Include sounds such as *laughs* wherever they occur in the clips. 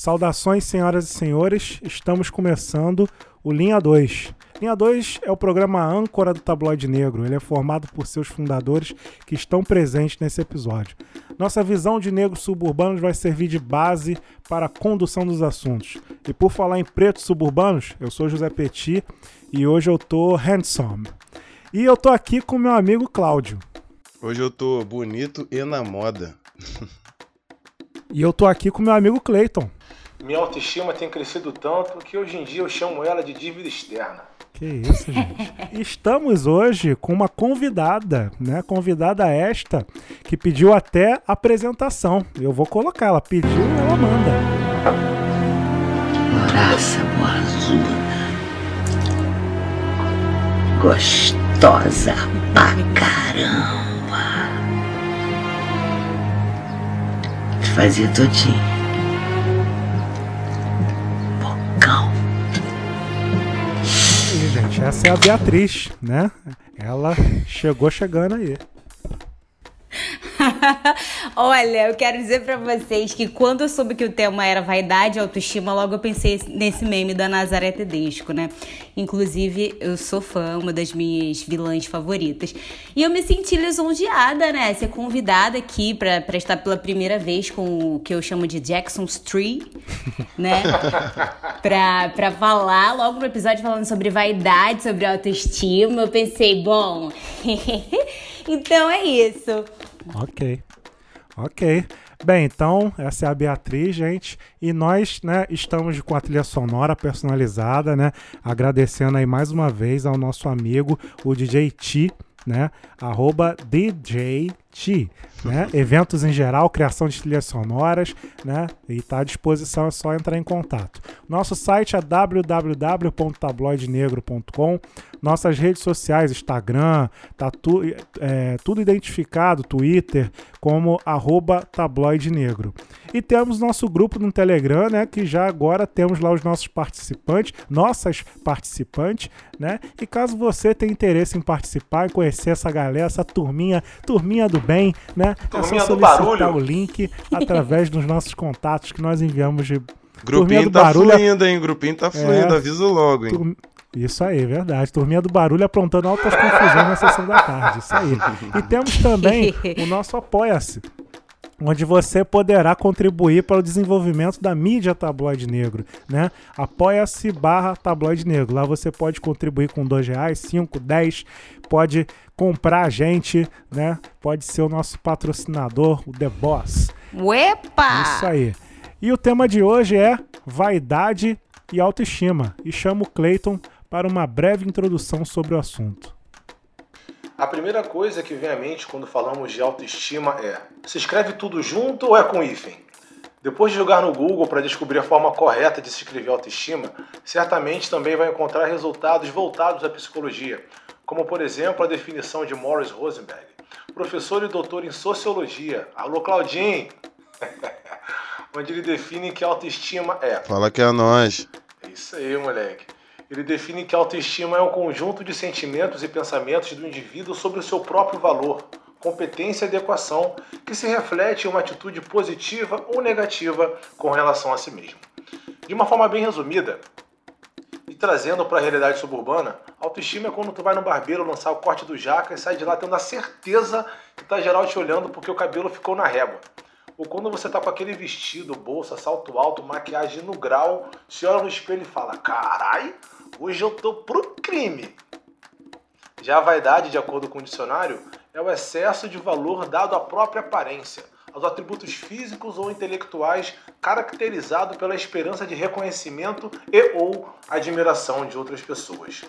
Saudações, senhoras e senhores. Estamos começando o Linha 2. Linha 2 é o programa âncora do Tabloide Negro. Ele é formado por seus fundadores que estão presentes nesse episódio. Nossa visão de negros suburbanos vai servir de base para a condução dos assuntos. E por falar em pretos suburbanos, eu sou José Petit e hoje eu tô handsome. E eu tô aqui com meu amigo Cláudio. Hoje eu tô bonito e na moda. *laughs* E eu tô aqui com meu amigo Clayton. Minha autoestima tem crescido tanto que hoje em dia eu chamo ela de dívida externa. Que isso, gente. Estamos hoje com uma convidada, né? Convidada esta que pediu até apresentação. Eu vou colocar, ela pediu e ela manda. Noraça boazuda. Gostosa pra caramba. Te fazia todinho. Bocão. E, gente, essa é a Beatriz, né? Ela chegou chegando aí. *laughs* Olha, eu quero dizer pra vocês que quando eu soube que o tema era vaidade e autoestima, logo eu pensei nesse meme da Nazaré Tedesco, né? Inclusive, eu sou fã, uma das minhas vilãs favoritas. E eu me senti lisonjeada, né? Ser convidada aqui pra, pra estar pela primeira vez com o que eu chamo de Jackson's Tree, *laughs* né? pra, pra falar logo no episódio falando sobre vaidade, sobre autoestima. Eu pensei, bom. *laughs* então é isso. Ok. Ok. Bem, então, essa é a Beatriz, gente. E nós, né, estamos com a trilha sonora personalizada, né? Agradecendo aí mais uma vez ao nosso amigo, o DJ T, né? Arroba DJ T, né? Eventos em geral, criação de trilhas sonoras, né? E está à disposição, é só entrar em contato. Nosso site é www.tabloidenegro.com. Nossas redes sociais, Instagram, tá tu, é, tudo identificado, Twitter, como arroba tabloide negro. E temos nosso grupo no Telegram, né? Que já agora temos lá os nossos participantes, nossas participantes, né? E caso você tenha interesse em participar e conhecer essa galera, essa turminha, turminha do bem, né? Turminha é só do solicitar barulho. o link *laughs* através dos nossos contatos que nós enviamos de Turminha Grupinho do tá barulho é- fluindo, hein? Grupinho tá fluindo, aviso logo, hein? Tur- Isso aí, verdade. Turminha do barulho aprontando altas confusões na sessão da tarde. Isso aí. E temos também *laughs* o nosso Apoia-se. Onde você poderá contribuir para o desenvolvimento da mídia tabloide negro, né? Apoia-se barra tabloide negro. Lá você pode contribuir com dois reais, cinco, dez, pode comprar a gente, né? Pode ser o nosso patrocinador, o The Boss. Uepa! Isso aí. E o tema de hoje é vaidade e autoestima. E chamo o Clayton para uma breve introdução sobre o assunto. A primeira coisa que vem à mente quando falamos de autoestima é: se escreve tudo junto ou é com hífen? Depois de jogar no Google para descobrir a forma correta de se escrever autoestima, certamente também vai encontrar resultados voltados à psicologia, como por exemplo a definição de Morris Rosenberg, professor e doutor em sociologia. Alô, Claudinho! *laughs* Onde ele define que autoestima é Fala que é nós. é isso aí, moleque. Ele define que a autoestima é um conjunto de sentimentos e pensamentos do indivíduo sobre o seu próprio valor, competência e adequação, que se reflete em uma atitude positiva ou negativa com relação a si mesmo. De uma forma bem resumida, e trazendo para a realidade suburbana, autoestima é quando tu vai no barbeiro lançar o corte do jaca e sai de lá tendo a certeza que tá geral te olhando porque o cabelo ficou na régua. Ou quando você tá com aquele vestido, bolsa, salto alto, maquiagem no grau, se olha no espelho e fala: Carai, hoje eu tô pro crime. Já a vaidade, de acordo com o dicionário, é o excesso de valor dado à própria aparência, aos atributos físicos ou intelectuais caracterizado pela esperança de reconhecimento e ou admiração de outras pessoas.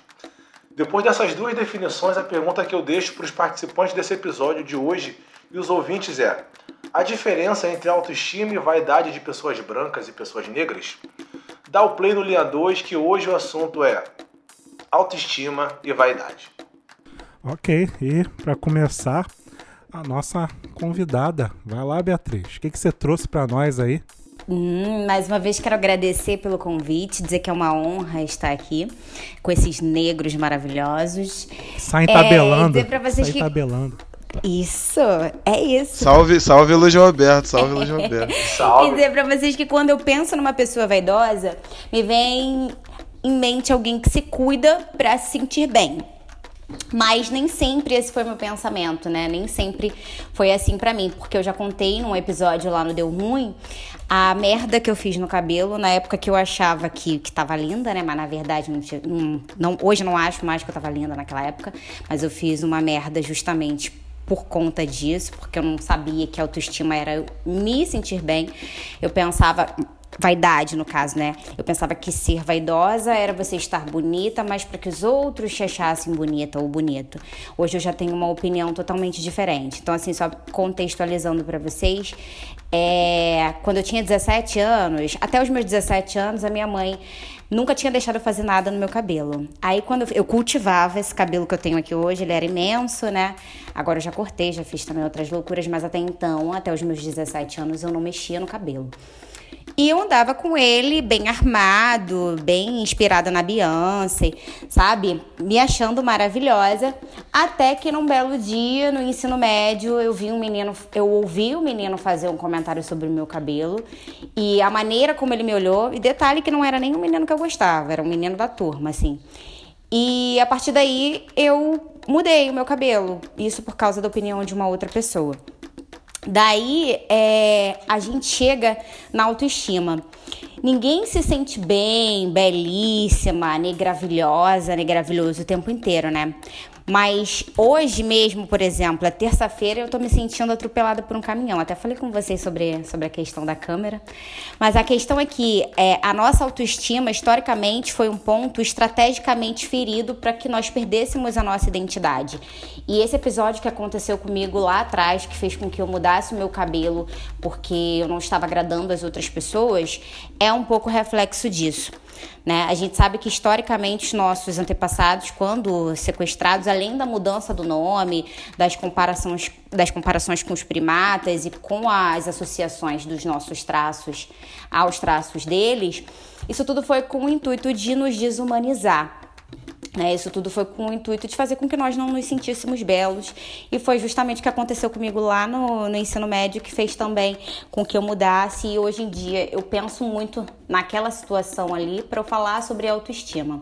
Depois dessas duas definições, a pergunta que eu deixo para os participantes desse episódio de hoje e os ouvintes é: a diferença entre autoestima e vaidade de pessoas brancas e pessoas negras? Dá o play no Linha 2 que hoje o assunto é autoestima e vaidade. Ok, e para começar, a nossa convidada. Vai lá, Beatriz. O que, que você trouxe para nós aí? Hum, mais uma vez quero agradecer pelo convite, dizer que é uma honra estar aqui com esses negros maravilhosos. Sai É, tabelando. dizer pra vocês sai que- tabelando. Isso, é isso. Salve, salve Luiz Roberto, salve Luiz Roberto. *laughs* salve. Quer dizer pra vocês que quando eu penso numa pessoa vaidosa, me vem em mente alguém que se cuida para se sentir bem. Mas nem sempre esse foi meu pensamento, né? Nem sempre foi assim para mim, porque eu já contei num episódio lá no Deu Ruim a merda que eu fiz no cabelo na época que eu achava que, que tava linda, né? Mas na verdade não, não, não hoje não acho mais que eu tava linda naquela época, mas eu fiz uma merda justamente por conta disso, porque eu não sabia que autoestima era me sentir bem. Eu pensava, vaidade, no caso, né? Eu pensava que ser vaidosa era você estar bonita, mas para que os outros te achassem bonita ou bonito. Hoje eu já tenho uma opinião totalmente diferente. Então, assim, só contextualizando para vocês, é... quando eu tinha 17 anos, até os meus 17 anos, a minha mãe nunca tinha deixado eu fazer nada no meu cabelo. Aí quando eu cultivava esse cabelo que eu tenho aqui hoje, ele era imenso, né? Agora eu já cortei, já fiz também outras loucuras, mas até então, até os meus 17 anos, eu não mexia no cabelo. E eu andava com ele bem armado, bem inspirada na Beyoncé, sabe? Me achando maravilhosa. Até que num belo dia, no ensino médio, eu vi um menino, eu ouvi o menino fazer um comentário sobre o meu cabelo e a maneira como ele me olhou, e detalhe que não era nem um menino que eu gostava, era um menino da turma, assim. E a partir daí eu mudei o meu cabelo, isso por causa da opinião de uma outra pessoa. Daí é, a gente chega na autoestima. Ninguém se sente bem, belíssima, negravilhosa, negravilhoso o tempo inteiro, né? Mas hoje mesmo, por exemplo, é terça-feira, eu tô me sentindo atropelada por um caminhão. Até falei com vocês sobre, sobre a questão da câmera. Mas a questão é que é, a nossa autoestima, historicamente, foi um ponto estrategicamente ferido para que nós perdêssemos a nossa identidade. E esse episódio que aconteceu comigo lá atrás, que fez com que eu mudasse o meu cabelo porque eu não estava agradando as outras pessoas, é um pouco reflexo disso. Né? A gente sabe que historicamente os nossos antepassados, quando sequestrados, além da mudança do nome, das comparações, das comparações com os primatas e com as associações dos nossos traços aos traços deles, isso tudo foi com o intuito de nos desumanizar. Né, isso tudo foi com o intuito de fazer com que nós não nos sentíssemos belos. E foi justamente o que aconteceu comigo lá no, no ensino médio que fez também com que eu mudasse. E hoje em dia eu penso muito naquela situação ali para eu falar sobre autoestima.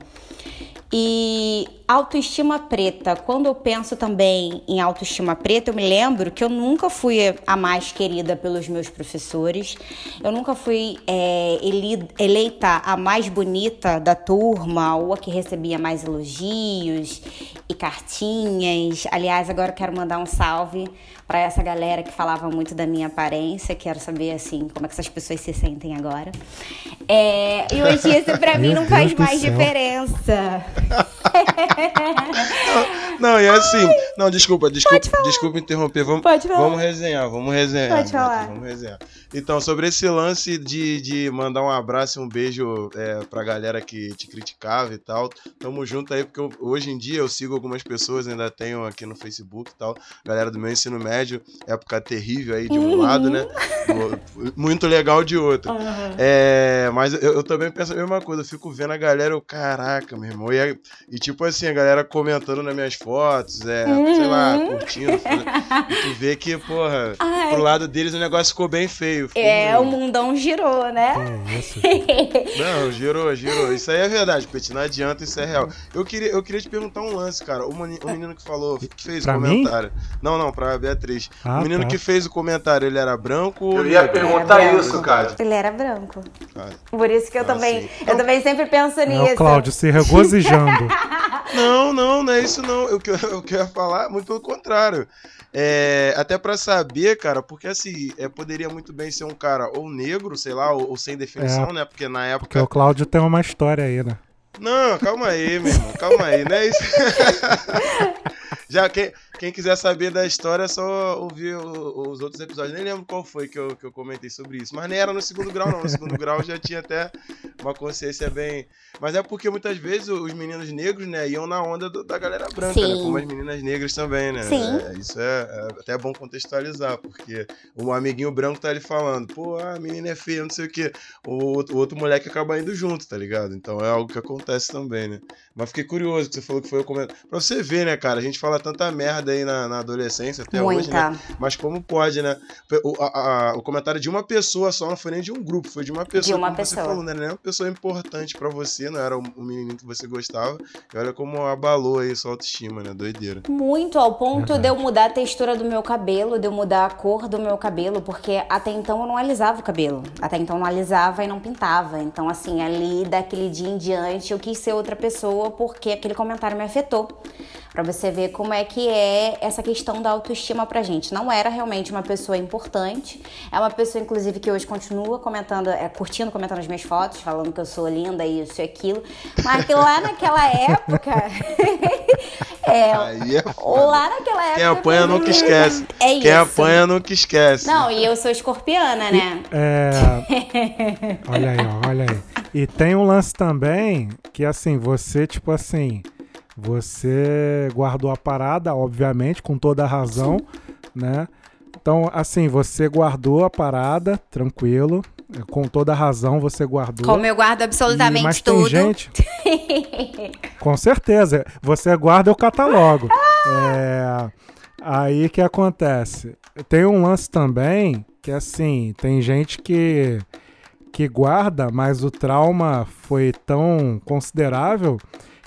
E autoestima preta, quando eu penso também em autoestima preta, eu me lembro que eu nunca fui a mais querida pelos meus professores, eu nunca fui é, eleita a mais bonita da turma ou a que recebia mais elogios e cartinhas. Aliás, agora eu quero mandar um salve para essa galera que falava muito da minha aparência. Quero saber, assim, como é que essas pessoas se sentem agora. É, e hoje isso para *laughs* mim não faz mais céu. diferença. não, não, e é assim. Não, desculpa, desculpa, desculpa interromper. Vamos, vamos resenhar, vamos resenhar. Pode falar. Vamos resenhar. Então, sobre esse lance de, de mandar um abraço e um beijo é, pra galera que te criticava e tal. Tamo junto aí, porque eu, hoje em dia eu sigo algumas pessoas, ainda tenho aqui no Facebook e tal. Galera do meu ensino médio, época terrível aí de um uhum. lado, né? *laughs* Muito legal de outro. Uhum. É, mas eu, eu, também penso a mesma coisa, eu fico vendo a galera, eu, caraca, meu irmão. E, e tipo assim, a galera comentando nas minhas fotos, é, uhum. sei lá, uhum. curtindo. e tu vê que, porra, Ai. pro lado deles o negócio ficou bem feio feio. é, o mundão girou, né? É isso. *laughs* não, girou, girou. Isso aí é verdade, Peti. Não adianta, isso é real. Eu queria, eu queria te perguntar um lance, cara. O, o menino que falou, que fez pra o comentário. Mim? Não, não, pra Beatriz. Ah, o menino tá. que fez o comentário, ele era branco Eu ia perguntar isso, cara. Ele era branco. Ah. Por isso que eu ah, também. Eu também sempre penso nisso. Não, Cláudio, se regozijando. *laughs* não, não, não é isso não. Eu, *laughs* eu, eu ia falar, muito pelo contrário. É, até para saber, cara, porque assim, é, poderia muito bem ser um cara ou negro, sei lá, ou, ou sem definição, é, né? Porque na época. Porque o Cláudio tem uma história aí, né? Não, calma aí, meu irmão, calma aí, não é isso. *laughs* Já quem, quem quiser saber da história é só ouvir o, os outros episódios. Nem lembro qual foi que eu, que eu comentei sobre isso. Mas nem era no segundo grau, não. No segundo *laughs* grau já tinha até uma consciência bem. Mas é porque muitas vezes os meninos negros, né, iam na onda do, da galera branca, né? Como as meninas negras também, né? Sim. É, isso é, é, até bom contextualizar, porque um amiguinho branco tá ali falando, pô, a menina é feia, não sei o quê. O, o outro moleque acaba indo junto, tá ligado? Então é algo que acontece acontece também, né? Mas fiquei curioso que você falou que foi o comentário. Pra você ver, né, cara? A gente fala tanta merda aí na, na adolescência até Muita. hoje, né? Mas como pode, né? O, a- a- o comentário de uma pessoa só, não foi nem de um grupo, foi de uma pessoa. uma como pessoa. Você falou, né? Não é uma pessoa importante pra você, não era o, o menininho que você gostava. E olha como abalou aí sua autoestima, né? Doideira. Muito, ao ponto Uhum. de eu mudar a textura do meu cabelo, de eu mudar a cor do meu cabelo, porque até então eu não alisava o cabelo. Até então eu não alisava e não pintava. Então, assim, ali daquele dia em diante eu quis ser outra pessoa porque aquele comentário me afetou. Pra você ver como é que é essa questão da autoestima pra gente. Não era realmente uma pessoa importante. É uma pessoa, inclusive, que hoje continua comentando, é, curtindo, comentando as minhas fotos, falando que eu sou linda, isso e aquilo. Mas que lá naquela época. *laughs* é, Aí é foda. Lá naquela época. Quem apanha nunca esquece. É isso. Quem apanha nunca esquece. Não, e eu sou escorpiana, né? É. *laughs* olha aí, olha aí. E tem um lance também que, assim, você, tipo assim, você guardou a parada, obviamente, com toda a razão, né? Então, assim, você guardou a parada, tranquilo, com toda a razão você guardou. Como eu guardo E- absolutamente mas tudo. tem gente. *laughs* Com certeza. Você guarda, eu catalogo. É, aí que acontece? Tem um lance também que assim, tem gente que que guarda, mas o trauma foi tão considerável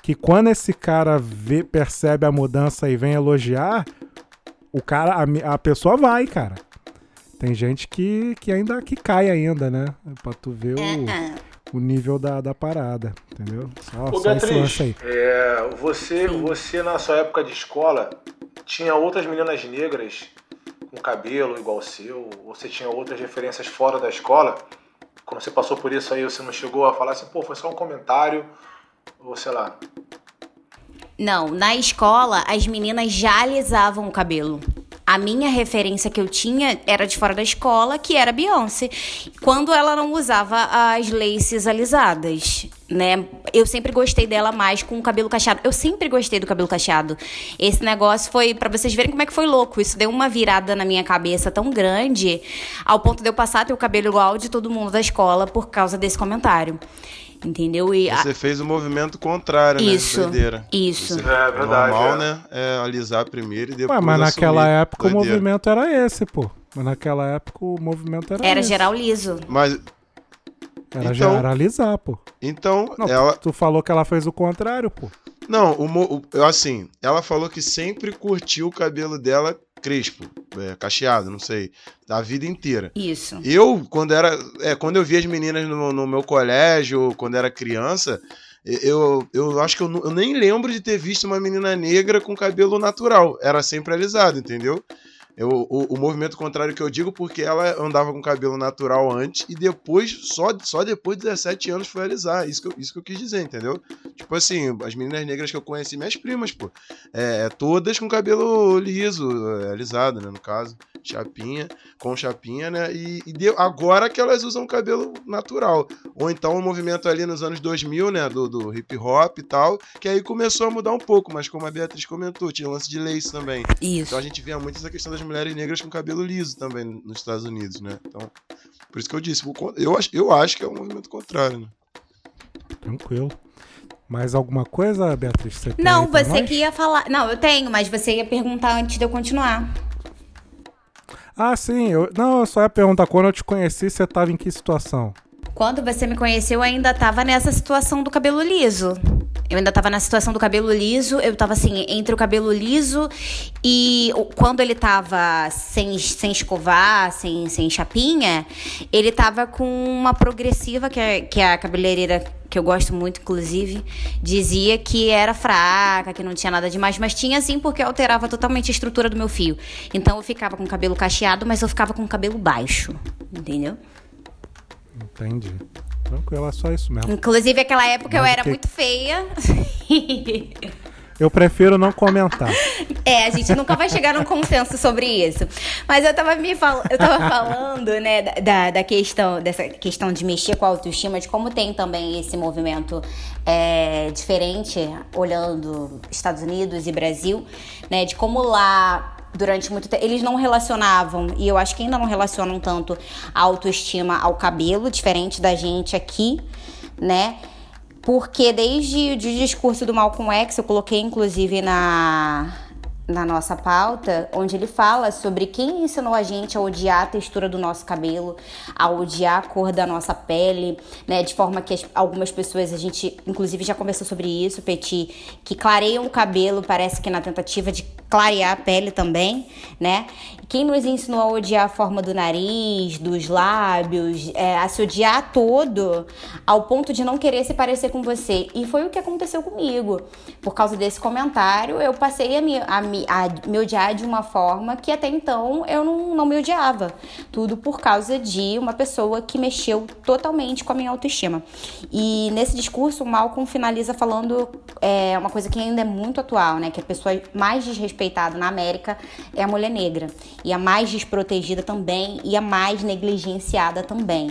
que quando esse cara vê, percebe a mudança e vem elogiar, o cara, a, a pessoa vai, cara. Tem gente que, que ainda que cai ainda, né? Pra tu ver o, Ah, o nível da, da parada, entendeu? Só, Ô, só Beatriz, aí. é, você, você na sua época de escola tinha outras meninas negras com cabelo igual o seu? Ou você tinha outras referências fora da escola? Quando você passou por isso aí, você não chegou a falar assim, pô, foi só um comentário? Ou sei lá. Não, na escola as meninas já alisavam o cabelo. A minha referência que eu tinha era de fora da escola, que era Beyoncé. Quando ela não usava as laces alisadas, né? Eu sempre gostei dela mais com o cabelo cacheado. Eu sempre gostei do cabelo cacheado. Esse negócio foi pra vocês verem como é que foi louco. Isso deu uma virada na minha cabeça tão grande, ao ponto de eu passar a ter o cabelo igual de todo mundo da escola por causa desse comentário. Entendeu? E a- Você fez o movimento contrário, Isso, né? Doideira. isso. Você- É verdade, normal, é. né? É alisar primeiro e depois Ué, mas naquela assumir. época o Doideira. movimento era esse, pô. Mas naquela época o movimento era era esse. geral liso. Mas, Era Então- generalizar, pô. então, Não, ela... tu falou que ela fez o contrário, pô. Não, o, mo- o- eu, assim, ela falou que sempre curtiu o cabelo dela crespo, é, cacheado, não sei, a vida inteira. Isso. Eu, quando era. É, quando eu via as meninas no, no meu colégio, quando era criança, eu, eu acho que eu, eu nem lembro de ter visto uma menina negra com cabelo natural. Era sempre alisado, entendeu? Eu, o, o movimento contrário que eu digo porque ela andava com cabelo natural antes e depois, só, só depois de 17 anos foi alisar. Isso que, eu, isso que eu quis dizer, entendeu? Tipo assim, as meninas negras que eu conheci, minhas primas, pô, é, todas com cabelo liso, é, alisado, né, no caso. Chapinha, com chapinha, né? E, e deu, agora que elas usam cabelo natural. Ou então o movimento ali nos anos 2000, né? Do, do hip hop e tal, que aí começou a mudar um pouco, mas como a Beatriz comentou, tinha lance de lace também. Isso. Então a gente via muito essa questão das mulheres negras com cabelo liso também nos Estados Unidos, né? Então, por isso que eu disse, eu acho, eu acho que é um movimento contrário, né? Tranquilo. Mais alguma coisa, Beatriz? Você Não, você que ia falar. Não, eu tenho, mas você ia perguntar antes de eu continuar. Ah, sim. Eu... Não, eu só ia perguntar, quando eu te conheci, você tava em que situação? Quando você me conheceu, eu ainda tava nessa situação do cabelo liso. Eu ainda tava na situação do cabelo liso, eu tava assim, entre o cabelo liso e quando ele tava sem, sem escovar, sem, sem chapinha, ele tava com uma progressiva, que, é, que a cabeleireira, que eu gosto muito, inclusive, dizia que era fraca, que não tinha nada demais, mas tinha sim, porque alterava totalmente a estrutura do meu fio. Então eu ficava com o cabelo cacheado, mas eu ficava com o cabelo baixo, entendeu? Entendi. Tranquilo, é só isso mesmo. Inclusive, aquela época eu Mas o era que- muito feia. Eu prefiro não comentar. *laughs* é, a gente nunca vai chegar num consenso sobre isso. Mas eu tava me fal... eu tava falando, né, da, da questão, dessa questão de mexer com a autoestima, de como tem também esse movimento é, diferente, olhando Estados Unidos e Brasil, né, de como lá durante muito tempo. Eles não relacionavam, e eu acho que ainda não relacionam tanto a autoestima ao cabelo, diferente da gente aqui, né? Porque desde o discurso do Malcolm X, eu coloquei inclusive na, na nossa pauta, onde ele fala sobre quem ensinou a gente a odiar a textura do nosso cabelo, a odiar a cor da nossa pele, né? De forma que as, algumas pessoas, a gente inclusive já conversou sobre isso, Petit, que clareiam o cabelo, parece que na tentativa de clarear a pele também, né? Quem nos ensinou a odiar a forma do nariz, dos lábios, é, a se odiar todo, ao ponto de não querer se parecer com você. E foi o que aconteceu comigo. Por causa desse comentário, eu passei a me, a me, a me odiar de uma forma que até então eu não, não me odiava. Tudo por causa de uma pessoa que mexeu totalmente com a minha autoestima. E nesse discurso, o Malcolm finaliza falando é, uma coisa que ainda é muito atual, né? Que a pessoa mais desrespeitada na América é a mulher negra e a mais desprotegida também e a mais negligenciada também.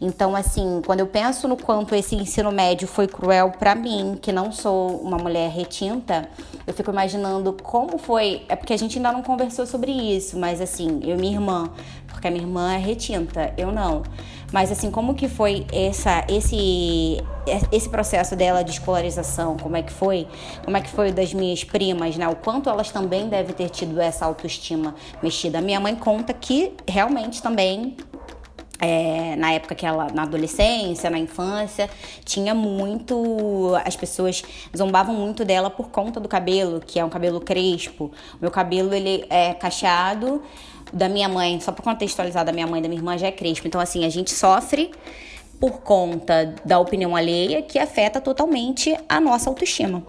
Então, assim, quando eu penso no quanto esse ensino médio foi cruel para mim, que não sou uma mulher retinta, eu fico imaginando como foi. É porque a gente ainda não conversou sobre isso, mas assim, eu e minha irmã, porque a minha irmã é retinta, eu não. Mas assim, como que foi essa, esse, esse processo dela de escolarização? Como é que foi? Como é que foi das minhas primas, né? O quanto elas também devem ter tido essa autoestima mexida. Minha mãe conta que realmente também é, na época que ela, na adolescência, na infância, tinha muito. As pessoas zombavam muito dela por conta do cabelo, que é um cabelo crespo. O meu cabelo, ele é cacheado. Da minha mãe, só para contextualizar, da minha mãe e da minha irmã já é crespo. Então, assim, a gente sofre por conta da opinião alheia que afeta totalmente a nossa autoestima.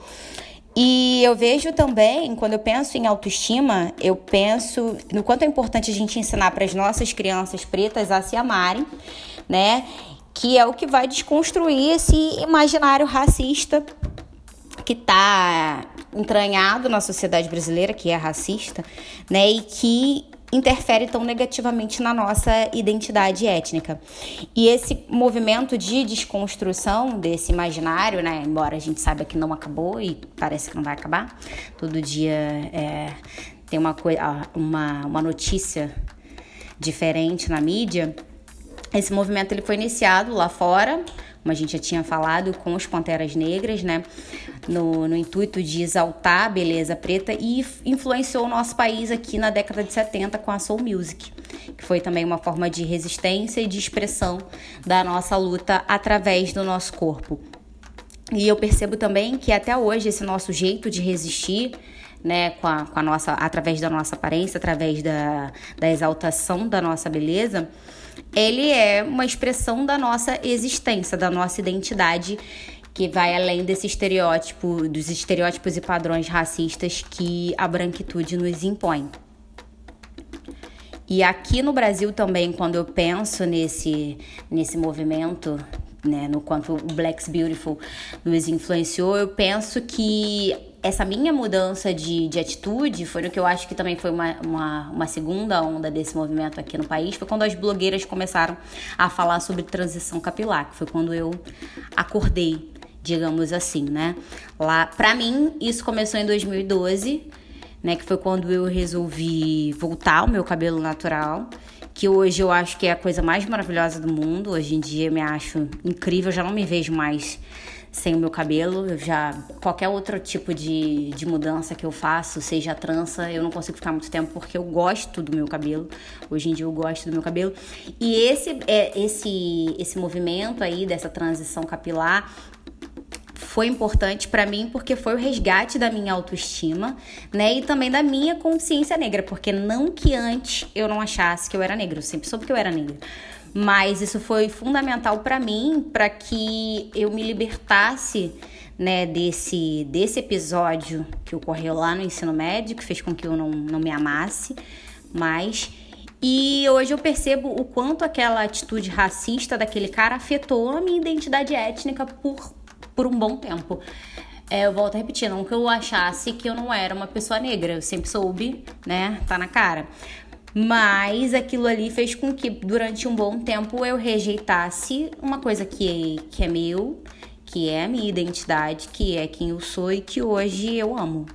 E eu vejo também, quando eu penso em autoestima, eu penso no quanto é importante a gente ensinar para as nossas crianças pretas a se amarem, né? Que é o que vai desconstruir esse imaginário racista que está entranhado na sociedade brasileira, que é racista, né? E que interfere tão negativamente na nossa identidade étnica. E esse movimento de desconstrução desse imaginário, né, embora a gente saiba que não acabou e parece que não vai acabar, todo dia é, tem uma, uma, uma notícia diferente na mídia, esse movimento ele foi iniciado lá fora como a gente já tinha falado, com os Panteras Negras, né? No, no intuito de exaltar a beleza preta e influenciou o nosso país aqui na década de 70 com a Soul Music, que foi também uma forma de resistência e de expressão da nossa luta através do nosso corpo. E eu percebo também que até hoje esse nosso jeito de resistir né, com a, com a nossa, através da nossa aparência, através da, da exaltação da nossa beleza, ele é uma expressão da nossa existência, da nossa identidade, que vai além desse estereótipo, dos estereótipos e padrões racistas que a branquitude nos impõe. E aqui no Brasil também, quando eu penso nesse, nesse movimento, né, no quanto o Black's Beautiful nos influenciou, eu penso que essa minha mudança de, de atitude foi no que eu acho que também foi uma, uma, uma, segunda onda desse movimento aqui no país, foi quando as blogueiras começaram a falar sobre transição capilar, que foi quando eu acordei, digamos assim, né? Lá, pra mim, isso começou em 2012, né? Que foi quando eu resolvi voltar ao meu cabelo natural que hoje eu acho que é a coisa mais maravilhosa do mundo. Hoje em dia eu me acho incrível, eu já não me vejo mais sem o meu cabelo. Eu já qualquer outro tipo de, de mudança que eu faço, seja trança, eu não consigo ficar muito tempo porque eu gosto do meu cabelo. Hoje em dia eu gosto do meu cabelo. E esse é esse esse movimento aí dessa transição capilar foi importante para mim porque foi o resgate da minha autoestima, né? E também da minha consciência negra, porque não que antes eu não achasse que eu era negra, eu sempre soube que eu era negra. Mas isso foi fundamental para mim, para que eu me libertasse né, desse, desse episódio que ocorreu lá no ensino médio, que fez com que eu não, não me amasse mais. E hoje eu percebo o quanto aquela atitude racista daquele cara afetou a minha identidade étnica por, por um bom tempo. É, eu volto a repetir, não que eu achasse que eu não era uma pessoa negra, eu sempre soube, né, tá na cara. Mas aquilo ali fez com que durante um bom tempo eu rejeitasse uma coisa que, que é meu, que é a minha identidade, que é quem eu sou e que hoje eu amo.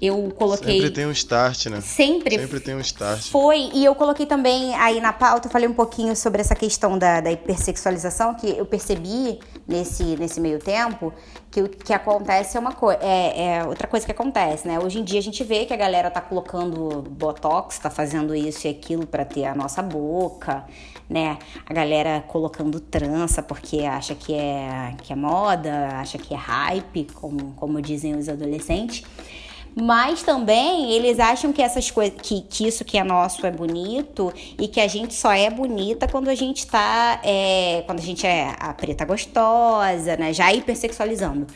Eu coloquei. Sempre tem um start, né? Sempre. Sempre tem um start. Foi, e eu coloquei também aí na pauta, eu falei um pouquinho sobre essa questão da, da hipersexualização, que eu percebi nesse, nesse meio tempo que o que acontece é uma coisa. É, é, outra coisa que acontece, né? Hoje em dia a gente vê que a galera tá colocando botox, tá fazendo isso e aquilo para ter a nossa boca, né? A galera colocando trança porque acha que é, que é moda, acha que é hype, como, como dizem os adolescentes. Mas também eles acham que essas coisas, que, que isso que é nosso é bonito e que a gente só é bonita quando a gente tá. É, quando a gente é a preta gostosa, né? Já hipersexualizando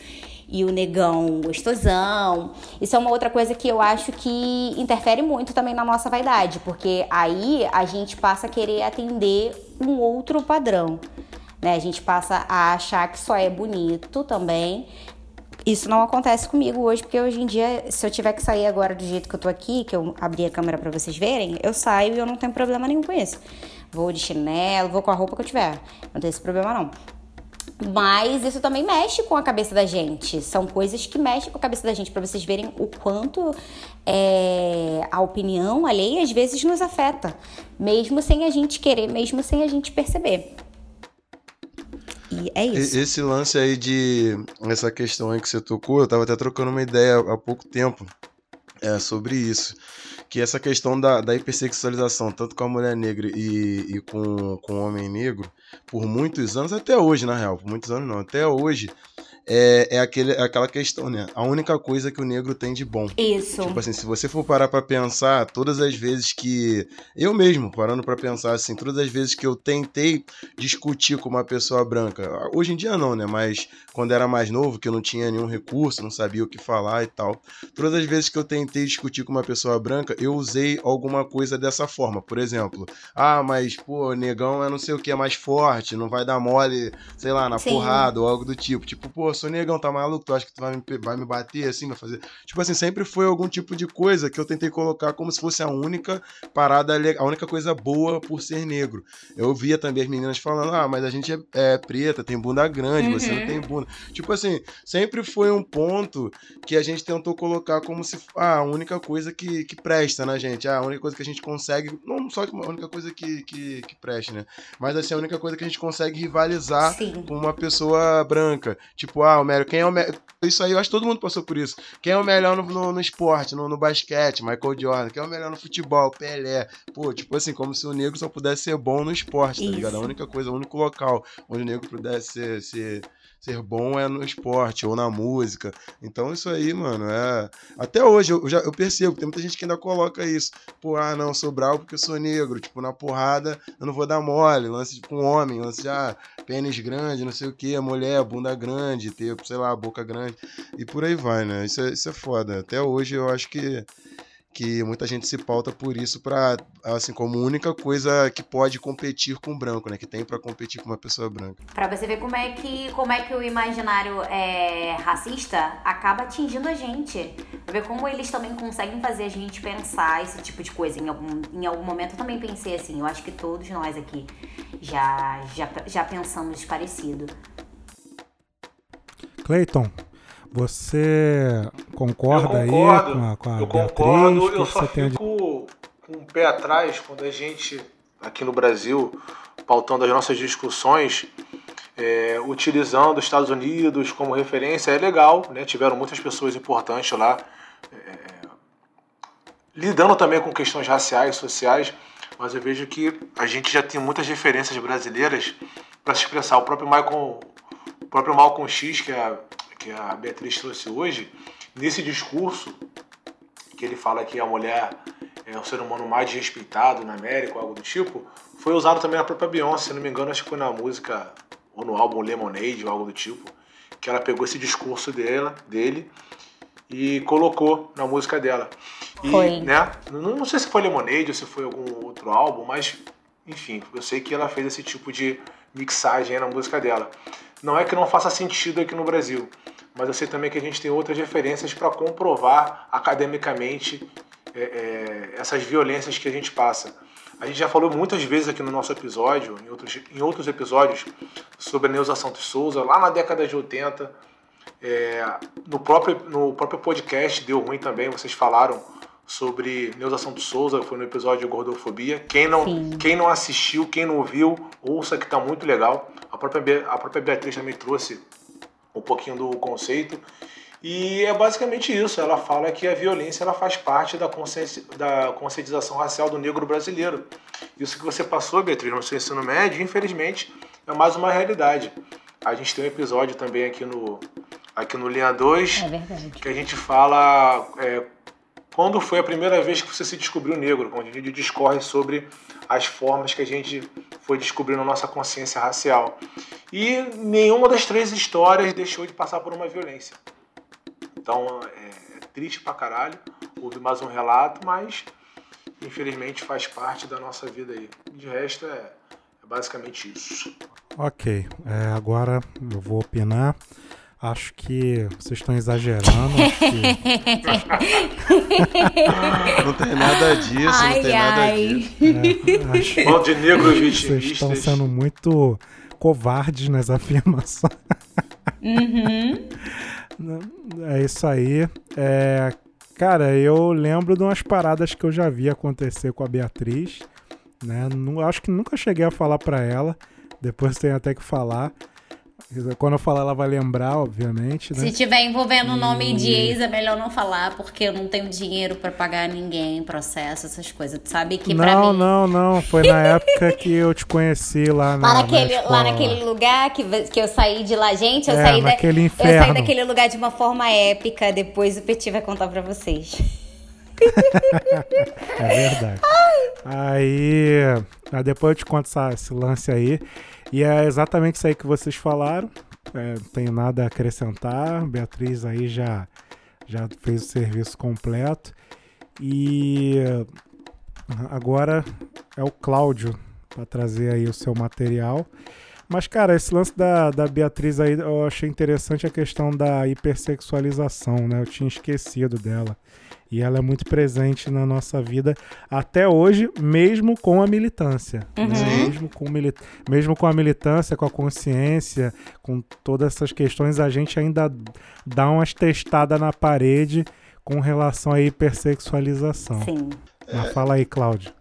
e o negão gostosão. Isso é uma outra coisa que eu acho que interfere muito também na nossa vaidade, porque aí a gente passa a querer atender um outro padrão. Né? A gente passa a achar que só é bonito também isso não acontece comigo hoje, porque hoje em dia, se eu tiver que sair agora do jeito que eu tô aqui, que eu abri a câmera para vocês verem, eu saio e eu não tenho problema nenhum com isso. Vou de chinelo, vou com a roupa que eu tiver. Não tem esse problema não. Mas isso também mexe com a cabeça da gente. São coisas que mexem com a cabeça da gente, para vocês verem o quanto é, a opinião alheia às vezes nos afeta, mesmo sem a gente querer, mesmo sem a gente perceber. E é isso. Esse lance aí de. Essa questão aí que você tocou, eu tava até trocando uma ideia há pouco tempo é, sobre isso. Que essa questão da, da hipersexualização, tanto com a mulher negra e, e com, com o homem negro, por muitos anos, até hoje, na real, por muitos anos não, até hoje, é, é aquele, é aquela questão, né? A única coisa que o negro tem de bom. Isso. Tipo assim, se você for parar pra pensar, todas as vezes que. Eu mesmo, parando pra pensar assim, todas as vezes que eu tentei discutir com uma pessoa branca, hoje em dia não, né? Mas quando era mais novo, que eu não tinha nenhum recurso, não sabia o que falar e tal. Todas as vezes que eu tentei discutir com uma pessoa branca, eu usei alguma coisa dessa forma. Por exemplo, ah, mas, pô, negão é não sei o que, é mais forte, não vai dar mole, sei lá, na Sim. porrada ou algo do tipo. Tipo, pô, sou negão, tá maluco? Tu acha que tu vai me, vai me bater assim, vai fazer. Tipo assim, sempre foi algum tipo de coisa que eu tentei colocar como se fosse a única parada, a única coisa boa por ser negro. Eu via também as meninas falando, ah, mas a gente é, é preta, tem bunda grande, uhum. você não tem bunda. Tipo assim, sempre foi um ponto que a gente tentou colocar como se ah, a única coisa que, que presta na gente, ah, a única coisa que a gente consegue, não só que a única coisa que, que, que preste, né? Mas assim, a única coisa que a gente consegue rivalizar Sim. com uma pessoa branca. Tipo, ah, ah, o melhor, quem é o melhor. Isso aí, eu acho que todo mundo passou por isso. Quem é o melhor no, no, no esporte, no, no, basquete, Michael Jordan. Quem é o melhor no futebol, Pelé. Pô, tipo assim, como se o negro só pudesse ser bom no esporte, tá isso. ligado? A única coisa, o único local onde o negro pudesse ser, ser ser bom é no esporte ou na música. Então isso aí, mano, é. Até hoje eu, já, eu percebo, tem muita gente que ainda coloca isso. Pô, ah, não, sou bravo porque eu sou negro. Tipo, na porrada eu não vou dar mole. Lance tipo, um homem, lance de ah, pênis grande, não sei o que, mulher, bunda grande, ter, sei lá, boca grande. E por aí vai, né? Isso é, isso é foda. Até hoje eu acho que que muita gente se pauta por isso para assim como única coisa que pode competir com o branco, né, que tem para competir com uma pessoa branca. Para você ver como é que como é que o imaginário é, racista acaba atingindo a gente, pra ver como eles também conseguem fazer a gente pensar esse tipo de coisa. Em algum em algum momento eu também pensei assim. Eu acho que todos nós aqui já já já pensamos parecido. Clayton, você concorda aí com a, com a eu Beatriz? concordo, eu só fico com um pé atrás quando a gente, aqui no Brasil, pautando as nossas discussões, é, utilizando os Estados Unidos como referência, é legal, né? tiveram muitas pessoas importantes lá, é, lidando também com questões raciais, sociais, mas eu vejo que a gente já tem muitas referências brasileiras para se expressar. O próprio Michael, o próprio Malcolm X, que é que a Beatriz trouxe hoje, nesse discurso que ele fala que a mulher é o ser humano mais respeitado na América, ou algo do tipo, foi usado também na própria Beyoncé, se não me engano, acho que foi na música ou no álbum Lemonade ou algo do tipo, que ela pegou esse discurso dela, dele e colocou na música dela. E, foi. né, não, não sei se foi Lemonade ou se foi algum outro álbum, mas enfim, eu sei que ela fez esse tipo de mixagem na música dela. Não é que não faça sentido aqui no Brasil, mas eu sei também que a gente tem outras referências para comprovar academicamente é, é, essas violências que a gente passa. A gente já falou muitas vezes aqui no nosso episódio, em outros, em outros episódios, sobre a Neuza Santos Souza, lá na década de 80. É, no, próprio, no próprio podcast Deu Ruim também, vocês falaram sobre Neuza Santos Souza, foi no episódio de Gordofobia. Quem não, quem não assistiu, quem não ouviu, ouça que tá muito legal. A própria, a própria Beatriz também trouxe um pouquinho do conceito. E é basicamente isso. Ela fala que a violência ela faz parte da, consciência, da conscientização racial do negro brasileiro. Isso que você passou, Beatriz, no seu ensino médio, infelizmente, é mais uma realidade. A gente tem um episódio também aqui no, aqui no Linha 2 É que a gente fala é, quando foi a primeira vez que você se descobriu negro, onde a gente discorre sobre as formas que a gente foi descobrindo a nossa consciência racial. E nenhuma das três histórias deixou de passar por uma violência. Então é, é triste pra caralho. Houve mais um relato, mas infelizmente faz parte da nossa vida aí. De resto é, é basicamente isso. Ok, é, agora eu vou opinar. Acho que vocês estão exagerando. que- *laughs* Não tem nada disso, não Ai, tem nada ai. disso. é, de negros que vocês estão sendo muito covardes nas afirmações. É isso aí. É, cara, eu lembro de umas paradas que eu já vi acontecer com a Beatriz. Né? Nu- acho que nunca cheguei a falar pra ela. Depois tem até que falar. Quando eu falar, ela vai lembrar, obviamente. Né? Se tiver envolvendo o nome de ex, é melhor não falar, porque eu não tenho dinheiro pra pagar ninguém, processo, essas coisas. Tu sabe que pra não, mim. não, não. Foi na época que eu te conheci lá na, Lá na naquele, lá escola. naquele lugar que, que eu saí de lá, gente, eu, É, saí da, naquele eu saí inferno. daquele lugar de uma forma épica. Depois o Petit vai contar pra vocês. *laughs* É verdade. Aí, aí depois eu te conto essa- esse lance aí. E é exatamente isso aí que vocês falaram. É, não tenho nada a acrescentar. Beatriz aí já, já fez o serviço completo. E agora é o Cláudio para trazer aí o seu material. Mas, cara, esse lance da, da Beatriz aí, eu achei interessante a questão da hipersexualização, né? Eu tinha esquecido dela. E ela é muito presente na nossa vida até hoje, mesmo com a militância. né? Mesmo, com mili- mesmo com a militância, com a consciência, com todas essas questões, a gente ainda dá umas testadas na parede com relação à hipersexualização. Sim. Mas fala aí, Cláudio.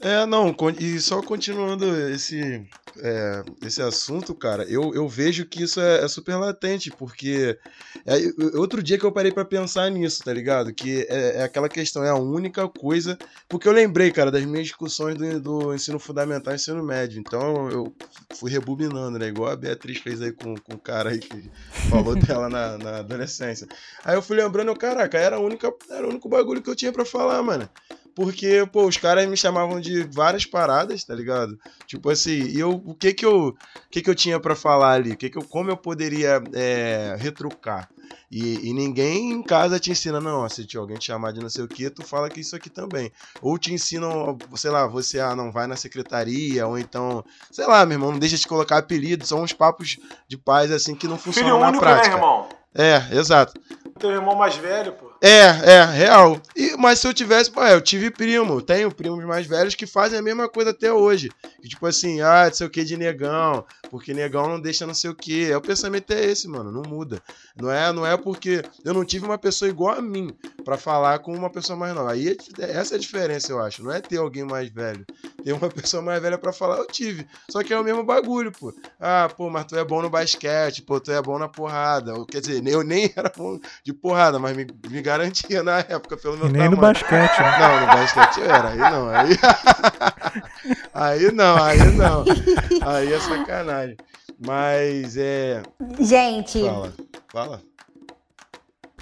É, não, e só continuando esse, é, esse assunto, cara, eu, eu vejo que isso é, é super latente, porque é, outro dia que eu parei pra pensar nisso, tá ligado? Que é, é aquela questão, é a única coisa. Porque eu lembrei, cara, das minhas discussões do, do ensino fundamental e ensino médio, então eu fui rebobinando, né? Igual a Beatriz fez aí com, com o cara aí que falou *laughs* dela na, na adolescência. Aí eu fui lembrando, eu, caraca, era, a única, era o único bagulho que eu tinha pra falar, mano. Porque, pô, os caras me chamavam de várias paradas, tá ligado? Tipo assim, e eu, o que que eu, o que que eu tinha pra falar ali? O que que eu, como eu poderia é, retrucar? E, e ninguém em casa te ensina, não, se te- alguém te chamar de não sei o que, tu fala que isso aqui também. Ou te ensinam, sei lá, você ah, não vai na secretaria, ou então, sei lá, meu irmão, não deixa de colocar apelido, são uns papos de paz assim que não Filho funcionam na único, né, prática. irmão? É, exato. Teu irmão mais velho, pô. É, é, real. E, mas se eu tivesse, pô, eu tive primo, tenho primos mais velhos que fazem a mesma coisa até hoje. Que, tipo assim, ah, não sei o que de negão, porque negão não deixa não sei o que. É, o pensamento é esse, mano, não muda. Não é, não é porque eu não tive uma pessoa igual a mim pra falar com uma pessoa mais nova. Aí é- essa é a diferença, eu acho. Não é ter alguém mais velho. Ter uma *laughs* pessoa mais velha pra falar, eu tive. Só que é o mesmo bagulho, pô. Ah, pô, mas tu é bom no basquete, pô, tu é bom na porrada. Quer dizer, eu nem *laughs* era bom de porrada, mas me, me garantia na época, pelo meu E nem no tamanho. basquete, né? Não, no basquete era, aí não, aí. *laughs* aí não, aí não. Aí é sacanagem. Mas é. Gente, Fala, fala.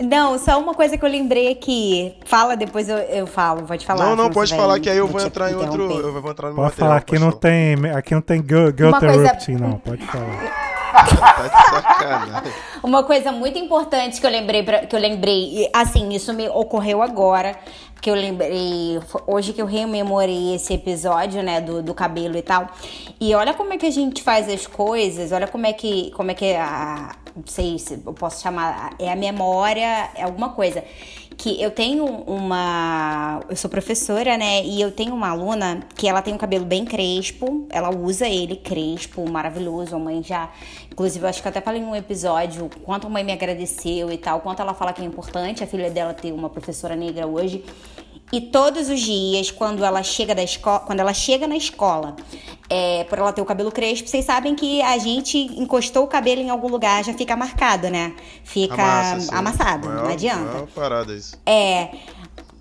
não, só uma coisa que eu lembrei aqui. Fala, depois eu, eu falo, pode falar. não, não, pode falar que aí eu vou vou te entrar em outro. Eu vou entrar no meu Pode falar, aqui material, não tem, aqui não tem girl, girl Uma coisa- interrupting, não. Pode falar. *laughs* *laughs* Uma coisa muito importante que eu lembrei, pra- que eu lembrei, assim, isso me ocorreu agora, que eu lembrei, hoje que eu rememorei esse episódio, né, do, do cabelo e tal. E olha como é que a gente faz as coisas, olha como é que, como é que a, não sei se eu posso chamar, é a memória, é alguma coisa. Que eu tenho uma. Eu sou professora, né? E eu tenho uma aluna que ela tem um cabelo bem crespo, ela usa ele crespo, maravilhoso. A mãe já. Inclusive, eu acho que até falei em um episódio quanto a mãe me agradeceu e tal, quanto ela fala que é importante a filha dela ter uma professora negra hoje. E todos os dias, quando ela chega da escola, quando ela chega na escola, é, por ela ter o cabelo crespo, vocês sabem que a gente encostou o cabelo em algum lugar, já fica marcado, né? Fica Amassa, amassado, não adianta. maior parada isso. É.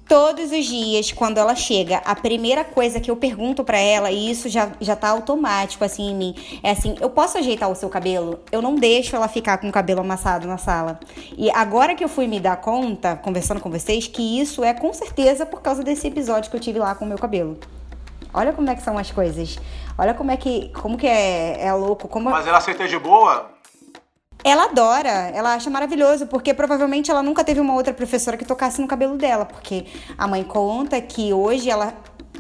Todos os dias, quando ela chega, a primeira coisa que eu pergunto pra ela, e isso já, já tá automático assim em mim, é assim: eu posso ajeitar o seu cabelo? Eu não deixo ela ficar com o cabelo amassado na sala. E agora que eu fui me dar conta, conversando com vocês, que isso é com certeza por causa desse episódio que eu tive lá com o meu cabelo. Olha como é que são as coisas. Olha como é que. Como que é, é louco. Como Mas ela aceita de boa? Ela adora, ela acha maravilhoso, porque provavelmente ela nunca teve uma outra professora que tocasse no cabelo dela, porque a mãe conta que hoje ela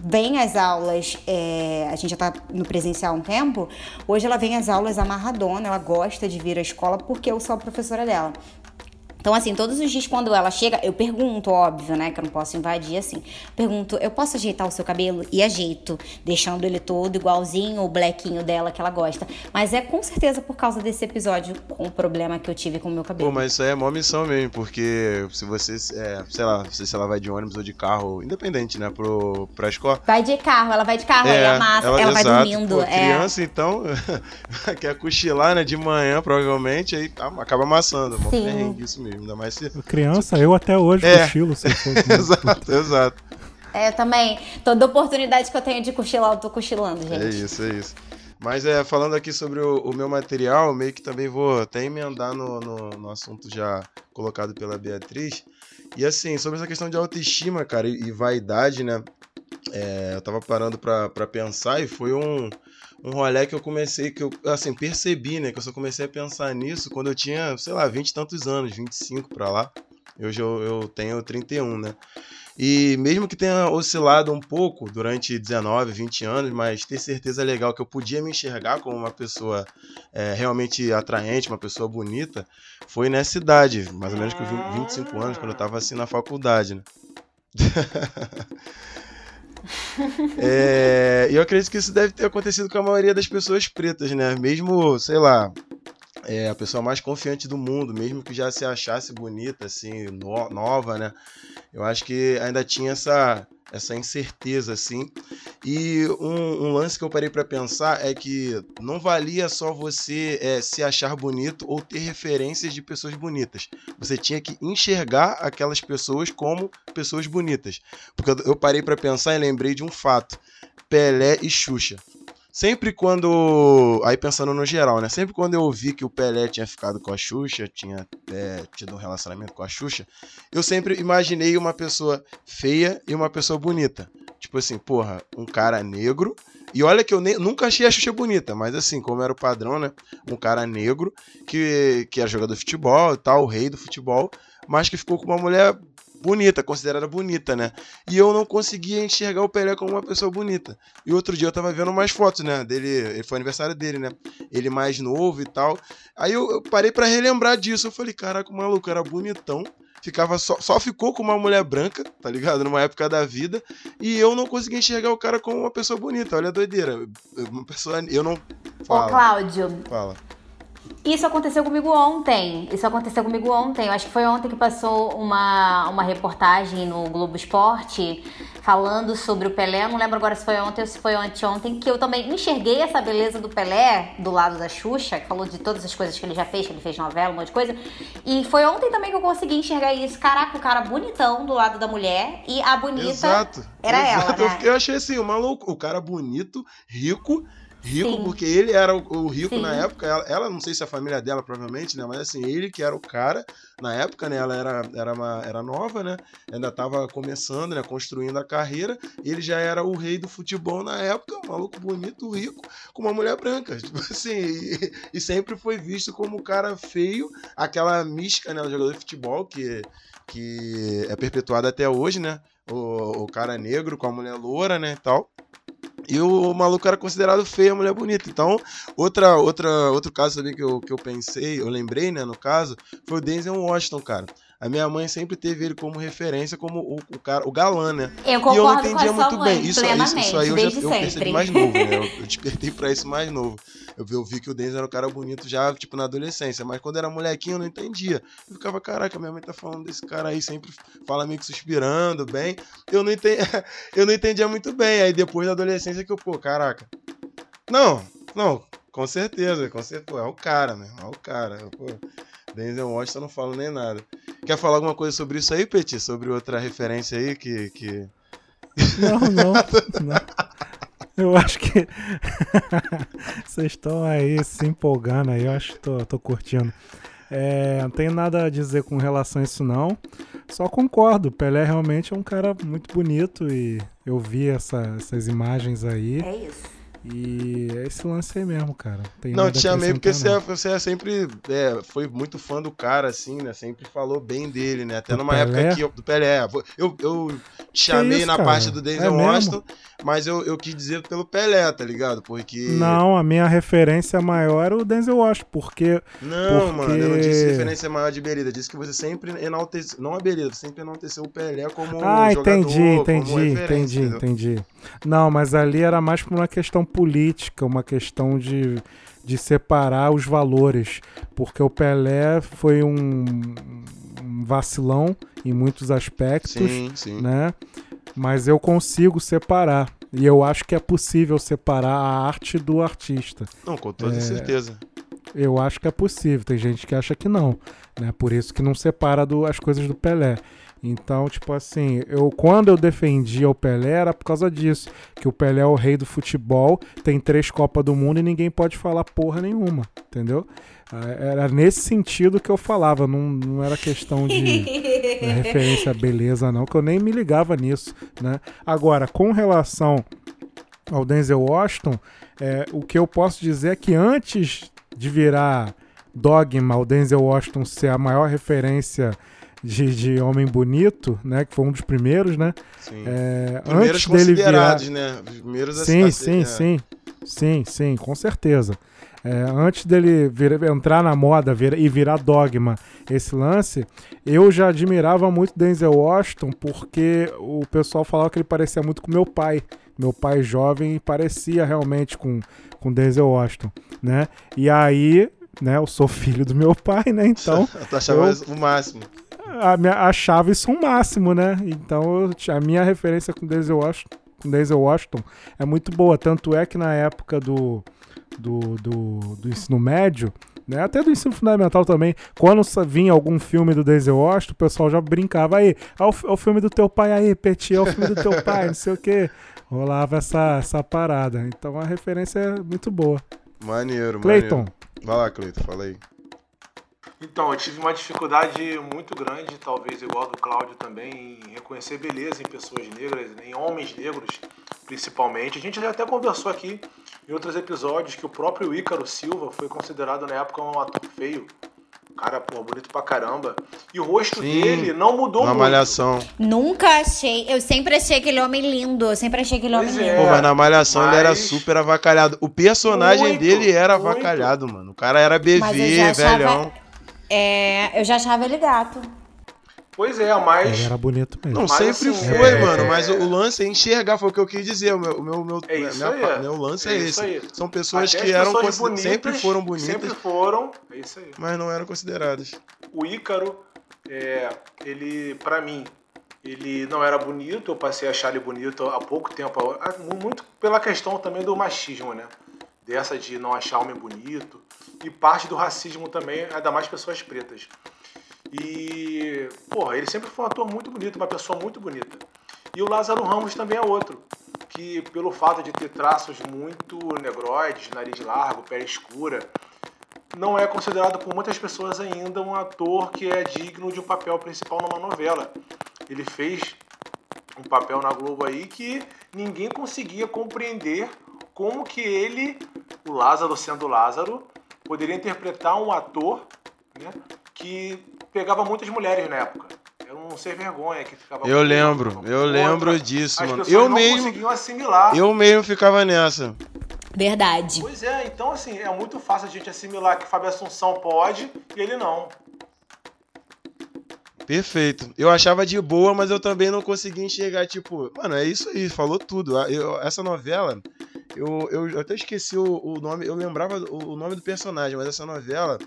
vem às aulas, é, a gente já tá no presencial há um tempo, hoje ela vem às aulas amarradona, ela gosta de vir à escola porque eu sou a professora dela. Então, assim, todos os dias quando ela chega, eu pergunto, óbvio, né? Que eu não posso invadir assim. Pergunto, eu posso ajeitar o seu cabelo? E ajeito, deixando ele todo igualzinho o blequinho dela que ela gosta. Mas é com certeza por causa desse episódio o problema que eu tive com o meu cabelo. Pô, mas isso aí é mó missão mesmo, porque se você, é, sei lá, se se ela vai de ônibus ou de carro, independente, né, pro, pra escola. Vai de carro, ela vai de carro, aí amassa, ela, vai exato. dormindo. Pô, é. criança, então, *laughs* quer cochilar, né, de manhã, provavelmente, aí tá- acaba amassando. É Sim. perrengue isso mesmo, ainda mais se... Criança, eu até hoje É. cochilo. Se for- *laughs* exato, exato. É, eu também. Toda oportunidade que eu tenho de cochilar, eu tô cochilando, gente. É isso, é isso. Mas é, falando aqui sobre o, o meu material, meio que também vou até emendar no, no, no assunto já colocado pela Beatriz. E assim, sobre essa questão de autoestima, cara, e, e vaidade, né? É, eu tava parando pra, pra pensar e foi um, um rolê que eu comecei, que eu, assim, percebi, né? Que eu só comecei a pensar nisso quando eu tinha, sei lá, 20 e tantos anos, 25 pra lá. Hoje eu, eu tenho 31, né? E mesmo que tenha oscilado um pouco durante 19, 20 anos, mas ter certeza legal que eu podia me enxergar como uma pessoa é, realmente atraente, uma pessoa bonita, foi nessa idade, mais ou menos com 20, 25 anos, quando eu tava assim na faculdade, né? *laughs* É, eu acredito que isso deve ter acontecido com a maioria das pessoas pretas, né? Mesmo, sei lá, é, a pessoa mais confiante do mundo, mesmo que já se achasse bonita, assim, no- nova, né? Eu acho que ainda tinha essa, essa incerteza, assim. E um, um lance que eu parei pra pensar é que não valia só você é, se achar bonito ou ter referências de pessoas bonitas. Você tinha que enxergar aquelas pessoas como pessoas bonitas. Porque eu, parei pra pensar e lembrei de um fato: Pelé e Xuxa. Sempre quando. Aí pensando no geral, né? Sempre quando eu ouvi que o Pelé tinha ficado com a Xuxa, tinha é, tido um relacionamento com a Xuxa, eu sempre imaginei uma pessoa feia e uma pessoa bonita. Tipo assim, porra, um cara negro. E olha que eu nem- nunca achei a Xuxa bonita, mas assim, como era o padrão, né? Um cara negro que, que era jogador de futebol e tal, o rei do futebol, mas que ficou com uma mulher bonita, considerada bonita, né? E eu não conseguia enxergar o Pelé como uma pessoa bonita. E outro dia eu tava vendo umas fotos, né? Dele, ele foi aniversário dele, né? Ele mais novo e tal. Aí eu, eu parei pra relembrar disso. Eu falei, caraca, o maluco era bonitão. Ficava só, só ficou com uma mulher branca, tá ligado? Numa época da vida. E eu não conseguia enxergar o cara como uma pessoa bonita. Olha a doideira. Uma pessoa. Eu não. Ô, Fala, Cláudio, fala. Isso aconteceu comigo ontem. Isso aconteceu comigo ontem. Eu acho que foi ontem que passou uma, uma reportagem no Globo Esporte falando sobre o Pelé. Eu não lembro agora se foi ontem ou se foi anteontem, que eu também enxerguei essa beleza do Pelé do lado da Xuxa, que falou de todas as coisas que ele já fez, que ele fez novela, um monte de coisa. E foi ontem também que eu consegui enxergar isso. Caraca, o cara bonitão do lado da mulher e a bonita Exato. era exato. ela, né? eu achei assim, o maluco, o cara bonito, rico. Rico, Sim. porque ele era o, o rico Sim. na época. Ela, ela, não sei se a família dela, provavelmente, né? Mas assim, ele que era o cara na época, né? Ela era, era, uma, era nova, né? Ainda tava começando, né? Construindo a carreira. Ele já era o rei do futebol na época, um maluco bonito, rico, com uma mulher branca. *laughs* Tipo assim, e, e sempre foi visto como um cara feio, aquela mística, né? Do jogador de futebol, que, que é perpetuada até hoje, né? O, o cara negro com a mulher loura, né? E tal. E o maluco era considerado feio, a mulher bonita. Então, outra, outra, outro caso também que eu, que eu pensei, eu lembrei, né, no caso, foi o Denzel Washington, cara. A minha mãe sempre teve ele como referência, como o, o cara, o galã, né? Eu e eu concordo não com a entendia muito mãe, bem. Isso, isso, isso aí eu, já, desde eu percebi sempre. mais novo, né? Eu, *laughs* eu despertei pra isso mais novo. Eu, vi- eu vi que o Denzel era um cara bonito já, tipo, na adolescência. Mas quando era molequinho, eu não entendia. Eu ficava, caraca, minha mãe tá falando desse cara aí, sempre fala meio que suspirando, bem. Eu não, entendi, *laughs* eu não entendia muito bem. Aí depois da adolescência que eu, pô, caraca. Não, não, com certeza, com certeza. Pô, é o cara, meu. É o cara. Pô, Denzel Washington eu não falo nem nada. Quer falar alguma coisa sobre isso aí, Petit? Sobre outra referência aí que. que... Não, não, *laughs* não. Eu acho que *laughs* vocês estão aí se empolgando aí, eu acho que tô, tô curtindo. É, não tenho nada a dizer com relação a isso não. Só concordo, Pelé realmente é um cara muito bonito e eu vi essa- essas imagens aí. É isso. E é esse lance aí mesmo, cara. Tem Não, te chamei porque você, é, você é sempre é, foi muito fã do cara, assim, né? Sempre falou bem dele, né? Até Do numa Pelé? época que eu, do Pelé. Eu, eu te chamei isso, na cara? parte do É Denzel mesmo? Mas eu, eu quis dizer pelo Pelé, tá ligado? Porque. Não, a minha referência maior era o Denzel Washington, porque Não, Porque- mano, eu não disse referência maior de Berida. Disse que você sempre enalteceu. Não a Berida, você sempre enalteceu o Pelé como Ah, jogador, entendi, entendi, entendi, entendeu? entendi. Não, mas ali era mais por uma questão política, uma questão de, de separar os valores. Porque o Pelé foi um, um vacilão em muitos aspectos, Sim, sim. né? Mas eu consigo separar. E eu acho que é possível separar a arte do artista. Não, com toda É. certeza. Eu acho que é possível. Tem gente que acha que não, né? Por isso que não separa do- as coisas do Pelé. Então, tipo assim, eu quando eu defendia o Pelé era por causa disso, que o Pelé é o rei do futebol, tem três Copas do Mundo e ninguém pode falar porra nenhuma, entendeu? Ah, Era nesse sentido que eu falava, não, não era questão de *laughs* né, referência à beleza não, que eu nem me ligava nisso, né? Agora, com relação ao Denzel Washington, é, o que eu posso dizer é que antes de virar dogma, o Denzel Washington ser a maior referência de, de homem bonito, né? Que foi um dos primeiros, né? Sim. É, Primeiros antes dele virar. né? Os primeiros Sim, a- sim, é. sim. Sim, sim, com certeza. É, antes dele vir- entrar na moda vir- e virar dogma esse lance, eu já admirava muito Denzel Washington porque o pessoal falava que ele parecia muito com meu pai. Meu pai jovem parecia realmente com, com Denzel Washington, né? E aí, né, eu sou *laughs* filho do meu pai, né? Então, *laughs* Tu achava eu- isso o máximo. a minha, achava isso um máximo, né? Então eu a minha referência com Denzel Washington, com Denzel Washington é muito boa. Tanto é que na época do, do, do, do ensino médio, né? Até do ensino fundamental também, quando vinha algum filme do Denzel Washington, o pessoal já brincava aí, é o, é o filme do teu pai aí, Petit, é o filme do teu pai, não sei o quê. Rolava essa, essa parada. Então a referência é muito boa. Maneiro, Cleiton, maneiro. Vai lá, Cleiton, fala aí. Então, eu tive uma dificuldade muito grande, talvez igual a do Cláudio também, em reconhecer beleza em pessoas negras, em homens negros, principalmente. A gente já até conversou aqui em outros episódios que o próprio Ícaro Silva foi considerado na época um ator feio. Cara, pô, bonito pra caramba. E o rosto Sim, dele não mudou Uma muito. malhação. Nunca achei. Eu sempre achei aquele homem lindo. Eu sempre achei aquele Pois homem é. lindo. Pô, mas na malhação ele era mas- super avacalhado. O personagem Muito, dele era muito. avacalhado, mano. O cara era BV, Mas eu já achava- velhão. É, eu já achava ele gato. Pois é, mas. ele era bonito mesmo. Não, Mas, sempre assim, foi, é- mano. Mas o, lance é enxergar, foi o que eu quis dizer. O meu, o meu, meu, É isso minha aí. pa- meu lance é, É isso esse. aí. São pessoas Até que eram pessoas consi- sempre bonitas, foram bonitas, Sempre foram. É isso aí. mas não eram consideradas. o Ícaro, é, ele, pra mim, ele não era bonito, eu passei a achar ele bonito há pouco tempo, muito pela questão também do machismo, né? Dessa de não achar homem bonito, e parte do racismo também, ainda mais pessoas pretas. E, porra, ele sempre foi um ator muito bonito, uma pessoa muito bonita. E o Lázaro Ramos também é outro, que pelo fato de ter traços muito negroides, nariz largo, pele escura, não é considerado por muitas pessoas ainda um ator que é digno de um papel principal numa novela. Ele fez um papel na Globo aí que ninguém conseguia compreender como que ele, o Lázaro sendo Lázaro, poderia interpretar um ator né, que pegava muitas mulheres na época. Era um sem vergonha que ficava. Eu lembro, eu Contra. lembro disso, As mano. Eu não mesmo, conseguiam assimilar. eu mesmo ficava nessa. Verdade. Pois é, então assim, é muito fácil a gente assimilar que Fábio Assunção pode e ele não. Perfeito. Eu achava de boa, mas eu também não conseguia enxergar, tipo, mano, é isso aí, falou tudo. Eu- essa novela, eu, eu, eu até esqueci o, o nome, eu lembrava o, o nome do personagem, mas essa novela.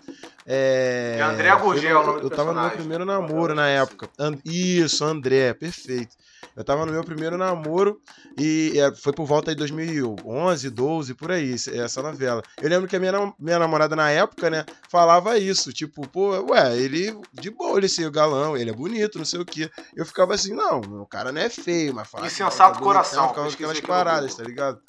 É. É André o nome do Eu tava no meu primeiro namoro na época. And- isso, André, perfeito. Eu tava no meu primeiro namoro e é, foi por volta de 2011, 12, por aí, essa novela. Eu lembro que a minha, minha namorada na época, né, falava isso, tipo, pô, ué, ele de boa, ele ser galão, ele é bonito, não sei o quê. Eu ficava assim, não, o cara não é feio, mas fala. Insensato que coração, Ficava com aquelas paradas, tá ligado?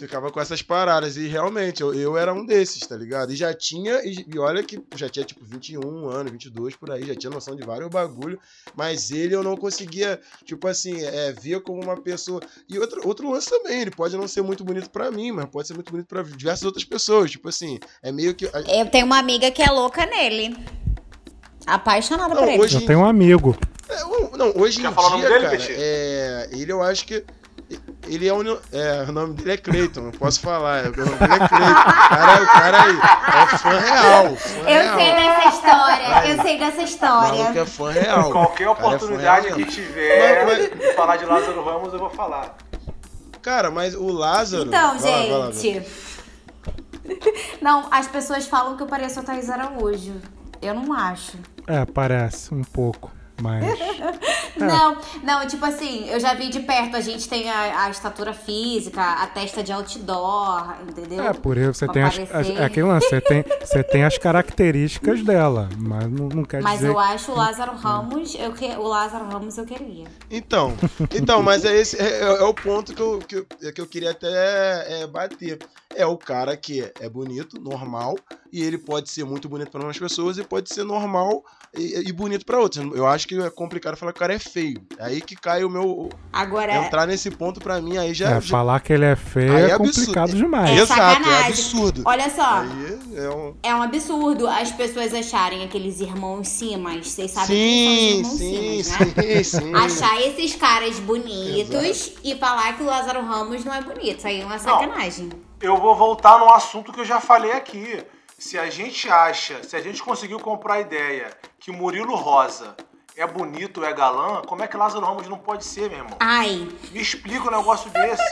Ficava com essas paradas. E realmente, eu, eu era um desses, tá ligado? E já tinha, e, e olha que já tinha tipo 21 anos, 22 por aí, já tinha noção de vários bagulho. Mas ele eu não conseguia, tipo assim, é, ver como uma pessoa. E outro, outro lance também, ele pode não ser muito bonito pra mim, mas pode ser muito bonito pra diversas outras pessoas. Tipo assim, é meio que. a- Eu tenho uma amiga que é louca nele. Apaixonada Não, por ele. hoje- Eu tenho um amigo. É, não, hoje Quer em falar o nome dia, dele, cara, Petit? é, ele eu acho que. Ele é, uni- é. O nome dele é Cleiton, não posso falar. O nome dele é Cleiton. O cara, o cara aí é fã real. Fã Eu real. sei dessa história, eu sei dessa O história. é fã real. Qualquer O é fã oportunidade real que tiver Mas- de falar de Lázaro Ramos, eu vou falar. Cara, mas o Lázaro. Então, vai lá, vai lá, gente. *laughs* Não, as pessoas falam que eu pareço a Thaís Araújo. Eu não acho. É, parece um pouco, mas. *laughs* Não, não, tipo assim, eu já vi de perto, a gente tem a, a estatura física, a testa de outdoor, entendeu? É, por isso você Pra tem as, as, é aquele lance, você tem, você tem as características dela, mas não, não quer Mas dizer. eu acho o Lázaro Ramos, eu que, o Lázaro Ramos eu queria. Então, então, mas é esse é, é- é o ponto que eu, que, eu, é que eu queria até é, bater. É o cara que é bonito, normal, e ele pode ser muito bonito para umas pessoas e pode ser normal e, e bonito para outras. Eu acho que é complicado falar que o cara é feio. É aí que cai o meu. Agora, Entrar nesse ponto pra mim aí já. É, já- falar que ele é feio Aí é, é absurdo. complicado demais. É Exato, é absurdo. olha só, Aí é um. é um absurdo as pessoas acharem aqueles irmãos Simas. Vocês sabem Sim, quem são os sim, irmãos Simas, né? sim, sim. Achar esses caras bonitos e falar que o Lázaro Ramos não é bonito. Isso aí é uma sacanagem. Eu vou voltar num assunto que eu já falei aqui. Se a gente acha, se a gente conseguiu comprar a ideia que Murilo Rosa é bonito, é galã, como é que Lázaro Ramos não pode ser, meu irmão? Ai, Me explica um negócio desse.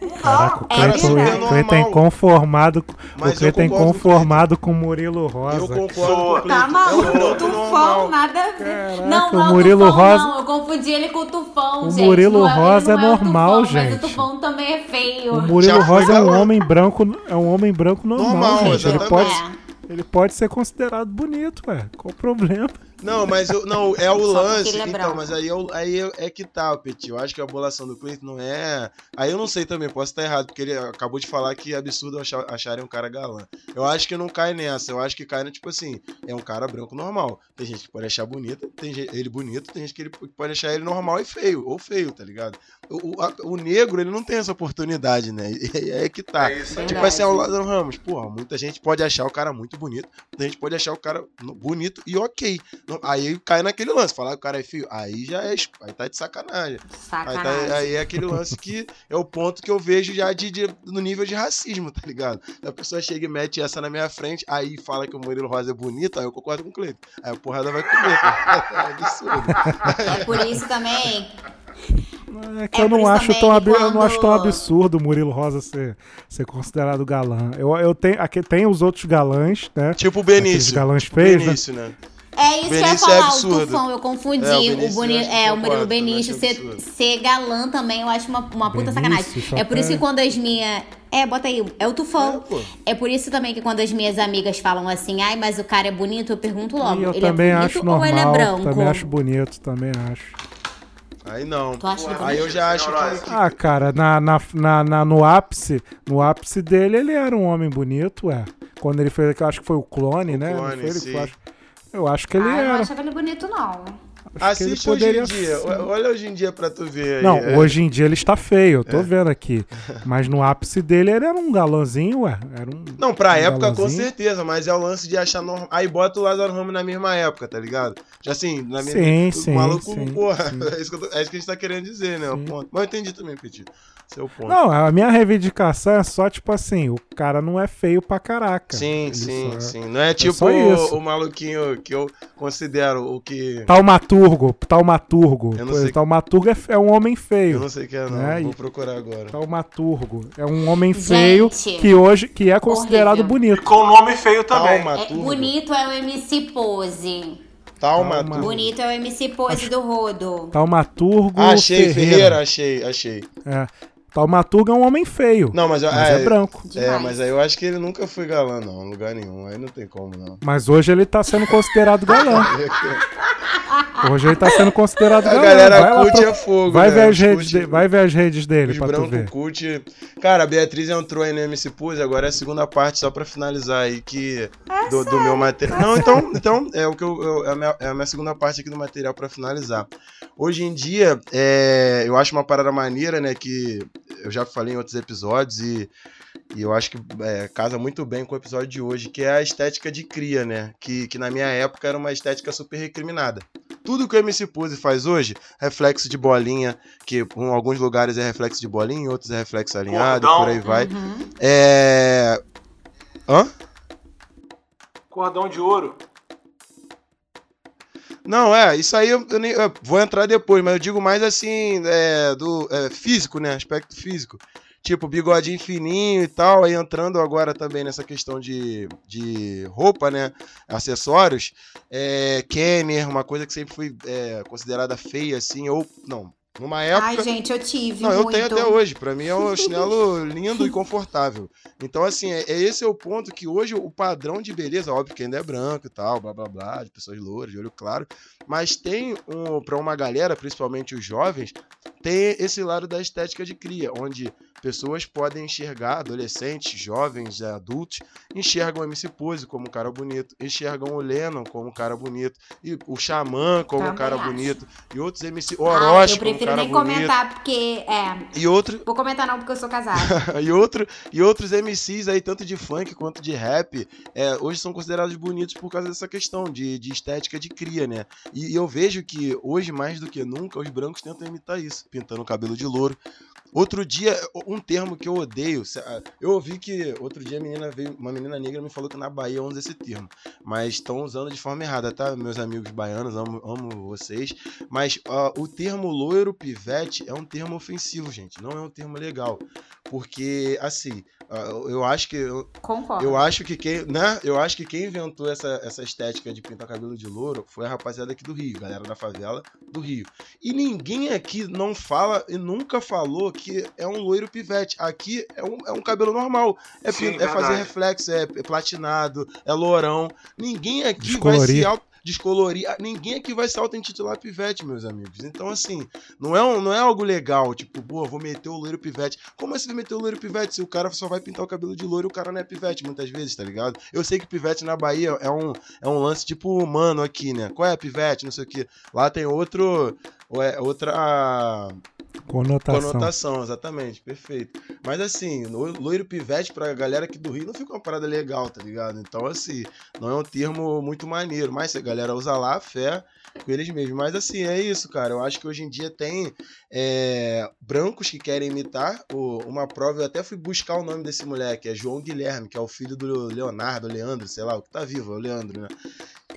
Não Caraca, o dá. É o Cleiton é inconformado, Mas o Cleiton é com o inconformado com o Murilo Rosa. Eu concordo Sou. com o tá maluco, É Tufão, nada a ver. Caraca, não, o não, é Murilo Tufão, Rosa- não. Eu confundi ele com o Tufão, O gente. Murilo Não é- Rosa não é o normal, Tufão, Mas gente. o Tufão também é feio. O Murilo Já Rosa é um homem branco, é um homem branco normal, Normal, gente. Ele pode, É. ele pode ser considerado bonito, ué. Qual o problema? Não, mas eu, não, é o lance. é então, mas aí, é o- aí é- é que tá, Petit. Eu acho que a abolação do Cleiton não é. Aí eu não sei também, posso estar errado, porque ele acabou de falar que é absurdo achar, acharem um cara galã. Eu acho que não cai nessa. Eu acho que cai no tipo assim, é um cara branco normal. Tem gente que pode achar bonito, tem gente, ele bonito, tem gente que ele pode achar ele normal e feio, ou feio, tá ligado? O, a- o negro, ele não tem essa oportunidade, né? E é que tá. É isso aí. Tipo assim, é o Lázaro Ramos, porra, muita gente pode achar o cara muito bonito, muita gente pode achar o cara bonito e ok. Aí cai naquele lance, falar que o cara é feio, aí já é, aí tá de sacanagem. Aí, Sacanagem. tá- aí é aquele lance que é o ponto que eu vejo já de, de- no nível de racismo, tá ligado? A pessoa chega e mete essa na minha frente, aí fala que o Murilo Rosa é bonito, aí eu concordo com o Cleiton. Aí a porrada vai comer, tá? *laughs* É absurdo. É por isso também. É que É eu não acho tão ab- eu não acho tão quando- absurdo o Murilo Rosa ser, ser considerado galã. Eu, eu tenho aqui tem os outros galãs, né? Tipo o Benício. galãs O feios, né? Benício, né? É isso que eu ia é falar, o absurdo. Tufão, eu confundi. É, o o, Benício boni... que é, o Murilo Benício ser, ser galã também, eu acho uma, uma puta Benício, sacanagem. É por isso que quando as minhas. É, bota aí, é o Tufão. É. É, por isso também que quando as minhas amigas falam assim, ai, mas o cara é bonito, eu pergunto logo, E eu ele também é bonito acho ou normal. ele é branco? Também acho bonito, também acho. Aí não. Tu acha ele Aí eu já acho que. Ah, cara, na, na, na, na- no ápice, no ápice dele, ele era um homem bonito, ué. Quando ele fez, eu acho que foi o clone, O né? Clone, foi ele foi, acho- eu acho que ele Ah, eu não era. achava ele bonito, não. Acho ele Assiste hoje em poderia dia. Olha hoje em dia pra tu ver aí. Não, É. hoje em dia ele está feio, eu tô vendo aqui. *laughs* Mas no ápice dele ele era um galãzinho, ué. Era um, Não, pra um época com certeza, mas é o lance de achar normal. Aí bota o Lázaro Ramos na mesma época, tá ligado? Já assim, na mesma. Sim, o sim, maluco, sim, porra, sim. *laughs* É, isso tô- é isso que a gente tá querendo dizer, né? O ponto. Mas eu entendi também, Petit. Seu ponto. Não, a minha reivindicação é só, tipo assim, o cara não é feio pra caraca. sim, sim, é- sim. Não é tipo só isso. o, o maluquinho que eu considero o que. Taumaturgo, taumaturgo. Eu não sei- Taumaturgo é, é um homem Eu feio. não sei o que é, não. É, Vou procurar agora. Taumaturgo. É um homem feio Gente. que hoje que é considerado Horrível. E bonito. com nome feio também. Talma. É, bonito é o MC Pose. Turbo. Bonito é o MC Pose do Rodo. Taumaturgo achei, Ferreira. Ferreira, achei, achei. É. Taumaturgo é um homem feio. Não, mas, eu- mas é, branco. É, Demais. mas aí eu acho que ele nunca foi galã, não, em lugar nenhum. Aí não tem como, não. Mas hoje ele tá sendo considerado galã. *laughs* Hoje ele tá sendo considerado *laughs* A galera lá cult pro- é fogo, vai né? ver as redes de- vai ver as redes dele pra tu branco ver. cult. Cara, a Beatriz entrou aí no MC Pose, agora é a segunda parte, só pra finalizar aí que. do, do meu material. Não, então, então é o que eu, eu- é, a minha, é a minha segunda parte aqui do material pra finalizar. Hoje em dia, é, eu acho uma parada maneira, né? Que eu já falei em outros episódios e. E eu acho que é, casa muito bem com o episódio de hoje, que é a estética de cria, né? Que, que na minha época era uma estética super recriminada. Tudo que o MC Pose faz hoje, reflexo de bolinha, que em alguns lugares é reflexo de bolinha, em outros é reflexo alinhado, Cordão. por aí vai. Uhum. É. Hã? Cordão de ouro. Não, é, isso aí eu, eu nem, eu vou entrar depois, mas eu digo mais assim, é, do é, físico, né? Aspecto físico. Tipo, bigodinho fininho e tal, aí entrando agora também nessa questão de, de roupa, né? Acessórios. É, Kenner, uma coisa que sempre foi é, considerada feia, assim, ou. Não, numa época. Ai, gente, eu tive Não, eu muito. tenho até hoje. Pra mim é um chinelo *laughs* lindo e confortável. Então, assim, é, é esse é o ponto que hoje o padrão de beleza, óbvio que ainda é branco e tal, blá blá blá, de pessoas louras, de olho claro. Mas tem um, pra uma galera, principalmente os jovens, tem esse lado da estética de cria, onde pessoas podem enxergar, adolescentes, jovens, adultos, enxergam o MC Pose como um cara bonito, enxergam o Lennon como um cara bonito, e o Xamã como um Também cara acho. bonito, e outros MC, o Ah, Orochi eu como um prefiro cara nem bonito. comentar, porque. É. E outro, Vou comentar não, porque eu sou casada. *laughs* e, outro, e outros MCs aí, tanto de funk quanto de rap, é, hoje são considerados bonitos por causa dessa questão de, de estética de cria, né? E, e eu vejo que hoje, mais do que nunca, os brancos tentam imitar isso, pintando o cabelo de louro. Outro dia, um termo que eu odeio, ah, eu ouvi que outro dia a menina veio, uma menina negra me falou que na Bahia usa esse termo, mas estão usando de forma errada, tá? Meus amigos baianos, amo, amo vocês, mas ah, o termo loiro pivete é um termo ofensivo, gente, não é um termo legal, porque assim, ah, eu acho que eu, Concordo. eu acho que quem, né? Eu acho que quem inventou essa, essa estética de pintar cabelo de louro foi a rapaziada aqui do Rio, galera da favela do Rio. E ninguém aqui não fala e nunca falou que é um loiro pivete. Aqui é um, é um cabelo normal. É, Sim, é fazer reflexo, é, é platinado, é lourão. Ninguém aqui vai Descolorir. se auto descolorir. Ah, Ninguém aqui vai se auto-intitular pivete, meus amigos. Então, assim, não é, um, não é algo legal. Tipo, pô, vou meter o loiro pivete. Como assim vai meter o loiro pivete? Se o cara só vai pintar o cabelo de loiro, o cara não é pivete muitas vezes, tá ligado? Eu sei que pivete na Bahia é um, é um lance tipo humano aqui, né? Qual é pivete? Não sei o que. Lá tem outro. é, Outra Conotação. conotação, exatamente, perfeito. Mas assim, lo- loiro pivete pra galera aqui do Rio não fica uma parada legal, tá ligado? Então, assim, não é um termo muito maneiro. Mas se a galera usa lá, fé com eles mesmos. Mas assim, é isso, cara. Eu acho que hoje em dia tem é, brancos que querem imitar. O- uma prova, eu até fui buscar o nome desse moleque, é João Guilherme, que é o filho do Leonardo, Leandro, sei lá, o que tá vivo, é o Leandro, né?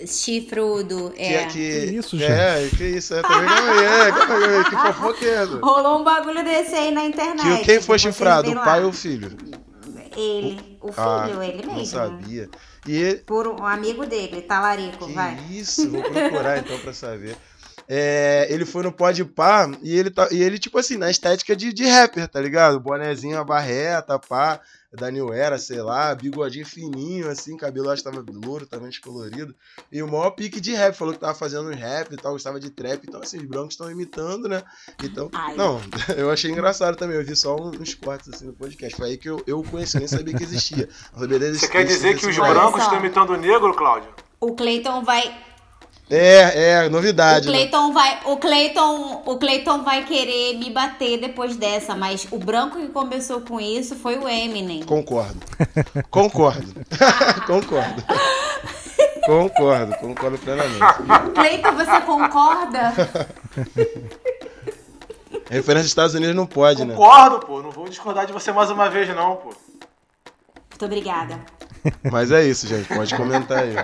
Chifrudo, Que é. que, Que isso, É, que isso, é também. Aí, é, aí, que *laughs* fofoqueiro. Rolou um bagulho desse aí na internet. Que, quem foi Vocês chifrado, o pai ou o filho? Ele. O filho, Ah, ele mesmo. Não sabia. E ele- Por um amigo dele, talarico, que vai. isso, vou procurar então pra saber. É, ele foi no Pode Pá e ele, tá, e ele, tipo assim, na estética de, de rapper, tá ligado? Bonezinho, a barreta, pá, da New Era, sei lá, bigodinho fininho, assim, cabelo acho que tava louro, também descolorido. E o maior pique de rap, falou que tava fazendo um rap e tal, gostava de trap, então assim, os brancos estão imitando, né? Então, Ai. não, *laughs* eu achei engraçado também, eu vi só um- uns cortes assim no podcast, foi aí que eu, eu conheci, nem sabia que existia. Não sabia da Você quer dizer que os brancos estão imitando o negro, Cláudio? O Cleiton vai. É, é, O novidade. né? Cleiton vai, o Cleiton, o Cleiton vai querer me bater depois dessa, mas o branco que começou com isso foi o Eminem. Concordo. Concordo. *laughs* concordo. Concordo, concordo plenamente. Cleiton, você concorda? *laughs* Referência dos Estados Unidos não pode, né? Concordo, pô. Não vou discordar de você mais uma vez, não, pô. Muito obrigada. Mas é isso, gente. Pode comentar aí.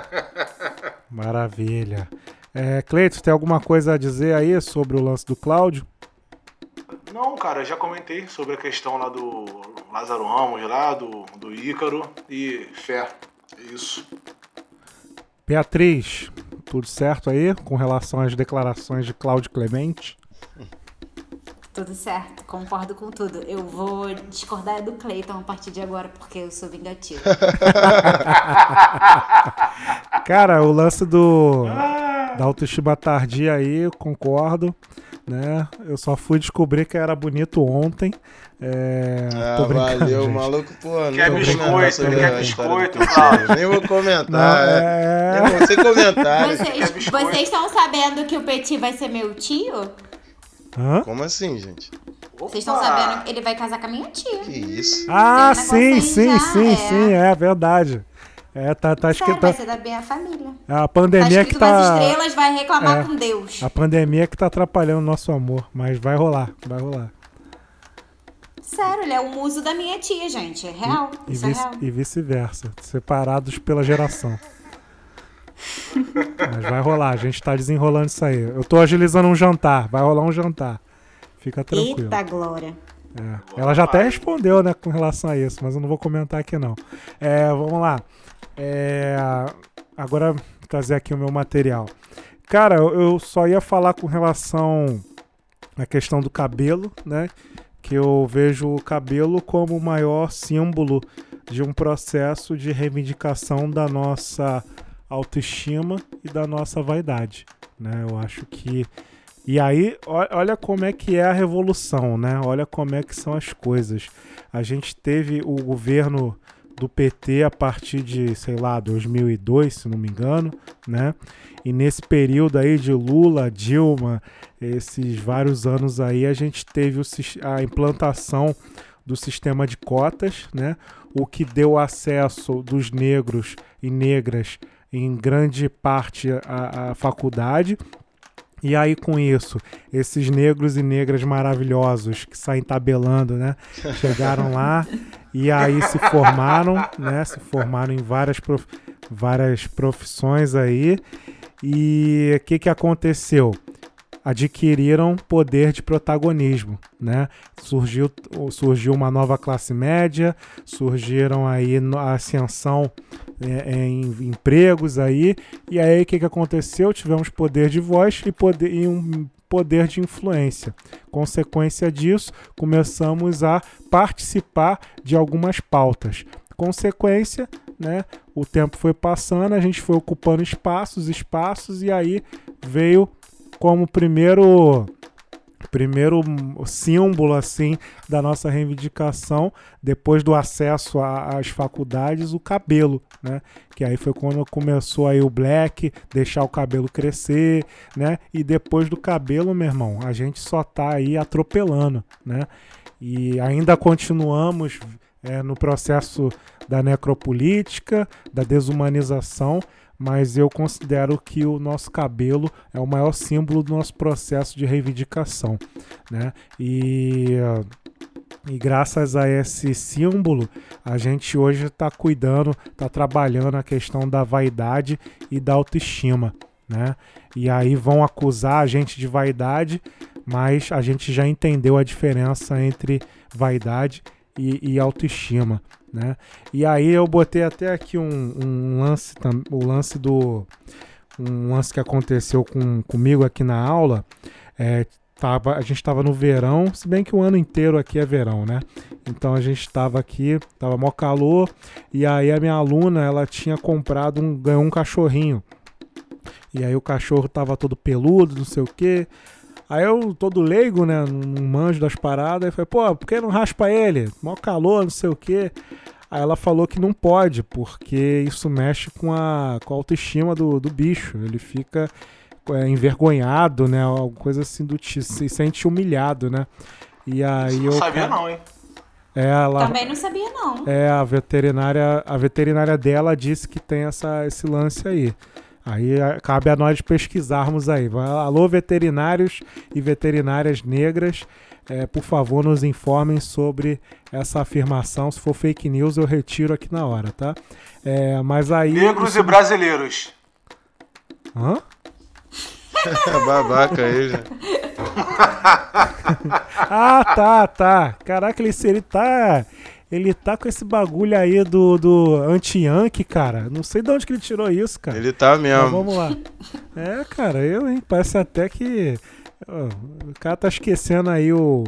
Maravilha. É, Cleiton, tem alguma coisa a dizer aí sobre o lance do Cláudio? Não, cara, eu já comentei sobre a questão lá do Lázaro Ramos, lá, do, do Ícaro e fé. É Isso. Beatriz, tudo certo aí com relação às declarações de Cláudio Clemente? Tudo certo, concordo com tudo. Eu vou discordar do Cleiton a partir de agora, porque eu sou vingativa. *laughs* Cara, o lance do da autoestima tardia aí, eu concordo, né? Eu só fui descobrir que era bonito ontem. É, Ah, valeu, gente. maluco. Pô, Quer biscoito, comentar quer biscoito. Cláudio? Nem vou comentar. Não, é... é... Nem vou- Sem comentário. Vocês, vocês estão sabendo que o Petit vai ser meu tio? Hã? Como assim, gente? Vocês estão sabendo que ele vai casar com a minha tia. Que isso? Ah, sim, sim, já, sim, é. sim, é verdade. É, tá, tá escrito. vai ser da minha família. A Tá pandemia que escrito nas tá. estrelas, vai reclamar É. com Deus. A pandemia que tá atrapalhando o nosso amor, mas vai rolar, vai rolar. Sério, ele é o muso da minha tia, gente. É real. E, Isso é vice- real. e vice-versa, separados pela geração. Mas vai rolar, a gente tá desenrolando isso aí. Eu tô agilizando um jantar, vai rolar um jantar. Fica tranquilo. Eita glória. É. Ela já até respondeu, né, com relação a isso, mas eu não vou comentar aqui não. É, vamos lá. É, agora vou trazer aqui o meu material. Cara, eu eu só ia falar com relação à questão do cabelo, né? Que eu vejo o cabelo como o maior símbolo de um processo de reivindicação da nossa autoestima e da nossa vaidade, né? Eu acho que e aí, olha como é que é a revolução, né? Olha como é que são as coisas. A gente teve o governo do PT a partir de, sei lá, 2002, se não me engano, né? E nesse período aí de Lula, Dilma, esses vários anos aí, a gente teve a implantação do sistema de cotas, né? O que deu acesso dos negros e negras em grande parte à, à faculdade. E aí, com isso, esses negros e negras maravilhosos que saem tabelando, né? *laughs* Chegaram lá e aí se formaram, né? Se formaram em várias, prof- várias profissões aí. E o que, que aconteceu? Adquiriram poder de protagonismo, né? Surgiu, surgiu uma nova classe média, surgiram aí a ascensão é, em empregos aí, e aí o que, que aconteceu? Tivemos poder de voz e, poder, e um poder de influência. Consequência disso, começamos a participar de algumas pautas. Consequência, né? O tempo foi passando, a gente foi ocupando espaços, espaços, e aí veio como primeiro primeiro símbolo assim da nossa reivindicação depois do acesso às faculdades o cabelo né? Que aí foi quando começou aí o black deixar o cabelo crescer né? E depois do cabelo meu irmão a gente só tá aí atropelando né? E ainda continuamos é, no processo da necropolítica da desumanização mas eu considero que o nosso cabelo é o maior símbolo do nosso processo de reivindicação, né? E, e graças a esse símbolo, a gente hoje está cuidando, está trabalhando a questão da vaidade e da autoestima, né? E aí vão acusar a gente de vaidade, mas a gente já entendeu a diferença entre vaidade e, e autoestima, né? E aí eu botei até aqui um, um lance, o lance do um lance que aconteceu com, comigo aqui na aula. É, tava, a gente estava no verão, se bem que o ano inteiro aqui é verão, né? Então a gente estava aqui, tava mó calor, e aí a minha aluna ela tinha comprado um, ganhou um cachorrinho. E aí o cachorro tava todo peludo, não sei o quê. Aí eu, todo leigo, né, não manjo das paradas, aí falei, pô, por que não raspa ele? Mó calor, não sei o quê. Aí ela falou que não pode, porque isso mexe com a, com a autoestima do, do bicho. Ele fica é, envergonhado, né? Alguma coisa assim do tipo, se sente humilhado, né? E aí Não eu. sabia não, hein? É, ela, Também não sabia, não. é, a veterinária, a veterinária dela disse que tem essa, esse lance aí. Aí a- cabe a nós pesquisarmos aí. Alô, veterinários e veterinárias negras, é, por favor, nos informem sobre essa afirmação. Se for fake news, eu retiro aqui na hora, tá? É, mas aí. Negros isso- e brasileiros. Hã? *laughs* Babaca aí, já. Ah, tá, tá. Caraca, ele, ele tá. Ele tá com esse bagulho aí do, do anti-yankee, cara. Não sei de onde que ele tirou isso, cara. Ele tá Mas mesmo. vamos lá. É, cara, eu, hein? Parece até que. ó, o cara tá esquecendo aí o.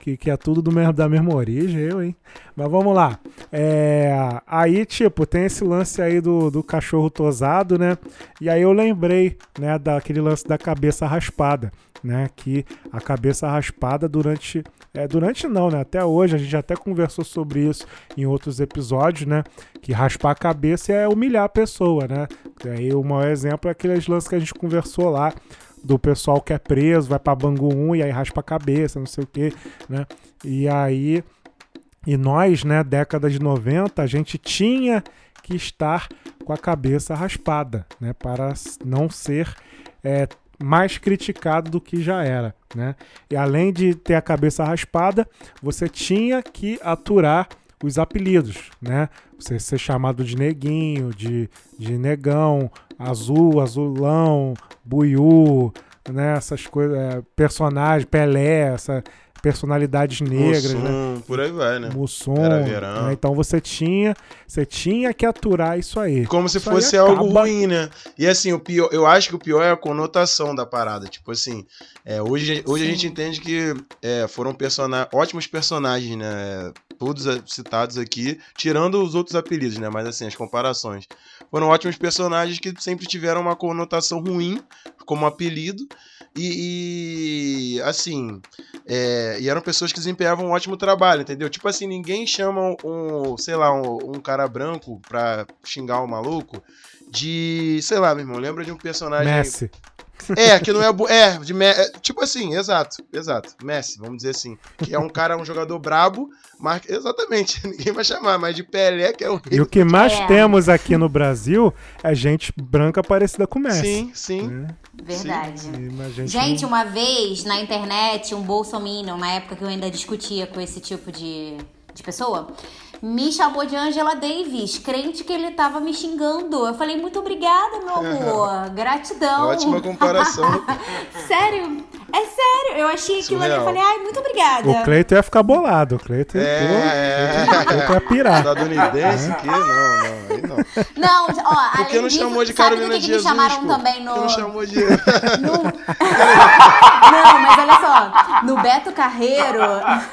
Que, que é tudo do mesmo, da mesma origem, eu, hein? Mas vamos lá. É, aí, tipo, tem esse lance aí do, do cachorro tosado, né? E aí eu lembrei, né, daquele lance da cabeça raspada, né? Que a cabeça raspada durante. É, durante não, né? Até hoje, a gente até conversou sobre isso em outros episódios, né? Que raspar a cabeça é humilhar a pessoa, né? Aí o maior exemplo é aqueles lances que a gente conversou lá do pessoal que é preso, vai pra Bangu 1 e aí raspa a cabeça, não sei o que, né? E aí e nós, né, década de 90, a gente tinha que estar com a cabeça raspada, né, para não ser é, mais criticado do que já era, né? E além de ter a cabeça raspada, você tinha que aturar os apelidos, né? Você ser chamado de neguinho, de, de negão, azul, azulão, buiú, né? Essas coisas, é, personagem, Pelé, essa personalidades negras, né? Mussum, por aí vai, né? Mussum. Era verão. né? Então você tinha, você tinha que aturar isso aí. Como se Isso fosse algo acaba- ruim, né? E assim, o pior, eu acho que o pior é a conotação da parada. Tipo assim, é, hoje, hoje a gente entende que é, foram persona ótimos personagens, né? Todos a- citados aqui, tirando os outros apelidos, né? Mas assim, as comparações. Foram ótimos personagens que sempre tiveram uma conotação ruim como apelido. E, e, assim, é, e eram pessoas que desempenhavam um ótimo trabalho, entendeu? Tipo assim, ninguém chama um, sei lá, um, um cara branco pra xingar o maluco de, sei lá, meu irmão, lembra de um personagem... Messi. É, que não é, bu- é, de é, tipo assim, exato, exato, Messi, vamos dizer assim, que é um cara, um jogador brabo, marca, exatamente, *laughs* ninguém vai chamar, mas de Pelé, que é o E o que mais É. temos aqui no Brasil é gente branca parecida com Messi. Sim, sim. né? Verdade. Mas gente, Gente, não- uma vez na internet, um bolsominion, na época que eu ainda discutia com esse tipo de, de pessoa, me chamou de Angela Davis, crente que ele tava me xingando. Eu falei, muito obrigada, meu amor. *laughs* Gratidão. Ótima comparação. *laughs* sério, é sério. Eu achei aquilo ali, eu Surreal. falei, ai, muito obrigada. O Cleiton ia ficar bolado. O Cleiton, É, pô, o Cleiton ia pirar. Estadunidense aqui? Não, não, aí não. Não, ó, Por que além não disso, chamou de sabe Carolina do que, que me Jesus, chamaram pô? também no... que não chamou de... *laughs* No- Não, mas olha só, no Beto Carreiro,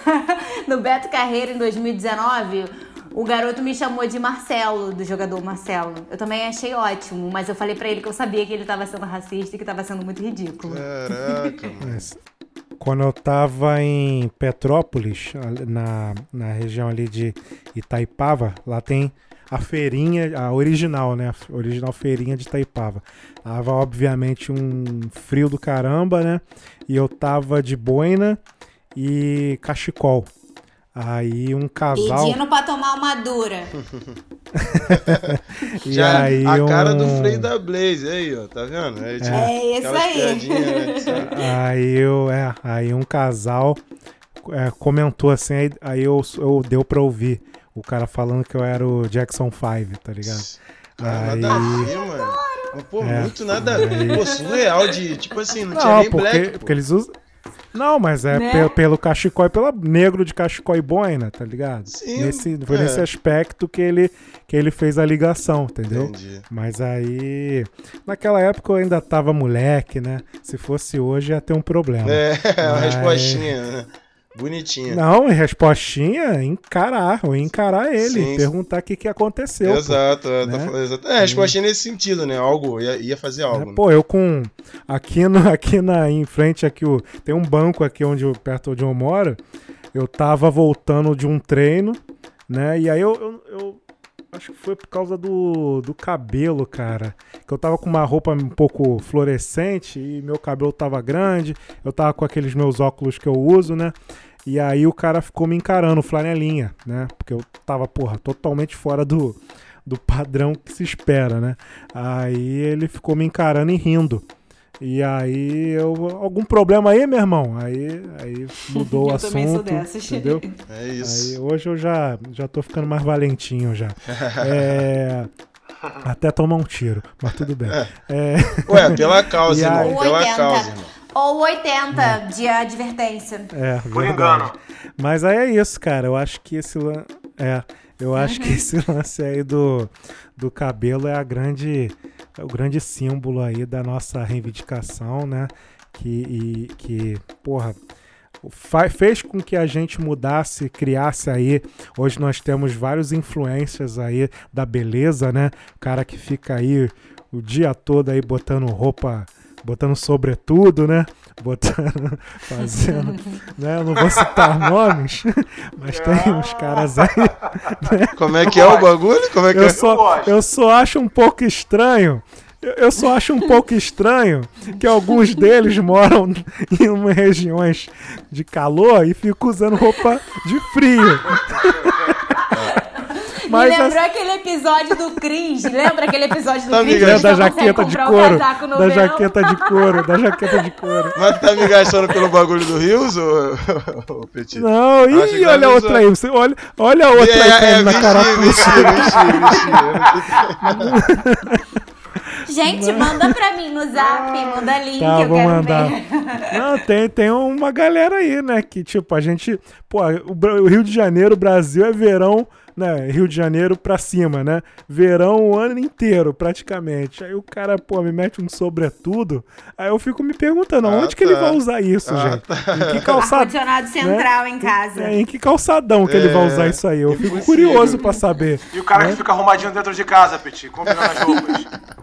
*laughs* no Beto Carreiro em 2019, o garoto me chamou de Marcelo, do jogador Marcelo. Eu também achei ótimo, mas eu falei pra ele que eu sabia que ele tava sendo racista e que tava sendo muito ridículo. Caraca. *laughs* Mas, Quando eu tava em Petrópolis, na, na região ali de Itaipava, lá tem a feirinha, a original, né? A original feirinha de Itaipava. Tava, obviamente, um frio do caramba, né? E eu tava de boina e cachecol. Aí um casal. Pedindo pra tomar uma dura. *laughs* E Já aí a cara um- do Frei da Blaze, aí, ó, tá vendo? Aí, tipo, É isso aí. né. Aí eu, é, aí um casal é, comentou assim, aí, aí eu, eu deu pra ouvir o cara falando que eu era o Jackson 5, tá ligado? Cara, Aí- nada a ver, mano. Pô, É. muito nada a ver. Pô, surreal de, tipo assim, não, tinha Não, nem porque, black, pô. porque eles usam. Não, mas é Né? pe- pelo cachecol e pelo negro de cachecol e boina, tá ligado? Sim, Nesse, foi é. nesse aspecto que ele, que ele fez a ligação, entendeu? Entendi. Mas aí, naquela época eu ainda tava moleque, né? Se fosse hoje ia ter um problema. É, *laughs* uma Mas- respostinha, né? Bonitinha. Não, respostinha, encarar, ou encarar ele, Sim. perguntar o que, que aconteceu. pô. Exato, é, tá né? falando exato. É, respostinha nesse sentido, né? Algo, ia, ia fazer É, algo. né? pô, eu com. Aqui, no, *laughs* aqui na, em frente, aqui, o, tem um banco aqui onde perto onde eu moro. Eu tava voltando de um treino, né? E aí eu, eu, eu Acho que foi por causa do, do cabelo, cara. Que eu tava com uma roupa um pouco fluorescente e meu cabelo tava grande. Eu tava com aqueles meus óculos que eu uso, né? E aí o cara ficou me encarando, flanelinha, né? Porque eu tava, porra, totalmente fora do, do padrão que se espera, né? Aí ele ficou me encarando e rindo. E aí, eu, algum problema aí, meu irmão? Aí, aí mudou *laughs* o Eu assunto. também sou dessas. Entendeu? É isso. Aí, hoje eu já, já tô ficando mais valentinho já. É, *laughs* até tomar um tiro, mas tudo bem. É, Ué, pela *laughs* causa, aí- irmão. Pela 80. causa, irmão. Ou 80 de advertência. é, Por verdade. engano. Mas aí é isso, cara. Eu acho que esse é, eu acho que esse *laughs* lance aí do, do cabelo é a grande é o grande símbolo aí da nossa reivindicação, né? Que e, que, porra, fez com que a gente mudasse, criasse aí. Hoje nós temos vários influencers aí da beleza, né? Cara que fica aí o dia todo aí botando roupa, botando sobretudo, né? Botando, *laughs* fazendo, né? Eu não vou citar *laughs* nomes, mas tem uns caras aí. Como é que é o bagulho? Como é que Eu é? só, eu só acho um pouco estranho. eu- só acho um pouco estranho que alguns deles moram em regiões de calor e ficam usando roupa de frio. *laughs* Mas Me as- lembrou aquele episódio do Cris. Lembra aquele episódio do Tá da jaqueta de couro, no da verão? jaqueta de couro, da jaqueta de couro. *laughs* Mas tá me gastando pelo bagulho do Rios, ô, ô Petit? Não, Acho ih, olha a outra aí, você olha, olha a outra aí é, é, na cara. *laughs* Gente, manda pra mim no zap, manda link, Tá, eu vou quero mandar. ver. *laughs* Não, tem, tem uma galera aí, né? Que, tipo, a gente. Pô, o Rio de Janeiro, o Brasil é verão, né? Rio de Janeiro pra cima, né? Verão o ano inteiro, praticamente. Aí o cara, pô, me mete um sobretudo. Aí eu fico me perguntando, Ah, onde que ele tá. vai usar isso, Ah, gente? Em que calçado. Ar-condicionado central em casa. É, em que calçadão que ele vai usar isso aí? Eu fico impossível. curioso pra saber. E o cara que fica arrumadinho dentro de casa, Petit, combinando as roupas. *laughs*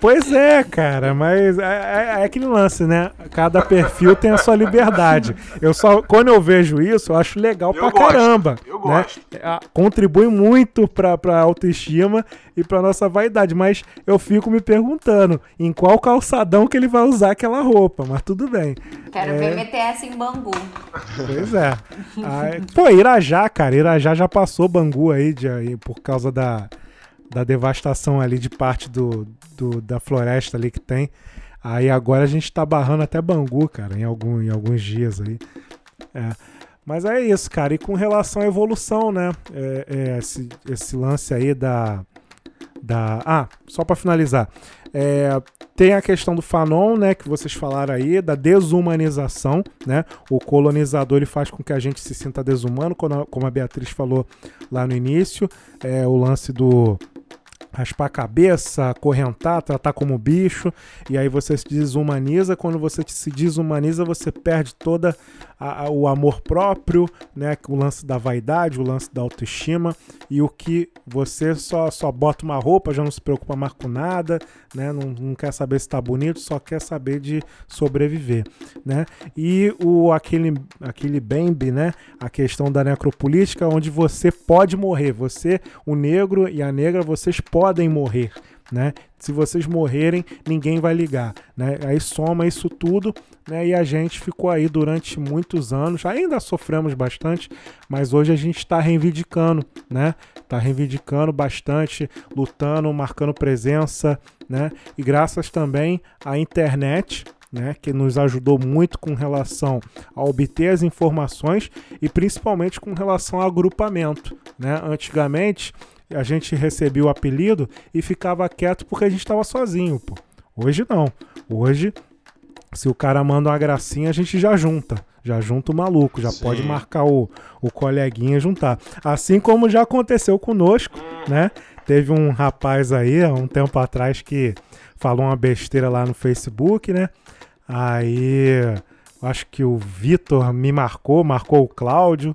Pois é, cara, mas é, é- é aquele lance, né? Cada perfil tem a sua liberdade. Eu só, quando eu vejo isso, eu acho legal Eu pra gosto, caramba. Né? gosto. É, Contribui muito pra, pra autoestima e pra nossa vaidade, mas eu fico me perguntando em qual calçadão que ele vai usar aquela roupa, mas tudo bem. Quero É. ver MTS em Bangu. Pois é. Aí, pô, Irajá, cara, Irajá já passou Bangu aí, de, aí por causa da, da devastação ali de parte do, do- da floresta ali que tem. Aí agora a gente tá barrando até Bangu, cara, em, algum, em alguns dias aí. É. Mas é isso, cara. E com relação à evolução, né? É, é, esse, esse lance aí da. da ah, só pra finalizar. É, tem a questão do Fanon, né, que vocês falaram aí, da desumanização, né? O colonizador ele faz com que a gente se sinta desumano, como a Beatriz falou lá no início, é o lance do raspar a cabeça, acorrentar, tratar como bicho, e aí você se desumaniza. Quando você se desumaniza, você perde toda a- a- o amor próprio, né? O lance da vaidade, o lance da autoestima, e o que você só, só bota uma roupa, já não se preocupa mais com nada, né? Não, não quer saber se está bonito, só quer saber de sobreviver, né? E o aquele aquele Bembe, né? A questão da necropolítica, onde você pode morrer, você, o negro e a negra, vocês podem morrer, né? Se vocês morrerem, ninguém vai ligar, né? Aí soma isso tudo, né? E a gente ficou aí durante muitos anos, ainda sofremos bastante, mas hoje a gente está reivindicando, né? Tá reivindicando bastante, lutando, marcando presença, né? E graças também à internet, né, que nos ajudou muito com relação a obter as informações e principalmente com relação ao agrupamento. Né? Antigamente, a gente recebia o apelido e ficava quieto porque a gente estava sozinho. Pô. Hoje não. Hoje, se o cara manda uma gracinha, a gente já junta. Já junta o maluco, já Sim. pode marcar o, o coleguinha juntar. Assim como já aconteceu conosco, né? Teve um rapaz aí, há um tempo atrás, que falou uma besteira lá no Facebook, né? Aí acho que o Vitor me marcou, marcou o Cláudio.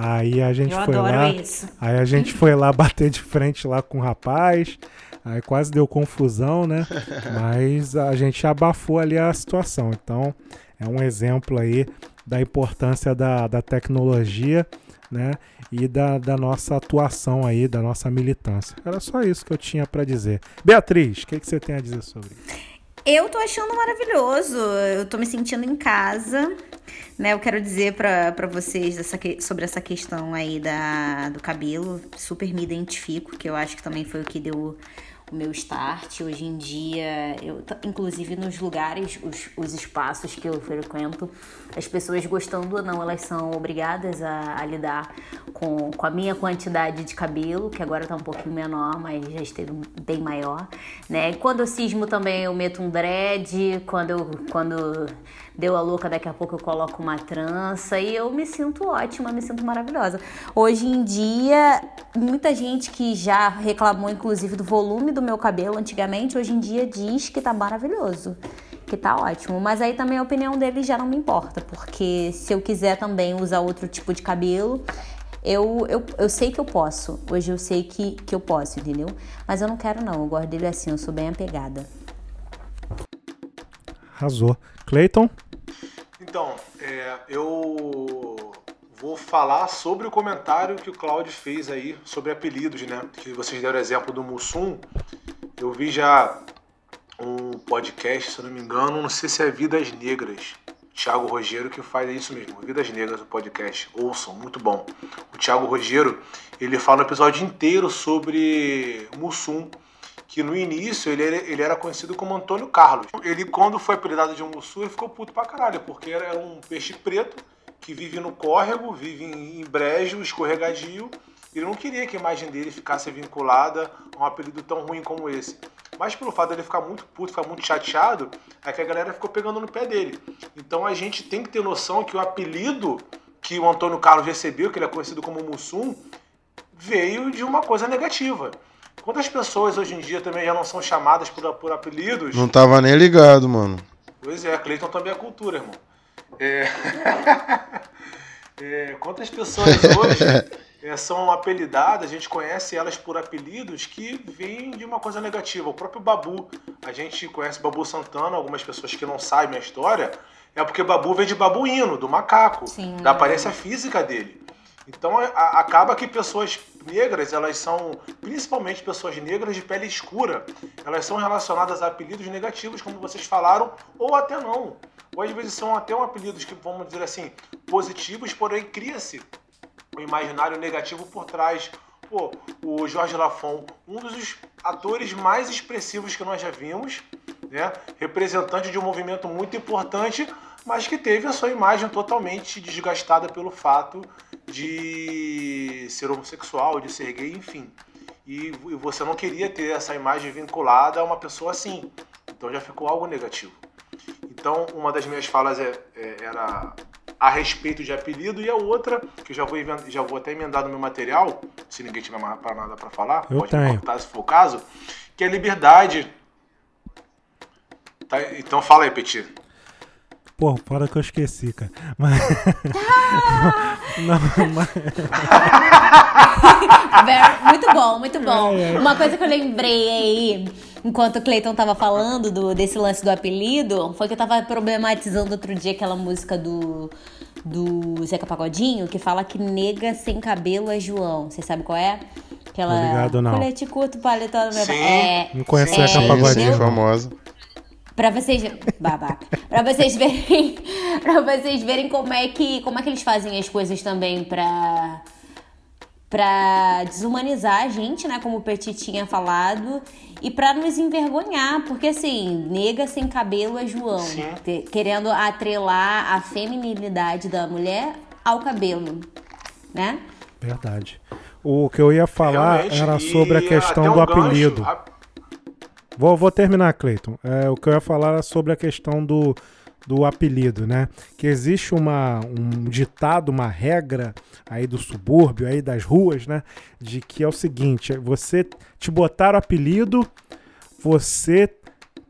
Aí a gente Eu foi adoro lá. isso. Aí a gente foi lá bater de frente lá com o rapaz. Aí quase deu confusão, né? *laughs* Mas a gente abafou ali a situação. Então é um exemplo aí da importância da, da tecnologia, né? E da, da nossa atuação aí, da nossa militância. Era só isso que eu tinha para dizer. Beatriz, o que, que você tem a dizer sobre isso? Eu tô achando maravilhoso. Eu tô me sentindo em casa. Né, eu quero dizer para vocês essa, sobre essa questão aí da, do cabelo. Super me identifico, que eu acho que também foi o que deu meu start. Hoje em dia, eu, inclusive nos lugares, os, os espaços que eu frequento, as pessoas gostando ou não, elas são obrigadas a, a lidar com, com a minha quantidade de cabelo, que agora tá um pouquinho menor, mas já esteve bem maior, né? quando eu cismo também eu meto um dread, quando eu, quando deu a louca, daqui a pouco eu coloco uma trança e eu me sinto ótima, me sinto maravilhosa. Hoje em dia, muita gente que já reclamou, inclusive, do volume do meu cabelo antigamente, hoje em dia diz que tá maravilhoso. Que tá ótimo, mas aí também a opinião deles já não me importa, porque se eu quiser também usar outro tipo de cabelo, eu, eu, eu sei que eu posso. Hoje eu sei que, que eu posso, entendeu? Mas eu não quero, não. Eu gosto dele assim, eu sou bem apegada. Arrasou. Clayton? Então, é, eu vou falar sobre o comentário que o Claudio fez aí sobre apelidos, né? Que vocês deram exemplo do Mussum. Eu vi já um podcast, se eu não me engano, não sei se é Vidas Negras. Thiago Rogero que faz isso mesmo, Vidas Negras, o podcast. Ouçam, muito bom. O Thiago Rogero, ele fala um episódio inteiro sobre Mussum que no início ele, ele era conhecido como Antônio Carlos. Ele, quando foi apelidado de Mussu, ele ficou puto pra caralho, porque era um peixe preto que vive no córrego, vive em brejo, escorregadio. Ele não queria que a imagem dele ficasse vinculada a um apelido tão ruim como esse. Mas pelo fato dele ficar muito puto, ficar muito chateado, é que a galera ficou pegando no pé dele. Então a gente tem que ter noção que o apelido que o Antônio Carlos recebeu, que ele é conhecido como Mussum, veio de uma coisa negativa. Quantas pessoas hoje em dia também já não são chamadas por, por apelidos? Não tava nem ligado, mano. Pois é, Cleiton também é cultura, irmão. É... *laughs* é... Quantas pessoas hoje é, são apelidadas, a gente conhece elas por apelidos que vêm de uma coisa negativa. O próprio Babu, a gente conhece Babu Santana, algumas pessoas que não sabem a história, é porque Babu vem de babuíno, do macaco, Sim. da aparência física dele. Então a, acaba que pessoas negras, elas são, principalmente pessoas negras de pele escura, elas são relacionadas a apelidos negativos, como vocês falaram, ou até não. Ou às vezes são até um apelidos que, vamos dizer assim, positivos, porém cria-se um imaginário negativo por trás. Pô, o Jorge Lafon, um dos atores mais expressivos que nós já vimos, né? representante de um movimento muito importante, mas que teve a sua imagem totalmente desgastada pelo fato de ser homossexual, de ser gay, enfim. E você não queria ter essa imagem vinculada a uma pessoa assim. Então já ficou algo negativo. Então, uma das minhas falas é, é, era a respeito de apelido e a outra, que eu já vou, já vou até emendar no meu material, se ninguém tiver mais para nada para falar, eu pode tenho. cortar se for o caso, que é liberdade. Tá, então fala aí, Petit. Pô, fora que eu esqueci, cara. Mas. *laughs* não, mas... muito bom, muito bom. É, é. Uma coisa que eu lembrei aí, enquanto o Cleiton tava falando do, desse lance do apelido, foi que eu tava problematizando outro dia aquela música do, do Zeca Pagodinho, que fala que nega sem cabelo é João. Você sabe qual é? Aquela. Obrigado, não. Colete curto, paletó. Sim. É, não conhece é, Zeca Pagodinho. famosa. Pra vocês. Babaca. pra vocês verem. *laughs* pra vocês verem como é que. como é que eles fazem as coisas também pra. Pra desumanizar a gente, né? Como o Petit tinha falado. E pra nos envergonhar. Porque assim, nega sem cabelo é João. Querendo atrelar a feminilidade da mulher ao cabelo. Né? Verdade. O que eu ia falar Realmente, era sobre a questão do apelido. Gancho, Vou, vou terminar, Cleiton. É, o que eu ia falar era sobre a questão do, do apelido, né? Que existe uma, um ditado, uma regra aí do subúrbio, aí das ruas, né? De que é o seguinte: você te botar o apelido, você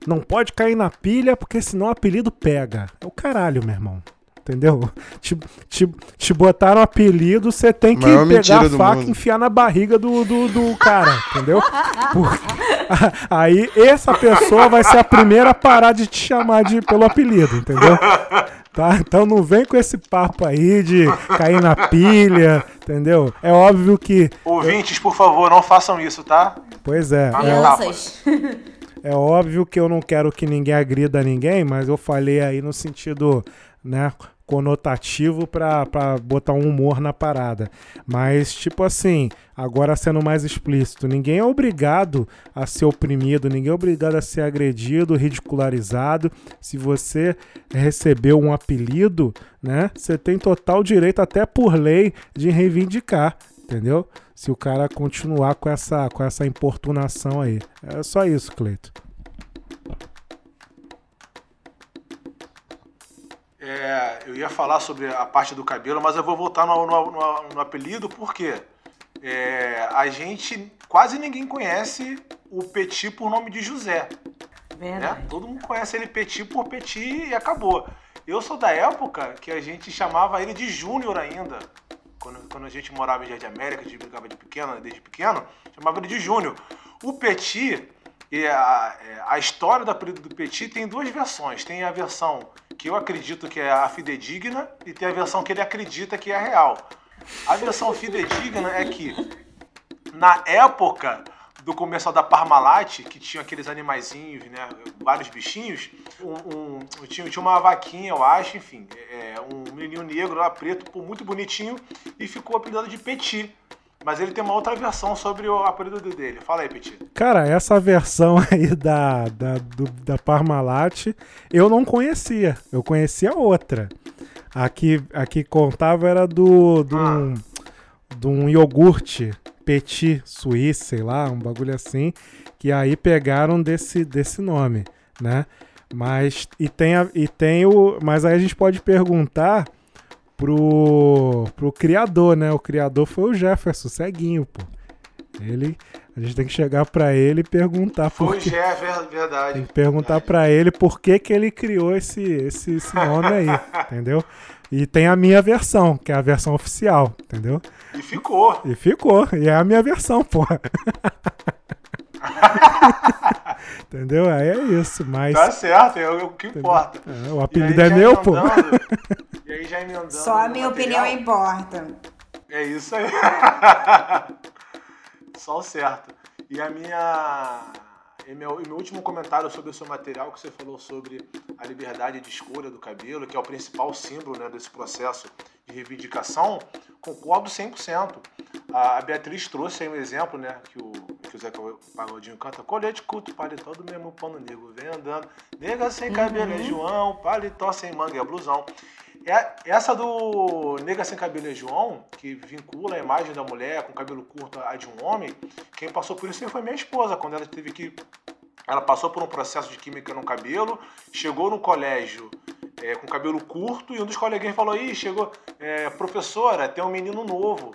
não pode cair na pilha, porque senão o apelido pega. É o caralho, meu irmão. Entendeu? *laughs* Te, te, te botaram apelido, você tem que Maior pegar a faca e enfiar na barriga do, do, do cara, entendeu? Por- *laughs* aí essa pessoa vai ser a primeira a parar de te chamar de, pelo apelido, entendeu? Tá? Então não vem com esse papo aí de cair na pilha, entendeu? É óbvio que. Ouvintes, por favor, não façam isso, tá? Pois é, Ah, é. Crianças. é óbvio que eu não quero que ninguém agrida ninguém, mas eu falei aí no sentido, né, conotativo pra botar um humor na parada. Mas, tipo assim, agora sendo mais explícito, ninguém é obrigado a ser oprimido, ninguém é obrigado a ser agredido, ridicularizado. Se você recebeu um apelido, né, você tem total direito, até por lei, de reivindicar, entendeu? Se o cara continuar com essa, com essa importunação aí. É só isso, Cleito. É, eu ia falar sobre a parte do cabelo, mas eu vou voltar no, no- no- no apelido porque é, a gente quase ninguém conhece o Petit por nome de José. né? Verdade. Todo mundo conhece ele Petit por Petit e acabou. Eu sou da época que a gente chamava ele de Júnior ainda. Quando, quando a gente morava em Jardim América, a gente brincava de pequeno, desde pequeno, chamava ele de Júnior. O Petit, e a, é, a história do apelido do Petit tem duas versões. Tem a versão que eu acredito que é a fidedigna e tem a versão que ele acredita que é real. A versão fidedigna é que na época do comercial da Parmalat, que tinha aqueles animaizinhos, né, vários bichinhos, um, um- tinha, tinha uma vaquinha, eu acho, enfim, é, um menino negro lá, preto, muito bonitinho, e ficou apelidado de Petit. Mas ele tem uma outra versão sobre o apelido dele. Fala aí, Petit. Cara, essa versão *laughs* aí da, da, do- da Parmalat eu não conhecia. Eu conhecia outra. A que, a que contava era do, do, um, de um iogurte Petit Suisse, sei lá, um bagulho assim. Que aí pegaram desse, desse nome, né? Mas, e tem, a, e tem o. Mas aí a gente pode perguntar pro, pro criador, né? O criador foi o Jefferson, ceguinho, pô. Ele, a gente tem que chegar pra ele e perguntar por Foi quê. já é ver- verdade. Tem que perguntar pra ele por que, que ele criou esse, esse, esse nome aí, *laughs* entendeu? E tem a minha versão, que é a versão oficial, entendeu? E ficou. E ficou, e é a minha versão, porra. *laughs* *laughs* entendeu? Aí é isso, mas Tá certo, é o que importa. é, o apelido aí, é meu, pô. E aí já emendando. Só a minha material, opinião importa. É isso aí. *laughs* Só o certo. E a minha. E meu, e meu último comentário sobre o seu material, que você falou sobre a liberdade de escolha do cabelo, que é o principal símbolo né, desse processo de reivindicação, concordo 100%. A, a Beatriz trouxe aí um exemplo, né, que o, que o Zé Pagodinho canta, colete culto, paletó do mesmo pano negro, vem andando, nega sem cabelo é João, paletó sem manga é blusão. É- Essa do Nega Sem Cabelo é João, que vincula a imagem da mulher com cabelo curto à de um homem, quem passou por isso foi minha esposa, quando ela teve que. Ela passou por um processo de química no cabelo, chegou no colégio é, com cabelo curto e um dos coleguinhas falou: Ih, chegou, é, professora, tem um menino novo.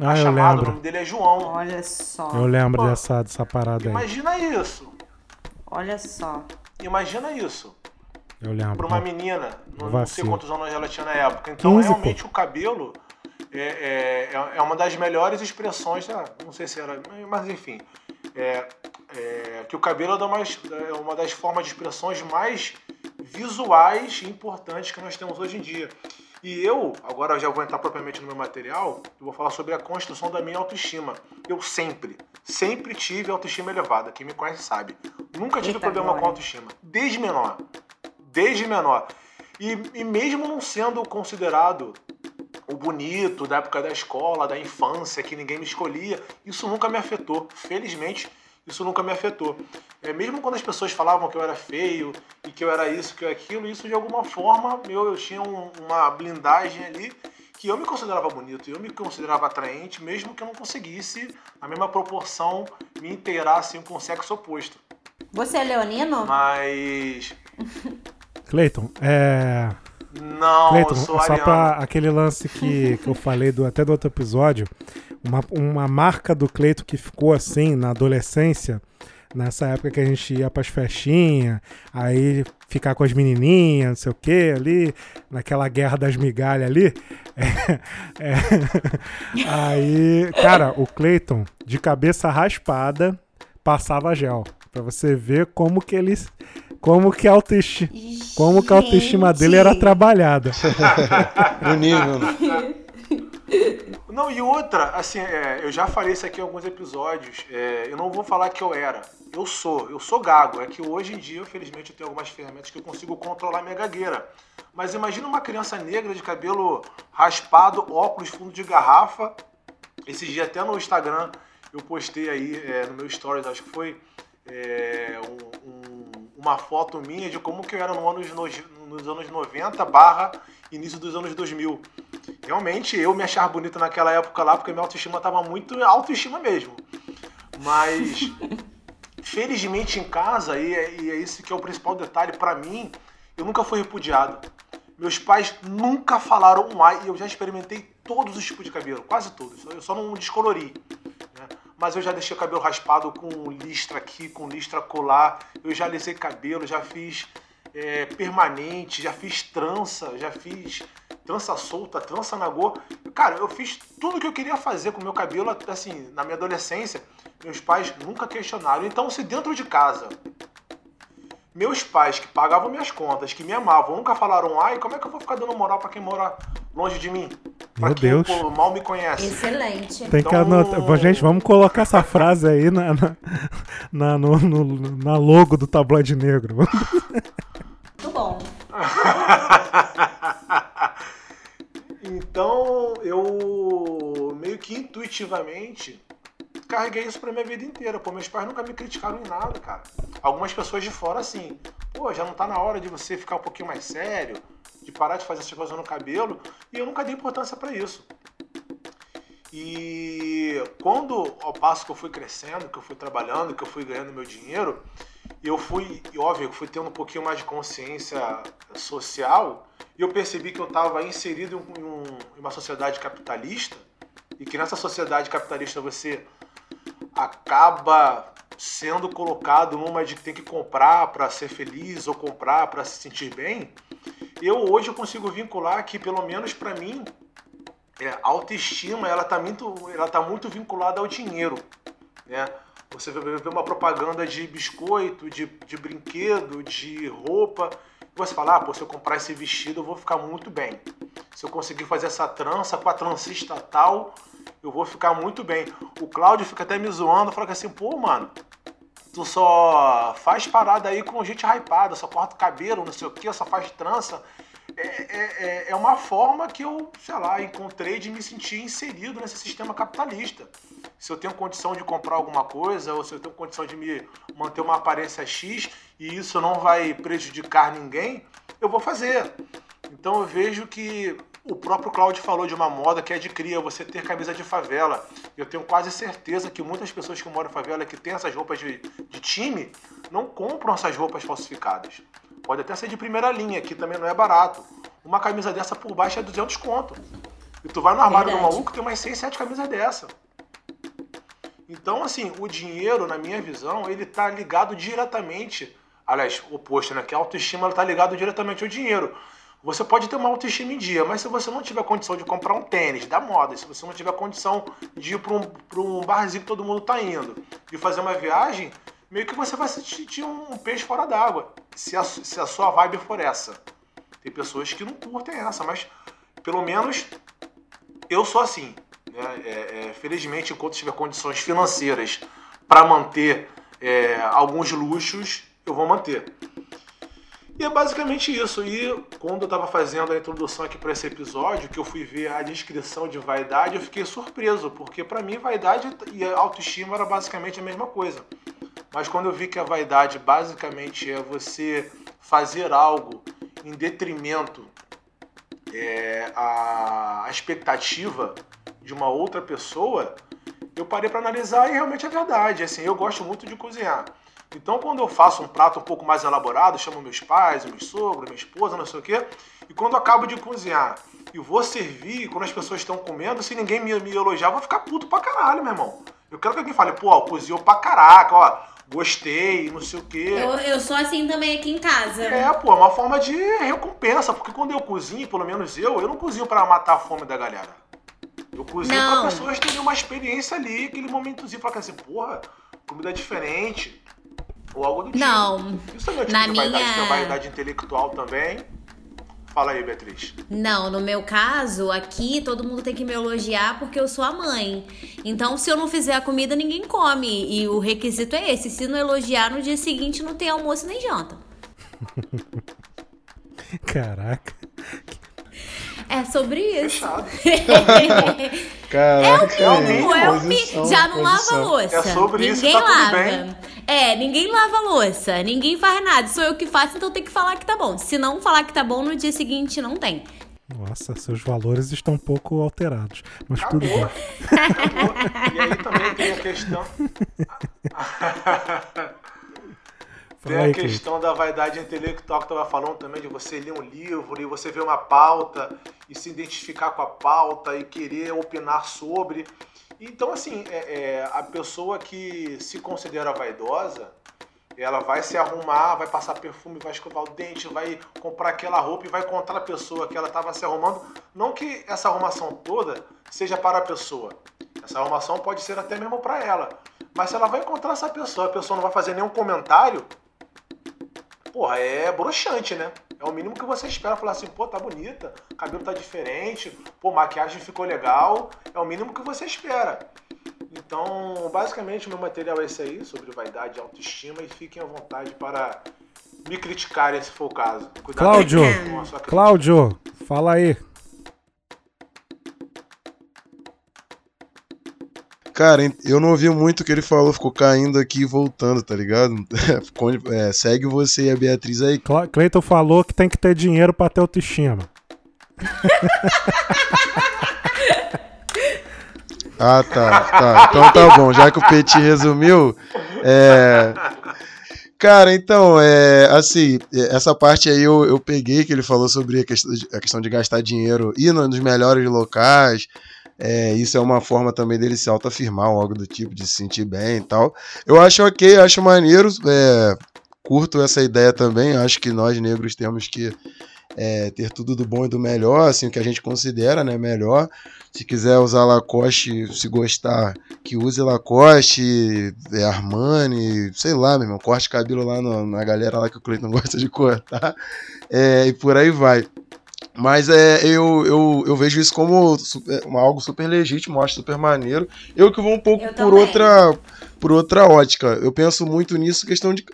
Ah, eu chamado, o lembro. nome dele é João. Olha só. Eu lembro Pô, dessa, dessa parada aí. Imagina isso. Olha só. Imagina isso. Eu lembro. para uma menina, não, não sei quantos anos ela tinha na época. Então, 15, realmente, o cabelo é, é, é- é uma das melhores expressões, ah, não sei se era, mas enfim, é, é, que o cabelo é uma, das- é uma das formas de expressões mais visuais e importantes que nós temos hoje em dia. E eu, agora eu já vou entrar propriamente no meu material, eu vou falar sobre a construção da minha autoestima. Eu sempre, sempre tive autoestima elevada. Quem me conhece sabe. Nunca tive Eita, problema glória. com autoestima. Desde menor desde menor. E, e mesmo não sendo considerado o bonito da época da escola, da infância, que ninguém me escolhia, isso nunca me afetou. Felizmente, isso nunca me afetou. É, mesmo quando as pessoas falavam que eu era feio e que eu era isso, que eu era aquilo, isso de alguma forma meu, eu tinha um- uma blindagem ali que eu me considerava bonito, eu me considerava atraente, mesmo que eu não conseguisse, na mesma proporção, me inteirar assim, com o sexo oposto. Você é leonino? Mas. Cleiton, é. Não, Cleiton, só ariano. pra aquele lance que, que eu falei do, até do outro episódio, uma, uma marca do Cleiton que ficou assim na adolescência, Nessa época que a gente ia pras festinhas, aí ficar com as menininhas, não sei o que, ali, naquela guerra das migalhas ali. *laughs* É, é, aí, cara, o Clayton, de cabeça raspada, passava gel. Pra você ver como que ele. Como que a autoestima, como que a autoestima dele era trabalhada. *laughs* No nível. né? *laughs* Não, e outra, assim, é, eu já falei isso aqui em alguns episódios. é, eu não vou falar que eu era. Eu sou, eu sou gago. É que hoje em dia, infelizmente, eu tenho algumas ferramentas que eu consigo controlar minha gagueira. Mas imagina uma criança negra de cabelo raspado, óculos fundo de garrafa. Esses dias até no Instagram eu postei aí é, no meu stories, acho que foi é, um- um- uma foto minha de como que eu era no anos, nos, nos anos 90 barra início dos anos 2000. Realmente eu me achava bonito naquela época lá porque minha autoestima tava muito autoestima mesmo. Mas *laughs* felizmente em casa, e é, e é esse que é o principal detalhe pra mim, eu nunca fui repudiado. Meus pais nunca falaram um ai e eu já experimentei todos os tipos de cabelo, quase todos. Eu só não descolori. Mas eu já deixei o cabelo raspado com listra aqui, com listra colar. Eu já alisei cabelo, já fiz é, permanente, já fiz trança, já fiz trança solta, trança na go. Cara, eu fiz tudo que eu queria fazer com o meu cabelo, assim, na minha adolescência. Meus pais nunca questionaram. Então, se dentro de casa meus pais que pagavam minhas contas, que me amavam, nunca falaram, ai, como é que eu vou ficar dando moral pra quem mora longe de mim? Meu quem Deus. pô, mal me conhece. Excelente. Tem que Então- anotar. Bom, Gente, vamos colocar essa frase aí na, na, na- no- no- na logo do tabloide negro. Muito bom. *laughs* Então, eu meio que intuitivamente carreguei isso pra minha vida inteira. Pô, meus pais nunca me criticaram em nada, cara. Algumas pessoas de fora, assim, pô, já não tá na hora de você ficar um pouquinho mais sério, parar de fazer essas coisas no cabelo, e eu nunca dei importância pra isso. E quando, ao passo que eu fui crescendo, que eu fui trabalhando, que eu fui ganhando meu dinheiro, eu fui, óbvio, eu fui tendo um pouquinho mais de consciência social, e eu percebi que eu estava inserido em, um- em uma sociedade capitalista, e que nessa sociedade capitalista você acaba sendo colocado numa de que tem que comprar para ser feliz ou comprar para se sentir bem. Eu hoje eu consigo vincular que pelo menos para mim é, a autoestima ela tá muito ela tá muito vinculada ao dinheiro, né? Você vê, uma propaganda de biscoito, de, de brinquedo, de roupa, você fala, ah, pô, se eu comprar esse vestido eu vou ficar muito bem. Se eu conseguir fazer essa trança com a transista tal, eu vou ficar muito bem. O Cláudio fica até me zoando, fala assim, pô, mano, tu só faz parada aí com gente hypada, só corta o cabelo, não sei o que, só faz trança. É, é, é- é uma forma que eu, sei lá, encontrei de me sentir inserido nesse sistema capitalista. Se eu tenho condição de comprar alguma coisa, ou se eu tenho condição de me manter uma aparência X e isso não vai prejudicar ninguém, eu vou fazer. Então eu vejo que o próprio Claudio falou de uma moda que é de cria, você ter camisa de favela. Eu tenho quase certeza que muitas pessoas que moram em favela que têm essas roupas de, de time não compram essas roupas falsificadas. Pode até ser de primeira linha, que também não é barato. Uma camisa dessa por baixo é 200 conto. E tu vai no armário do Verdade. maluco, tem umas 6, 7 camisas dessa. Então, assim, o dinheiro, na minha visão, ele tá ligado diretamente, aliás, oposto, né? Que a autoestima ela tá ligado diretamente ao dinheiro. Você pode ter uma autoestima em dia, mas se você não tiver condição de comprar um tênis da moda, se você não tiver condição de ir para um, um barzinho que todo mundo tá indo e fazer uma viagem, meio que você vai se sentir um peixe fora d'água, se a, se a sua vibe for essa. Tem pessoas que não curtem essa, mas pelo menos eu sou assim. Né? É, é, felizmente, enquanto tiver condições financeiras para manter é, alguns luxos, eu vou manter. E é basicamente isso. E quando eu estava fazendo a introdução aqui para esse episódio, que eu fui ver a descrição de vaidade, eu fiquei surpreso, porque para mim vaidade e autoestima era basicamente a mesma coisa. Mas quando eu vi que a vaidade basicamente é você fazer algo em detrimento é, a, a expectativa de uma outra pessoa, eu parei para analisar e realmente é verdade. Assim, eu gosto muito de cozinhar. Então, quando eu faço um prato um pouco mais elaborado, chamo meus pais, meus sogros, minha esposa, não sei o quê, e quando eu acabo de cozinhar e vou servir, quando as pessoas estão comendo, se ninguém me, me elogiar, eu vou ficar puto pra caralho, meu irmão. Eu quero que alguém fale, pô, cozinhou pra caraca, ó, gostei, não sei o quê. Eu, eu sou assim também aqui em casa. É, pô, é uma forma de recompensa, porque quando eu cozinho, pelo menos eu, eu não cozinho pra matar a fome da galera. Eu cozinho Não. pra pessoas terem uma experiência ali, aquele momentozinho, falar assim, porra, comida diferente. Ou algo do tipo. Não. Isso é meu tipo Na de vaidade, minha- tem uma vaidade intelectual também. Fala aí, Beatriz. Não, no meu caso, aqui todo mundo tem que me elogiar porque eu sou a mãe. Então, se eu não fizer a comida, ninguém come. E o requisito é esse: se não elogiar, no dia seguinte não tem almoço nem janta. *laughs* Caraca. É sobre isso. *laughs* Caraca, é um mi- posição, Já não lava posição. louça. É sobre isso, ninguém tá tudo lava. bem. É, ninguém lava louça. Ninguém faz nada. Sou eu que faço, então tem que falar que tá bom. Se não falar que tá bom, no dia seguinte não tem. Nossa, seus valores estão um pouco alterados. Mas tudo Acabou. bem. Acabou. E aí também tem a questão. *laughs* Tem a questão da vaidade intelectual que eu tava falando também, de você ler um livro e você ver uma pauta e se identificar com a pauta e querer opinar sobre. Então, assim, é- é, a pessoa que se considera vaidosa, ela vai se arrumar, vai passar perfume, vai escovar o dente, vai comprar aquela roupa e vai encontrar a pessoa que ela estava se arrumando. Não que essa arrumação toda seja para a pessoa. Essa arrumação pode ser até mesmo para ela. Mas se ela vai encontrar essa pessoa, a pessoa não vai fazer nenhum comentário, porra, é broxante, né? É o mínimo que você espera. Falar assim, pô, tá bonita, cabelo tá diferente, pô, maquiagem ficou legal. É o mínimo que você espera. Então, basicamente, o meu material é esse aí, sobre vaidade e autoestima, e fiquem à vontade para me criticarem se for o caso. Cuidado Cláudio, com a sua crítica. Cláudio, fala aí. Cara, eu não ouvi muito o que ele falou, ficou caindo aqui e voltando, tá ligado? *laughs* É, segue você e a Beatriz aí. Cleiton falou que tem que ter dinheiro pra ter autoestima. *laughs* Ah, tá, tá. Então tá bom, já que o Petit resumiu, é. Cara, então, é, assim, é, essa parte aí eu, eu peguei que ele falou sobre a questão de, a questão de gastar dinheiro ir nos melhores locais. É, isso é uma forma também dele se autoafirmar, algo do tipo, de se sentir bem e tal. Eu acho ok, acho maneiro, é, curto essa ideia também. Acho que nós negros temos que é, ter tudo do bom e do melhor, assim, o que a gente considera né, melhor. Se quiser usar Lacoste, se gostar, que use Lacoste, é, Armani, sei lá, meu irmão, corte cabelo lá no- na galera lá que o Cleiton *laughs* gosta de cortar, é, e por aí vai. Mas é, eu, eu, eu vejo isso como super- uma- algo super legítimo, acho super maneiro. Eu que vou um pouco Eu por também. outra, por outra ótica. Eu penso muito nisso, questão de.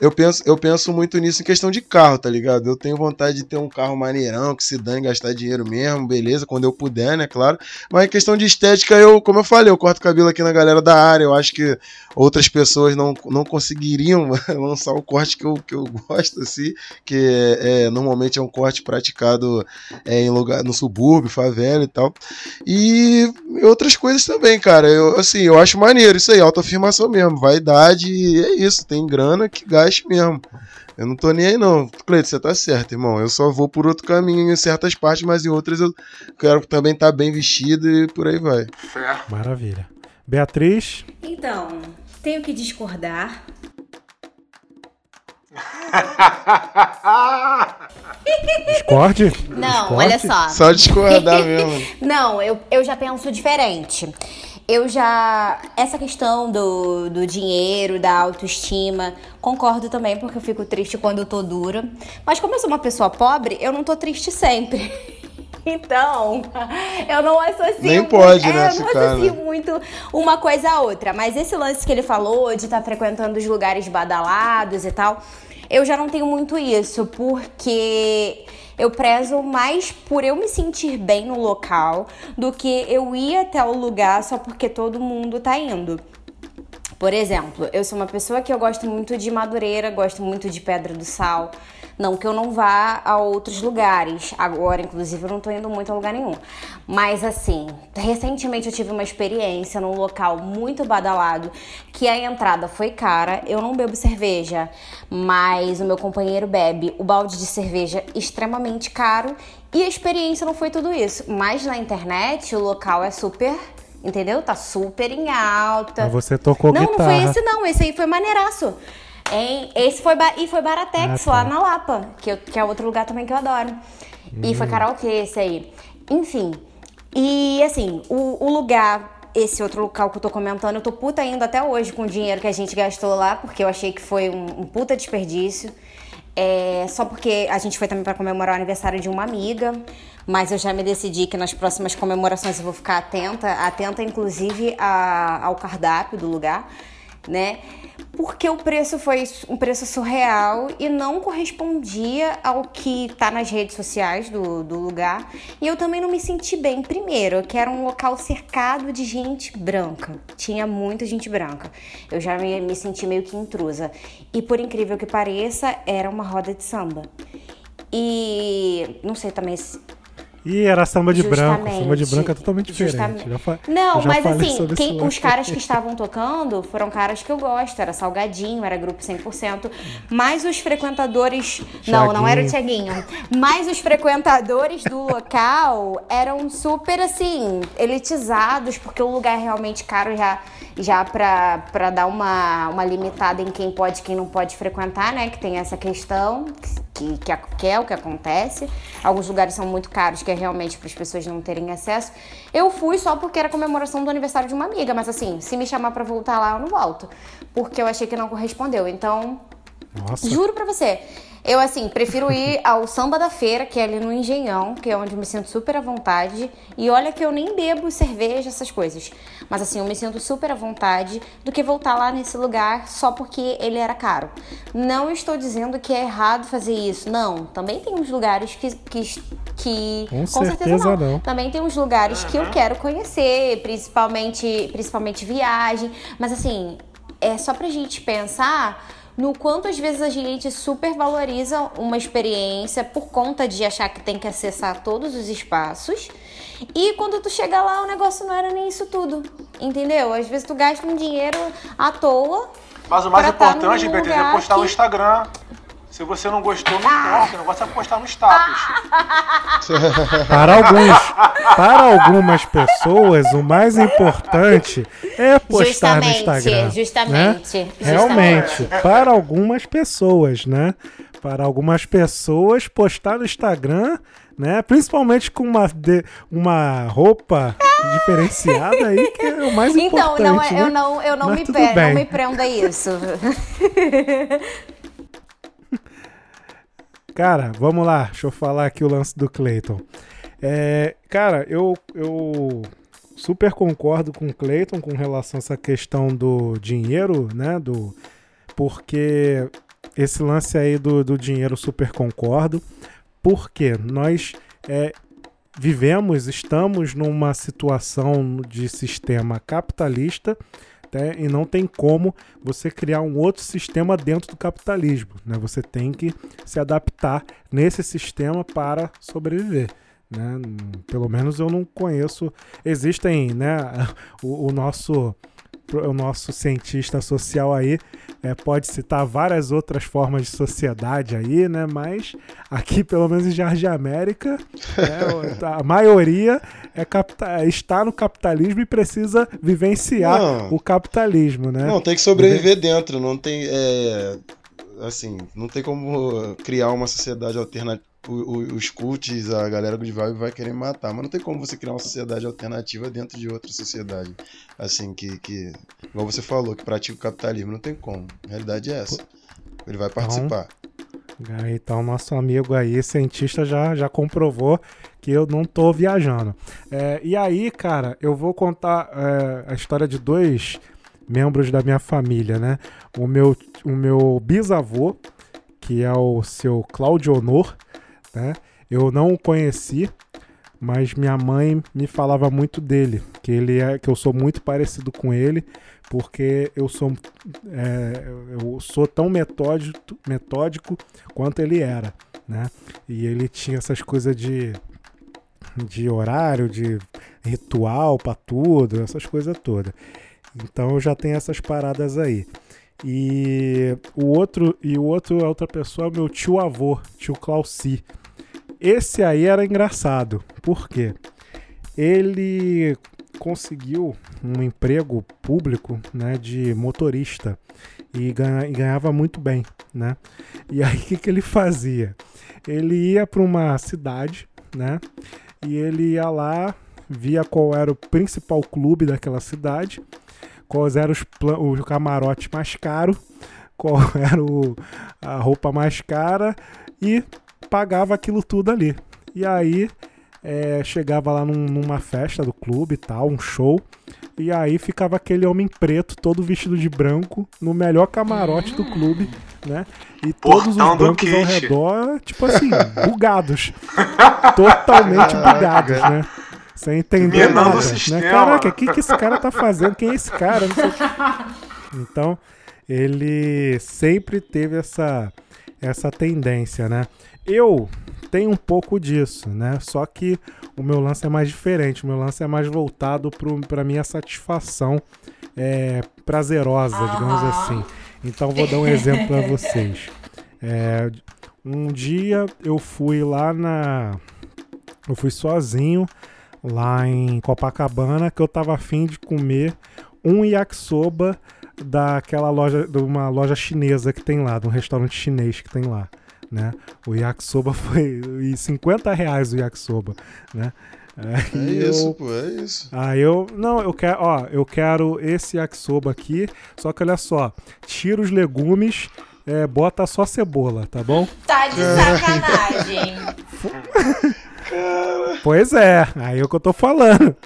Eu penso, eu penso muito nisso em questão de carro, tá ligado? Eu tenho vontade de ter um carro maneirão, que se dane gastar dinheiro mesmo, beleza, quando eu puder, né, claro. Mas em questão de estética, eu, como eu falei, eu corto cabelo aqui na galera da área. Eu acho que outras pessoas não, não conseguiriam *laughs* lançar o corte que eu, que eu gosto, assim, que é, é, normalmente é um corte praticado é, em lugar, no subúrbio, favela e tal. E outras coisas também, cara. Eu, assim, eu acho maneiro isso aí, autoafirmação mesmo, vaidade, e é isso, tem grana que gaste mesmo. Eu não tô nem aí, não. Cleiton, você tá certo, irmão. Eu só vou por outro caminho em certas partes, mas em outras eu quero também estar bem vestido e por aí vai. Maravilha. Beatriz, Então, tenho que discordar. Discorde? Não, Discorde? olha só. Só discordar mesmo. *laughs* Não, eu, eu já penso diferente. Eu já. Essa questão do, do dinheiro, da autoestima, concordo também, porque eu fico triste quando eu tô dura. Mas como eu sou uma pessoa pobre, eu não tô triste sempre. *laughs* Então, eu não associo. Nem muito- pode, é, né, Eu não associo né? muito uma coisa a outra. Mas esse lance que ele falou de estar frequentando os lugares badalados e tal, eu já não tenho muito isso, porque eu prezo mais por eu me sentir bem no local do que eu ir até o lugar só porque todo mundo tá indo. Por exemplo, eu sou uma pessoa que eu gosto muito de Madureira, gosto muito de Pedra do Sal. Não que eu não vá a outros lugares. Agora, inclusive, eu não tô indo muito a lugar nenhum. Mas assim, recentemente eu tive uma experiência num local muito badalado que a entrada foi cara. Eu não bebo cerveja, mas o meu companheiro bebe o balde de cerveja extremamente caro e a experiência não foi tudo isso. Mas na internet o local é super Entendeu? Tá super em alta. Mas você tocou não, guitarra. não foi esse não. Esse aí foi maneiraço. Em, esse foi e foi Baratex Ah, tá. lá na Lapa, que, eu- que é outro lugar também que eu adoro. E Hum. foi karaokê esse aí. Enfim. E assim, o, o lugar, esse outro local que eu tô comentando, eu tô puta ainda até hoje com o dinheiro que a gente gastou lá, porque eu achei que foi um, um puta desperdício. É, só porque a gente foi também pra comemorar o aniversário de uma amiga, mas eu já me decidi que nas próximas comemorações eu vou ficar atenta, atenta inclusive a- ao cardápio do lugar, né? Porque o preço foi um preço surreal e não correspondia ao que tá nas redes sociais do, do lugar. E eu também não me senti bem. Primeiro, que era um local cercado de gente branca. Tinha muita gente branca. Eu já me, me senti meio que intrusa. E por incrível que pareça, era uma roda de samba. E não sei também Ih, era samba de branco. Samba de branco é totalmente diferente. Fa- Não, mas assim, quem- os caras que estavam tocando foram caras que eu gosto. Era Salgadinho, era grupo 100%. Mas os frequentadores. Não, não era o Tiaguinho. Mas os frequentadores do local eram super assim, elitizados, porque o lugar é realmente caro já, já pra, pra dar uma, uma limitada em quem pode e quem não pode frequentar, né? Que tem essa questão. Que, que, que é o que acontece. Alguns lugares são muito caros, que é realmente para as pessoas não terem acesso. Eu fui só porque era comemoração do aniversário de uma amiga, mas assim, se me chamar para voltar lá, eu não volto. Porque eu achei que não correspondeu. Então, Nossa. Juro pra você. Eu, assim, prefiro ir *laughs* ao Samba da Feira, que é ali no Engenhão, que é onde eu me sinto super à vontade. E olha que eu nem bebo cerveja, essas coisas. Mas, assim, eu me sinto super à vontade do que voltar lá nesse lugar só porque ele era caro. Não estou dizendo que é errado fazer isso. Não. Também tem uns lugares que. que, que Com certeza certeza não. não. Também tem uns lugares que eu quero conhecer, principalmente, principalmente viagem. Mas assim, é só pra gente pensar no quanto às vezes a gente supervaloriza uma experiência por conta de achar que tem que acessar todos os espaços. E quando tu chega lá, o negócio não era nem isso tudo. Entendeu? Às vezes tu gasta um dinheiro à toa. Mas o mais tá importante, Beatriz, é postar no que- Instagram. Se você não gostou, não importa. O negócio é postar no status. *laughs* Para alguns, para algumas pessoas, o mais importante é postar no Justamente, Instagram. justamente, né? Realmente, para algumas pessoas, né? Para algumas pessoas, postar no Instagram, né? Principalmente com uma, de- uma roupa diferenciada aí, que é o mais Então, importante. não, é- eu né? não, eu não Mas me, tudo pe- bem. não me prendo a isso. *laughs* Cara, vamos lá, deixa eu falar aqui o lance do Clayton. É, cara, eu, eu super concordo com o Clayton com relação a essa questão do dinheiro, né? Do, porque esse lance aí do, do dinheiro super concordo. Porque nós é, vivemos, estamos numa situação de sistema capitalista né, e não tem como você criar um outro sistema dentro do capitalismo. Né? Você tem que se adaptar nesse sistema para sobreviver. Né? Pelo menos eu não conheço. Existem, né? *laughs* O, o nosso o nosso cientista social aí é, pode citar várias outras formas de sociedade aí, né? Mas aqui, pelo menos em Jardim América, né, *laughs* a maioria é capta- está no capitalismo e precisa vivenciar Não. o capitalismo, né? Não, tem que sobreviver dentro, não tem. É, assim, não tem como criar uma sociedade alternativa. Os cults, a galera good vibe vai querer matar, mas não tem como você criar uma sociedade alternativa dentro de outra sociedade. Assim, que, que igual você falou, que pratica o capitalismo, não tem como. A realidade é essa. Ele vai participar. Então, nosso amigo aí, cientista, já, já comprovou que eu não tô viajando. É, e aí, cara, eu vou contar é, a história de dois membros da minha família, né? O meu, o meu bisavô, que é o seu Claudio Honor, né? Eu não o conheci, mas minha mãe me falava muito dele, que ele é, que eu sou muito parecido com ele, porque eu sou é, eu sou tão metódico, metódico quanto ele era, né? E ele tinha essas coisas de de horário, de ritual para tudo, essas coisas todas. Então eu já tenho essas paradas aí. E o outro e o outro outra pessoa é meu tio avô, tio Clauci. Esse aí era engraçado. Por quê? Ele conseguiu um emprego público, né, de motorista e, ganha, ganhava muito bem, né? E aí *laughs* o que, que ele fazia? Ele ia para uma cidade, né? E ele ia lá, via qual era o principal clube daquela cidade, quais eram os, plan- o camarote mais caro, *laughs* qual era o- a roupa mais cara e pagava aquilo tudo ali. E aí é, chegava lá num- numa festa do clube e tal, um show, e aí ficava aquele homem preto, todo vestido de branco, no melhor camarote do clube, né? E todos os Portão do brancos ao kit. redor, tipo assim, bugados. Totalmente bugados, né? Sem entender Minando nada. Né? Caraca, o que, que esse cara tá fazendo? Quem é esse cara? Então, ele sempre teve essa, essa tendência, né? Eu tenho um pouco disso, né? Só que o meu lance é mais diferente. O meu lance é mais voltado para minha satisfação é, prazerosa, digamos assim. Então, vou dar um exemplo para *laughs* vocês. É, um dia eu fui lá na. Eu fui sozinho lá em Copacabana que eu tava afim de comer um yakisoba daquela loja, de uma loja chinesa que tem lá, de um restaurante chinês que tem lá, né? O yakisoba *laughs* foi e 50 reais o yakisoba, né? É isso, eu- pô, é isso. Aí eu, não, eu quero, ó, eu quero esse yakisoba aqui, só que olha só, tira os legumes, é, bota só cebola, tá bom? Tá de sacanagem. Pois é, aí é o que eu tô falando.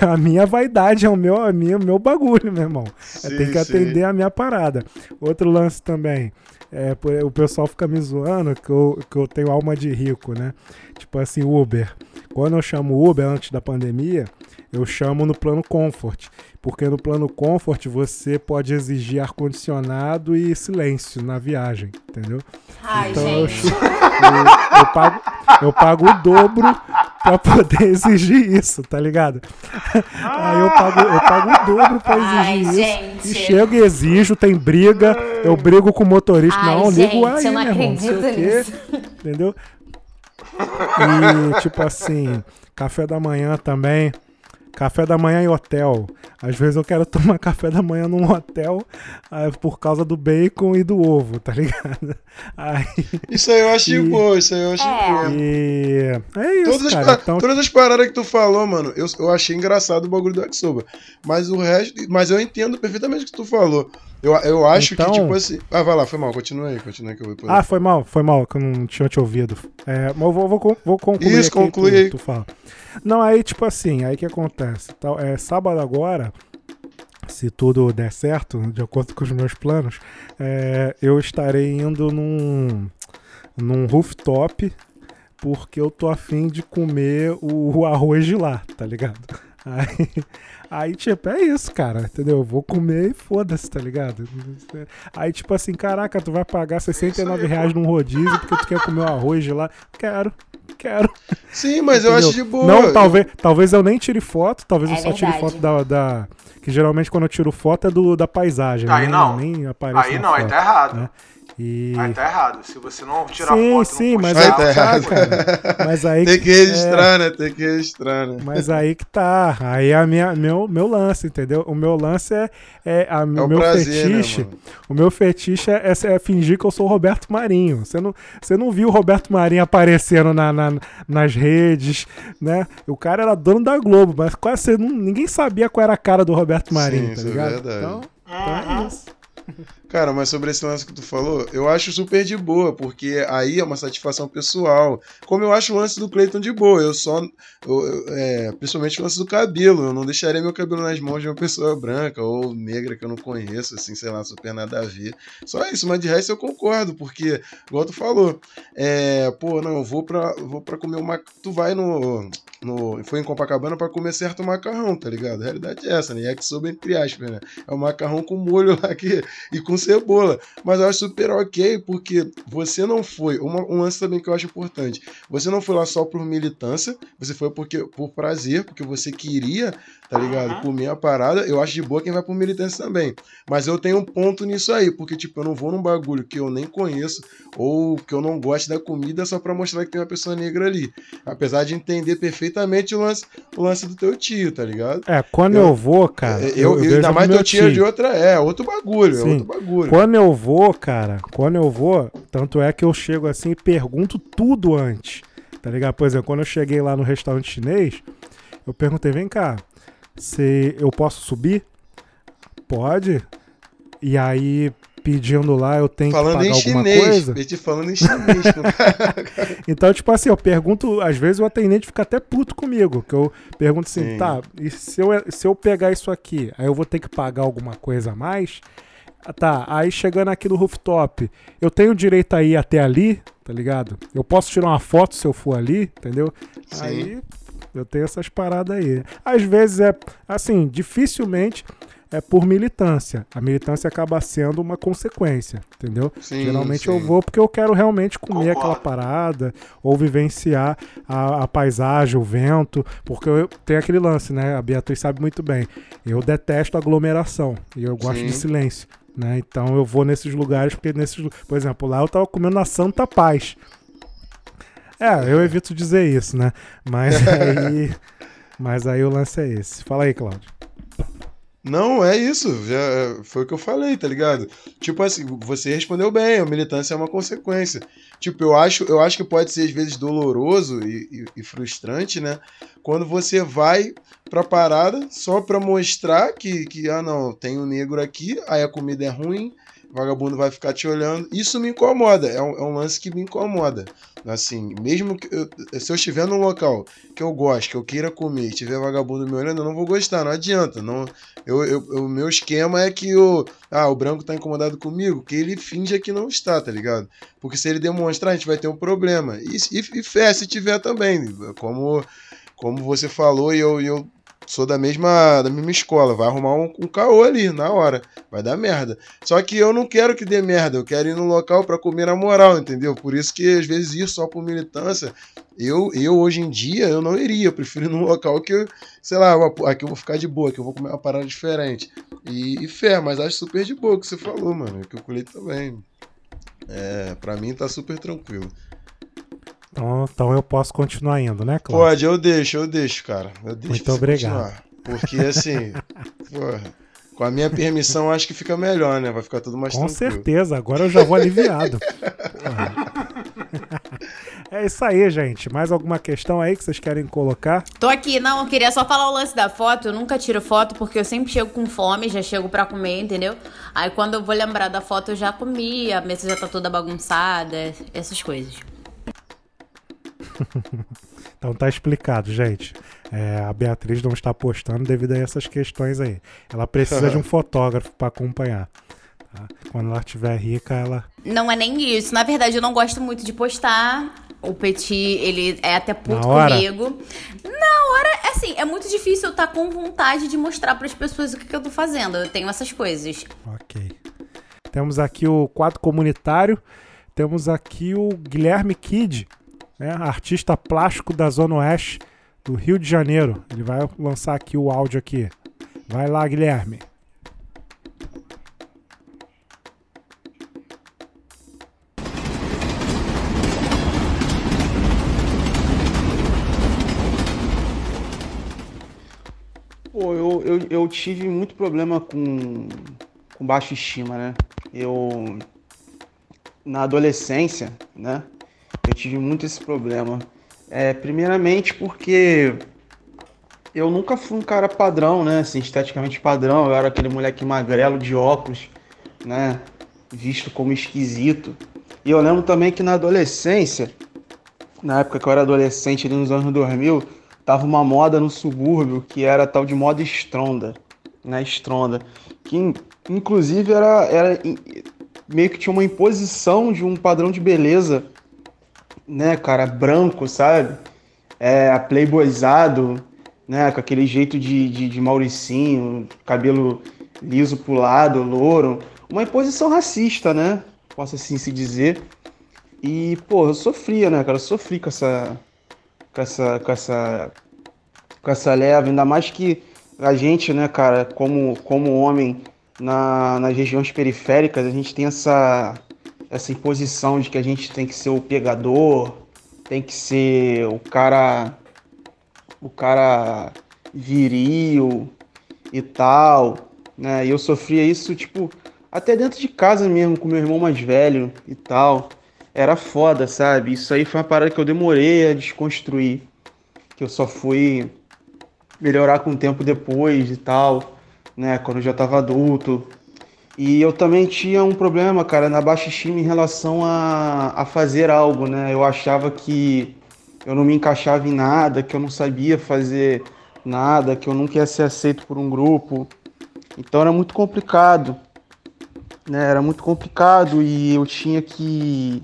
É *laughs* a minha vaidade, é o meu, a minha, o meu bagulho, meu irmão. É, Sim, tem que sim. atender a minha parada. Outro lance também. É, o pessoal fica me zoando que eu, que eu tenho alma de rico, né? Tipo assim, Uber. Quando eu chamo Uber antes da pandemia, eu chamo no plano Comfort. Porque no plano Comfort você pode exigir ar-condicionado e silêncio na viagem, entendeu? Ai, Então eu, gente. chu- *laughs* eu, eu pago, eu pago o dobro pra poder *laughs* exigir isso, tá ligado? Aí eu pago, eu pago o dobro pra exigir Ai, isso. gente. E chego e exijo, tem briga, eu brigo com o motorista. Ai, não, ligo aí, eu não meu irmão, não sei o acredito quê, nisso. Entendeu? E tipo assim, café da manhã também. Café da manhã em hotel. Às vezes eu quero tomar *laughs* café da manhã num hotel ah, por causa do bacon e do ovo, tá ligado? *laughs* Aí, Isso aí eu acho E- boa, isso aí eu acho É. boa. e é isso, Todas as, cara. pa- Então, todas as paradas que tu falou, mano, eu, eu achei engraçado o bagulho do Yakisoba. Mas o resto. Mas eu entendo perfeitamente o que tu falou. Eu, eu acho Então- que, tipo assim. Ah, vai lá, foi mal, continua aí, continua aí que eu vou poder. Ah, foi mal, foi mal, que eu não tinha te ouvido. É, mas eu vou, vou, vou concluir Isso, conclui tu, aí. tu fala. Não, aí tipo assim, aí que acontece? Tal, é, sábado agora, se tudo der certo, de acordo com os meus planos, é, eu estarei indo num, num rooftop porque eu tô afim de comer o, o arroz de lá, tá ligado? *laughs* Aí, aí, tipo, é isso, cara, entendeu? Eu vou comer e foda-se, tá ligado? Aí, tipo assim, caraca, tu vai pagar 69 reais num rodízio porque tu quer comer o arroz de lá? Quero, quero. Sim, mas eu entendeu? acho de boa. Não, talvez, talvez eu nem tire foto, talvez É eu só tire verdade. foto da, da- Que geralmente quando eu tiro foto é do, da paisagem. Aí nem, não. Nem aparece Aí não, aí foto, tá errado. né? E... Aí tá errado. Se você não tirar sim, foto, sim, não mas aí tá tá, errado. cara. Mas aí *laughs* Tem que registrar, né? Tem que registrar, né? Mas aí que tá. Aí é a minha, meu, meu lance, entendeu? O meu lance é, é a, É o meu prazer, fetiche. né, o meu fetiche é, é- é fingir que eu sou o Roberto Marinho. Você não, você não viu o Roberto Marinho aparecendo na, na- nas redes, né? O cara era dono da Globo, mas quase você ninguém sabia qual era a cara do Roberto Marinho, Sim, tá isso é ligado? verdade. Então, então é isso. *laughs* Cara, mas sobre esse lance que tu falou, eu acho super de boa, porque aí é uma satisfação pessoal. Como eu acho o lance do Cleiton de boa, eu só. eu- eu- é, principalmente o lance do cabelo. Eu não deixaria meu cabelo nas mãos de uma pessoa branca ou negra que eu não conheço, assim, sei lá, super nada a ver. Só isso, mas de resto eu concordo, porque, igual tu falou, é, pô, não, eu vou pra, vou pra comer uma. Tu vai no. No foi em Copacabana pra comer certo macarrão, tá ligado? A realidade é essa, né? Yakisoba entre aspas, né? É o macarrão com molho *laughs* lá que, e com cebola. Mas eu acho super ok, porque você não foi. Uma, um lance também que eu acho importante. Você não foi lá só por militância, você foi porque, por prazer, porque você queria, tá ligado? Uhum. Comer a parada. Eu acho de boa quem vai por militância também. Mas eu tenho um ponto nisso aí, porque, tipo, eu não vou num bagulho que eu nem conheço ou que eu não gosto da comida só pra mostrar que tem uma pessoa negra ali. Apesar de entender perfeitamente o lance, o lance do teu tio, tá ligado? É, quando eu, eu vou, cara. Eu, eu, eu ainda mais teu tio de outra. É, outro bagulho, é Sim. é outro bagulho. Quando eu vou, cara, quando eu vou, tanto é que eu chego assim e pergunto tudo antes. Tá ligado? Por exemplo, quando eu cheguei lá no restaurante chinês, eu perguntei, vem cá, se eu posso subir? Pode. E aí pedindo lá, eu tenho falando que pagar alguma chinês, coisa. Te falando em chinês. *laughs* então, tipo assim, eu pergunto, às vezes o atendente fica até puto comigo, que eu pergunto assim, Sim. tá, e se eu, se eu pegar isso aqui, aí eu vou ter que pagar alguma coisa a mais? Tá, aí chegando aqui no rooftop, eu tenho direito a ir até ali, tá ligado? Eu posso tirar uma foto se eu for ali, entendeu? Sim. Aí eu tenho essas paradas aí. Às vezes é, assim, dificilmente é por militância. A militância acaba sendo uma consequência, entendeu? Sim, Geralmente sim. eu vou porque eu quero realmente comer Concordo. aquela parada ou vivenciar a, a, paisagem, o vento, porque eu tenho aquele lance, né? A Beatriz sabe muito bem. Eu detesto aglomeração e eu gosto sim. de silêncio. Né? Então eu vou nesses lugares porque nesses, por exemplo, lá eu tava comendo na Santa Paz. É, eu evito dizer isso, né? Mas *laughs* aí, mas aí o lance é esse. Fala aí, Cláudio. Não, é isso. Já é, foi o que eu falei, tá ligado? Tipo assim, você respondeu bem, a militância é uma consequência. Tipo, eu acho, eu acho que pode ser às vezes doloroso e, e, e frustrante, né? Quando você vai pra parada só pra mostrar que, que, ah, não, tem um negro aqui, aí a comida é ruim, vagabundo vai ficar te olhando. Isso me incomoda, é um, é um lance que me incomoda. Assim, mesmo que eu, se eu estiver num local que eu gosto, que eu queira comer e tiver vagabundo me olhando, eu não vou gostar, não adianta. Não, eu, eu, o meu esquema é que o, ah, o branco tá incomodado comigo, que ele finja que não está, tá ligado? Porque se ele demonstrar, a gente vai ter um problema. E, e, e fé se tiver também, como, como você falou, e eu, eu sou da mesma, da mesma escola, vai arrumar um, um caô ali na hora, vai dar merda. Só que eu não quero que dê merda, eu quero ir no local para comer na moral, entendeu? Por isso que às vezes ir só por militância, eu, eu hoje em dia eu não iria, eu prefiro ir num local que sei lá, aqui eu vou ficar de boa, que eu vou comer uma parada diferente. E, e fé, mas acho super de boa o que você falou, mano, que eu colhei também. É, pra mim tá super tranquilo. Então, então eu posso continuar indo, né, Cláudio? Pode, eu deixo, eu deixo, cara. Eu deixo Muito obrigado. Porque assim, *laughs* porra, com a minha permissão acho que fica melhor, né? Vai ficar tudo mais Com tranquilo. certeza, agora eu já vou aliviado. é isso aí, gente. Mais alguma questão aí que vocês querem colocar? Tô aqui, não, eu queria só falar o lance da foto. Eu nunca tiro foto porque eu sempre chego com fome, já chego pra comer, entendeu? Aí quando eu vou lembrar da foto eu já comi, a mesa já tá toda bagunçada, essas coisas. *laughs* então tá explicado, gente. É, a Beatriz não está postando devido a essas questões aí. Ela precisa de um *laughs* fotógrafo para acompanhar. Tá? Quando ela estiver rica, ela. Não é nem isso. Na verdade, eu não gosto muito de postar. O Petit, ele é até puto comigo. Na hora, assim, é muito difícil eu estar tá com vontade de mostrar para as pessoas o que, que eu tô fazendo. Eu tenho essas coisas. Ok. Temos aqui o quadro comunitário. Temos aqui o Guilherme Kid, né, artista plástico da Zona Oeste do Rio de Janeiro. Ele vai lançar aqui o áudio aqui. Vai lá, Guilherme. Pô, eu, eu, eu tive muito problema com, com baixa estima, né? Eu, na adolescência, né? Eu tive muito esse problema. É, primeiramente porque eu nunca fui um cara padrão, né? Assim, esteticamente padrão. Eu era aquele moleque magrelo de óculos, né? Visto como esquisito. E eu lembro também que na adolescência, na época que eu era adolescente, ali nos anos 2000, tava uma moda no subúrbio que era tal de moda estronda, né? Estronda. Que inclusive era, era meio que tinha uma imposição de um padrão de beleza né, cara, branco, sabe? É, playboyzado, né, com aquele jeito de, de, de Mauricinho, cabelo liso pro lado, louro, uma imposição racista, né? Posso assim se dizer. E, pô, eu sofria, né, cara? Eu sofri com essa. com essa. com essa. com essa leva, ainda mais que a gente, né, cara, como, como homem na, nas regiões periféricas, a gente tem essa, essa imposição de que a gente tem que ser o pegador, tem que ser o cara. o cara viril e tal, né? E eu sofria isso, tipo, até dentro de casa mesmo, com meu irmão mais velho e tal. Era foda, sabe? Isso aí foi uma parada que eu demorei a desconstruir. Que eu só fui melhorar com o tempo depois e tal, né? Quando eu já tava adulto. E eu também tinha um problema, cara, na baixa estima em relação a, a fazer algo, né? Eu achava que eu não me encaixava em nada, que eu não sabia fazer nada, que eu nunca ia ser aceito por um grupo. Então era muito complicado, né? Era muito complicado e eu tinha que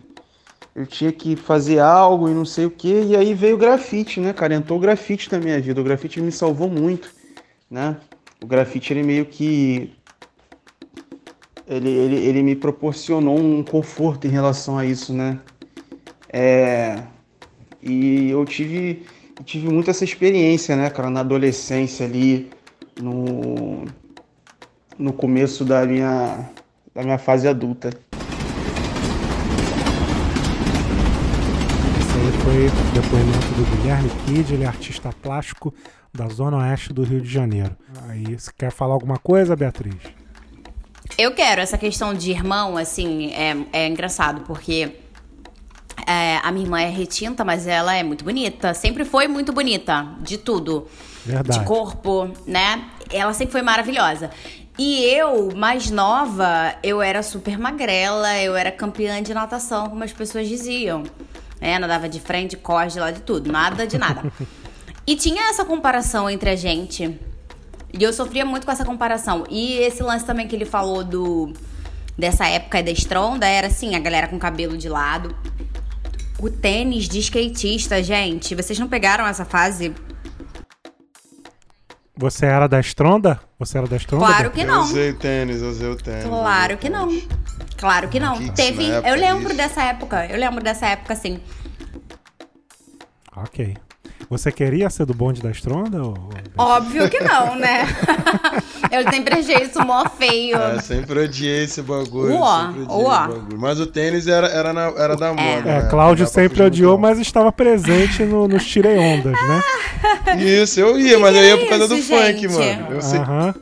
eu tinha que fazer algo e não sei o que. E aí veio o grafite, né, cara? Entrou o grafite na minha vida. O grafite me salvou muito, né? O grafite ele meio que ele, ele, ele me proporcionou um conforto em relação a isso, né? É, e eu tive, tive muito essa experiência, né, cara, na adolescência ali, no, no começo da minha, da minha fase adulta. Foi o depoimento do Guilherme Kid, ele é artista plástico da Zona Oeste do Rio de Janeiro. Aí, você quer falar alguma coisa, Beatriz? Eu quero. Essa questão de irmão, assim, é, é engraçado, porque é, a minha irmã é retinta, mas ela é muito bonita. Sempre foi muito bonita, de tudo. Verdade. De corpo, né? Ela sempre foi maravilhosa. E eu, mais nova, eu era super magrela, eu era campeã de natação, como as pessoas diziam. É, nadava de frente, corre de lá de tudo, nada de nada. *laughs* e tinha essa comparação entre a gente. E eu sofria muito com essa comparação. E esse lance também que ele falou do dessa época da estronda era assim, a galera com cabelo de lado. O tênis de skatista, gente, vocês não pegaram essa fase? Você era da Estronda? Você era da Estronda? Claro que Eu não. usei tênis, eu usei o tênis. Claro que não. Claro que não. Kicks Teve, eu lembro isso. dessa época. Eu lembro dessa época assim. Ok. Você queria ser do bonde da Estronda? Ou... Óbvio que não, né? *laughs* eu sempre achei isso mó feio. É, sempre odiei esse bagulho. Uó, uó. esse bagulho. Mas o tênis era, era, na- era da moda. É, né? Cláudio sempre odiou, muito, mas estava presente no, nos tirei ondas, né? *laughs* Isso, eu ia, mas eu ia por causa do isso, funk, gente? mano. Eu sei. Aham.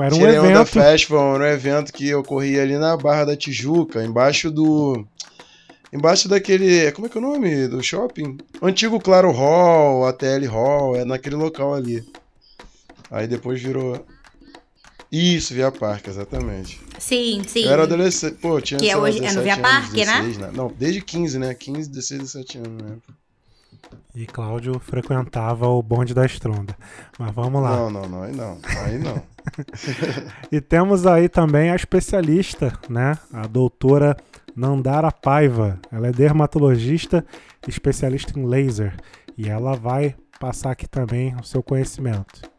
Era um Tirei Onda evento. Festival, era um evento que ocorria ali na Barra da Tijuca, embaixo do. Embaixo daquele. Como é que é o nome do shopping? O antigo Claro Hall, ATL Hall, é naquele local ali. Aí depois virou. Isso, Via Parque, exatamente. Sim, sim. Eu era adolescente. Pô, tinha Que é hoje- é no 17 Via anos, Parque, né? 16, Não, desde 15, né? 15, 16, 17 anos, né? E Cláudio frequentava o bonde da Estronda. Mas vamos lá. Não, não, não, aí não. Aí não. *laughs* E temos aí também a especialista, né? A doutora Nandara Paiva. Ela é dermatologista, especialista em laser. E ela vai passar aqui também o seu conhecimento.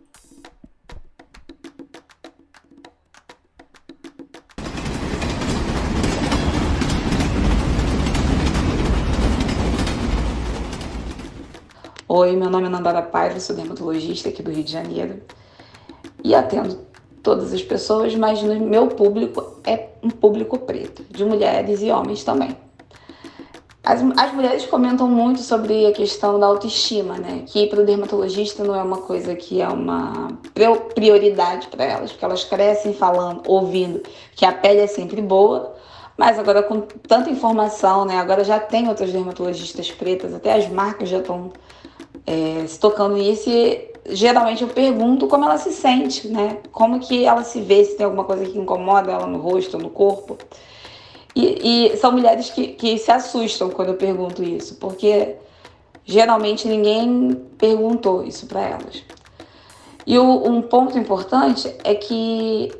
Oi, meu nome é Nandara Paiva, sou dermatologista aqui do Rio de Janeiro e atendo todas as pessoas, mas no meu público é um público preto, de mulheres e homens também. As, as mulheres comentam muito sobre a questão da autoestima, né? Que para o dermatologista não é uma coisa que é uma prioridade para elas, porque elas crescem falando, ouvindo que a pele é sempre boa, mas agora com tanta informação, né? Agora já tem outras dermatologistas pretas, até as marcas já estão é, se tocando nisso e geralmente eu pergunto como ela se sente, né? Como que ela se vê, se tem alguma coisa que incomoda ela no rosto, no corpo. E, e são mulheres que, que se assustam quando eu pergunto isso, porque geralmente ninguém perguntou isso para elas. E o- um ponto importante é que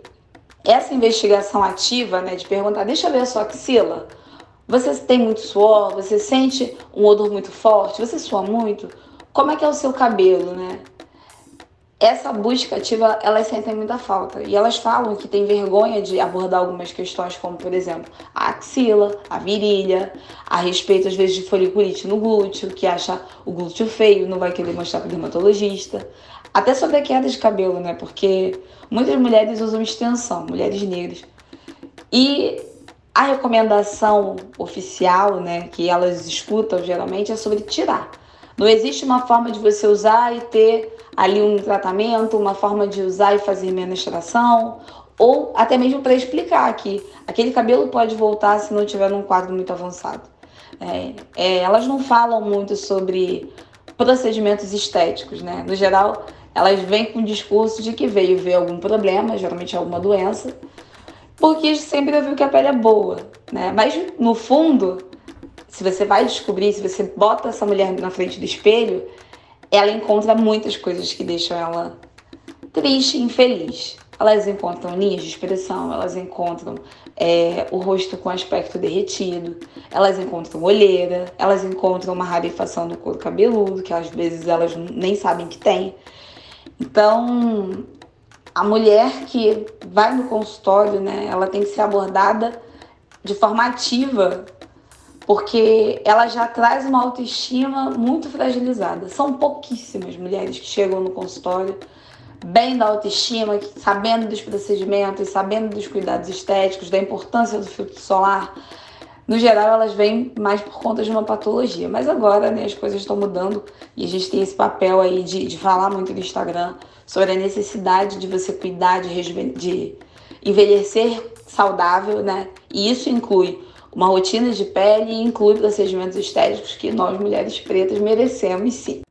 essa investigação ativa, né, de perguntar, deixa eu ver a sua axila, você tem muito suor, você sente um odor muito forte, você sua muito, como é que é o seu cabelo, né? Essa busca ativa, elas sentem muita falta. E elas falam que tem vergonha de abordar algumas questões, como, por exemplo, a axila, a virilha, a respeito, às vezes, de foliculite no glúteo, que acha o glúteo feio, não vai querer mostrar para o dermatologista. Até sobre a queda de cabelo, né? Porque muitas mulheres usam extensão, mulheres negras. E a recomendação oficial, né, que elas escutam geralmente, é sobre tirar. Não existe uma forma de você usar e ter ali um tratamento, uma forma de usar e fazer menstruação, ou até mesmo para explicar que aquele cabelo pode voltar se não tiver num quadro muito avançado. É, é, elas não falam muito sobre procedimentos estéticos, né? No geral, elas vêm com o discurso de que veio ver algum problema, geralmente alguma doença, porque sempre viu que a pele é boa, né? Mas no fundo, se você vai descobrir, se você bota essa mulher na frente do espelho, ela encontra muitas coisas que deixam ela triste, infeliz. Elas encontram linhas de expressão, elas encontram é, o rosto com aspecto derretido, elas encontram olheira, elas encontram uma rarefação do couro cabeludo, que às vezes elas nem sabem que tem. Então, a mulher que vai no consultório, né, ela tem que ser abordada de forma ativa porque ela já traz uma autoestima muito fragilizada. São pouquíssimas mulheres que chegam no consultório bem da autoestima, sabendo dos procedimentos, sabendo dos cuidados estéticos, da importância do filtro solar. No geral, elas vêm mais por conta de uma patologia. Mas agora, né, as coisas estão mudando e a gente tem esse papel aí de, de falar muito no Instagram sobre a necessidade de você cuidar, de, de envelhecer saudável, né? E isso inclui uma rotina de pele e inclui procedimentos estéticos que nós, mulheres pretas, merecemos sim.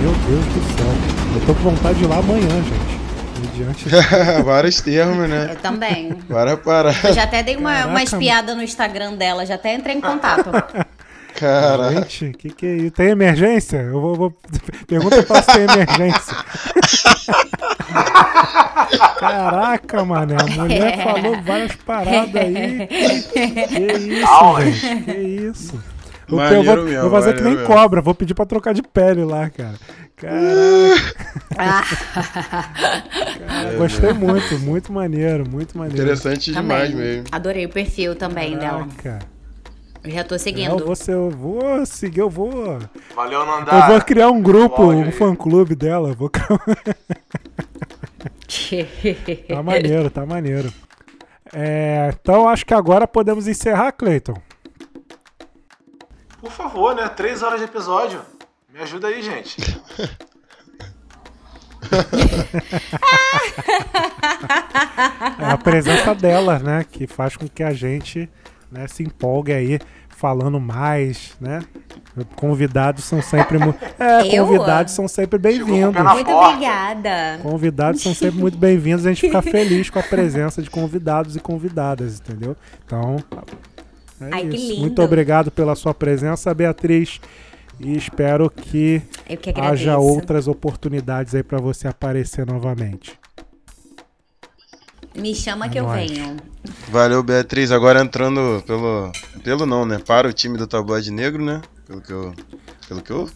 Meu Deus do céu. Eu tô com vontade de ir lá amanhã, gente. Mediante. *laughs* Vários termos, né? Eu também. Para para. Eu já até dei uma, Caraca, uma espiada no Instagram dela, já até entrei em contato. *laughs* Cara, Gente, que que é isso? Tem emergência? Eu vou, vou... *laughs* Pergunta pra se tem emergência. *laughs* Caraca, mano, a mulher É. falou várias paradas aí. Que isso, gente? Que isso? O Maneiro teu, eu vou, mesmo, vou fazer que nem mesmo. cobra, vou pedir pra trocar de pele lá, cara. Caraca, É, *laughs* gostei muito, muito maneiro, muito maneiro. interessante demais também. mesmo. Adorei o perfil também dela. Caraca. Eu já tô Eu seguindo. vou, ser- eu vou seguir, eu vou. Valeu, Eu Nandar. vou criar um grupo, um aí. fã clube dela. eu Vou. *laughs* Tá maneiro, tá maneiro. É, então acho que agora podemos encerrar, Cleiton. Por favor, né? Três horas de episódio. Me ajuda aí, gente. *laughs* É a presença dela, né? Que faz com que a gente né, se empolgue aí falando mais, né? Convidados são sempre muito. É, Eu? convidados são sempre bem-vindos. Muito obrigada. Convidados são sempre muito bem-vindos. A gente fica *laughs* feliz com a presença de convidados e convidadas, entendeu? Então, é Ai, que isso. lindo. Muito obrigado pela sua presença, Beatriz. E espero que Eu que haja outras oportunidades aí pra você aparecer novamente. Me chama É que eu venho. Valeu, Beatriz. Agora entrando pelo. Pelo não, né? Para o time do Tabloide Negro, né? Pelo que eu. Pelo que eu.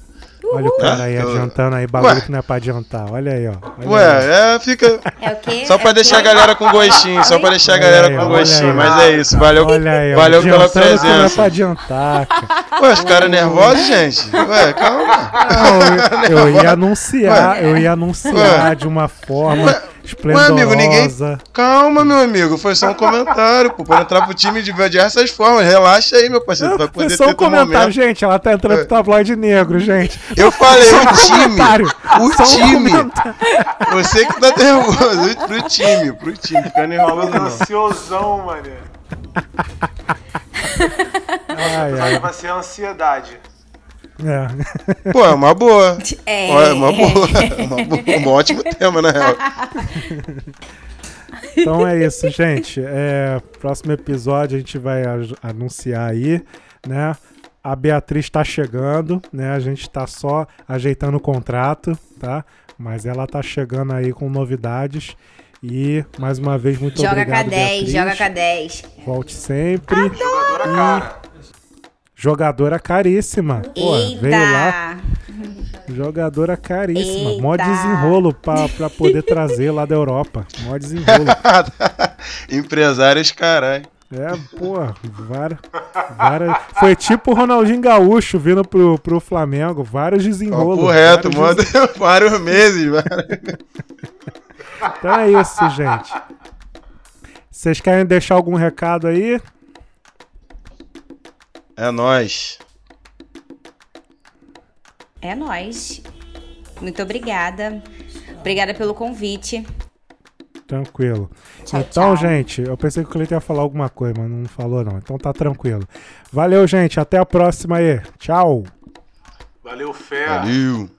Olha o cara aí Ah, adiantando aí, bagulho Ué. que não é pra adiantar. Olha aí, ó. Olha aí. Ué, é, fica. *laughs* É o quê? Só pra É deixar a o quê? galera com gostinho, só pra deixar a galera aí, com gostinho. aí. Mas é isso, valeu. Olha aí. Valeu pela que não é presença. pra adiantar, cara. Ué, os caras nervosos, gente? Ué, calma. Não, eu, *laughs* eu ia anunciar, eu ia anunciar de uma forma Ué, esplendorosa. amigo, ninguém- Calma, meu amigo. Foi só um comentário, pô. Pra entrar pro time de diversas formas. Relaxa aí, meu parceiro. Vai Foi poder só ter um comentário, gente. Ela tá entrando pro tabloide negro, gente. Eu falei um o time. O Só um time. comentário. Você que tá nervoso. *laughs* Pro time, pro time. Fica nervoso, não. Ansiosão, mané. Ai, Vai ai. vai ser ansiedade. É. Pô, é uma boa. É. É uma boa. *laughs* Uma boa- Um ótimo tema, na real. Então é isso, gente. É, próximo episódio a gente vai a- anunciar aí, né? A Beatriz tá chegando, né? A gente tá só ajeitando o contrato, tá? Mas ela tá chegando aí com novidades. E mais uma vez, muito Joga obrigado. K10, Beatriz. joga K10. Volte sempre. Jogadora cara. Jogadora caríssima. Pô, Eita! veio lá. Jogadora caríssima. Mó Eita. desenrolo pra, pra poder trazer lá da Europa. Mó desenrolo. *laughs* Empresários, caralho. É, porra, várias, várias. Foi tipo o Ronaldinho Gaúcho vindo pro, pro Flamengo. Vários desenrolos. Papo reto, vários manda *laughs* vários meses. Então é isso, gente. Vocês querem deixar algum recado aí? É nóis. É nóis. Muito obrigada. Obrigada pelo convite. Tranquilo. Tchau, então, tchau. gente, eu pensei que o Cleiton ia falar alguma coisa, mas não falou não. Então tá tranquilo. Valeu, gente. Até a próxima aí. Tchau. Valeu, fé. Valeu.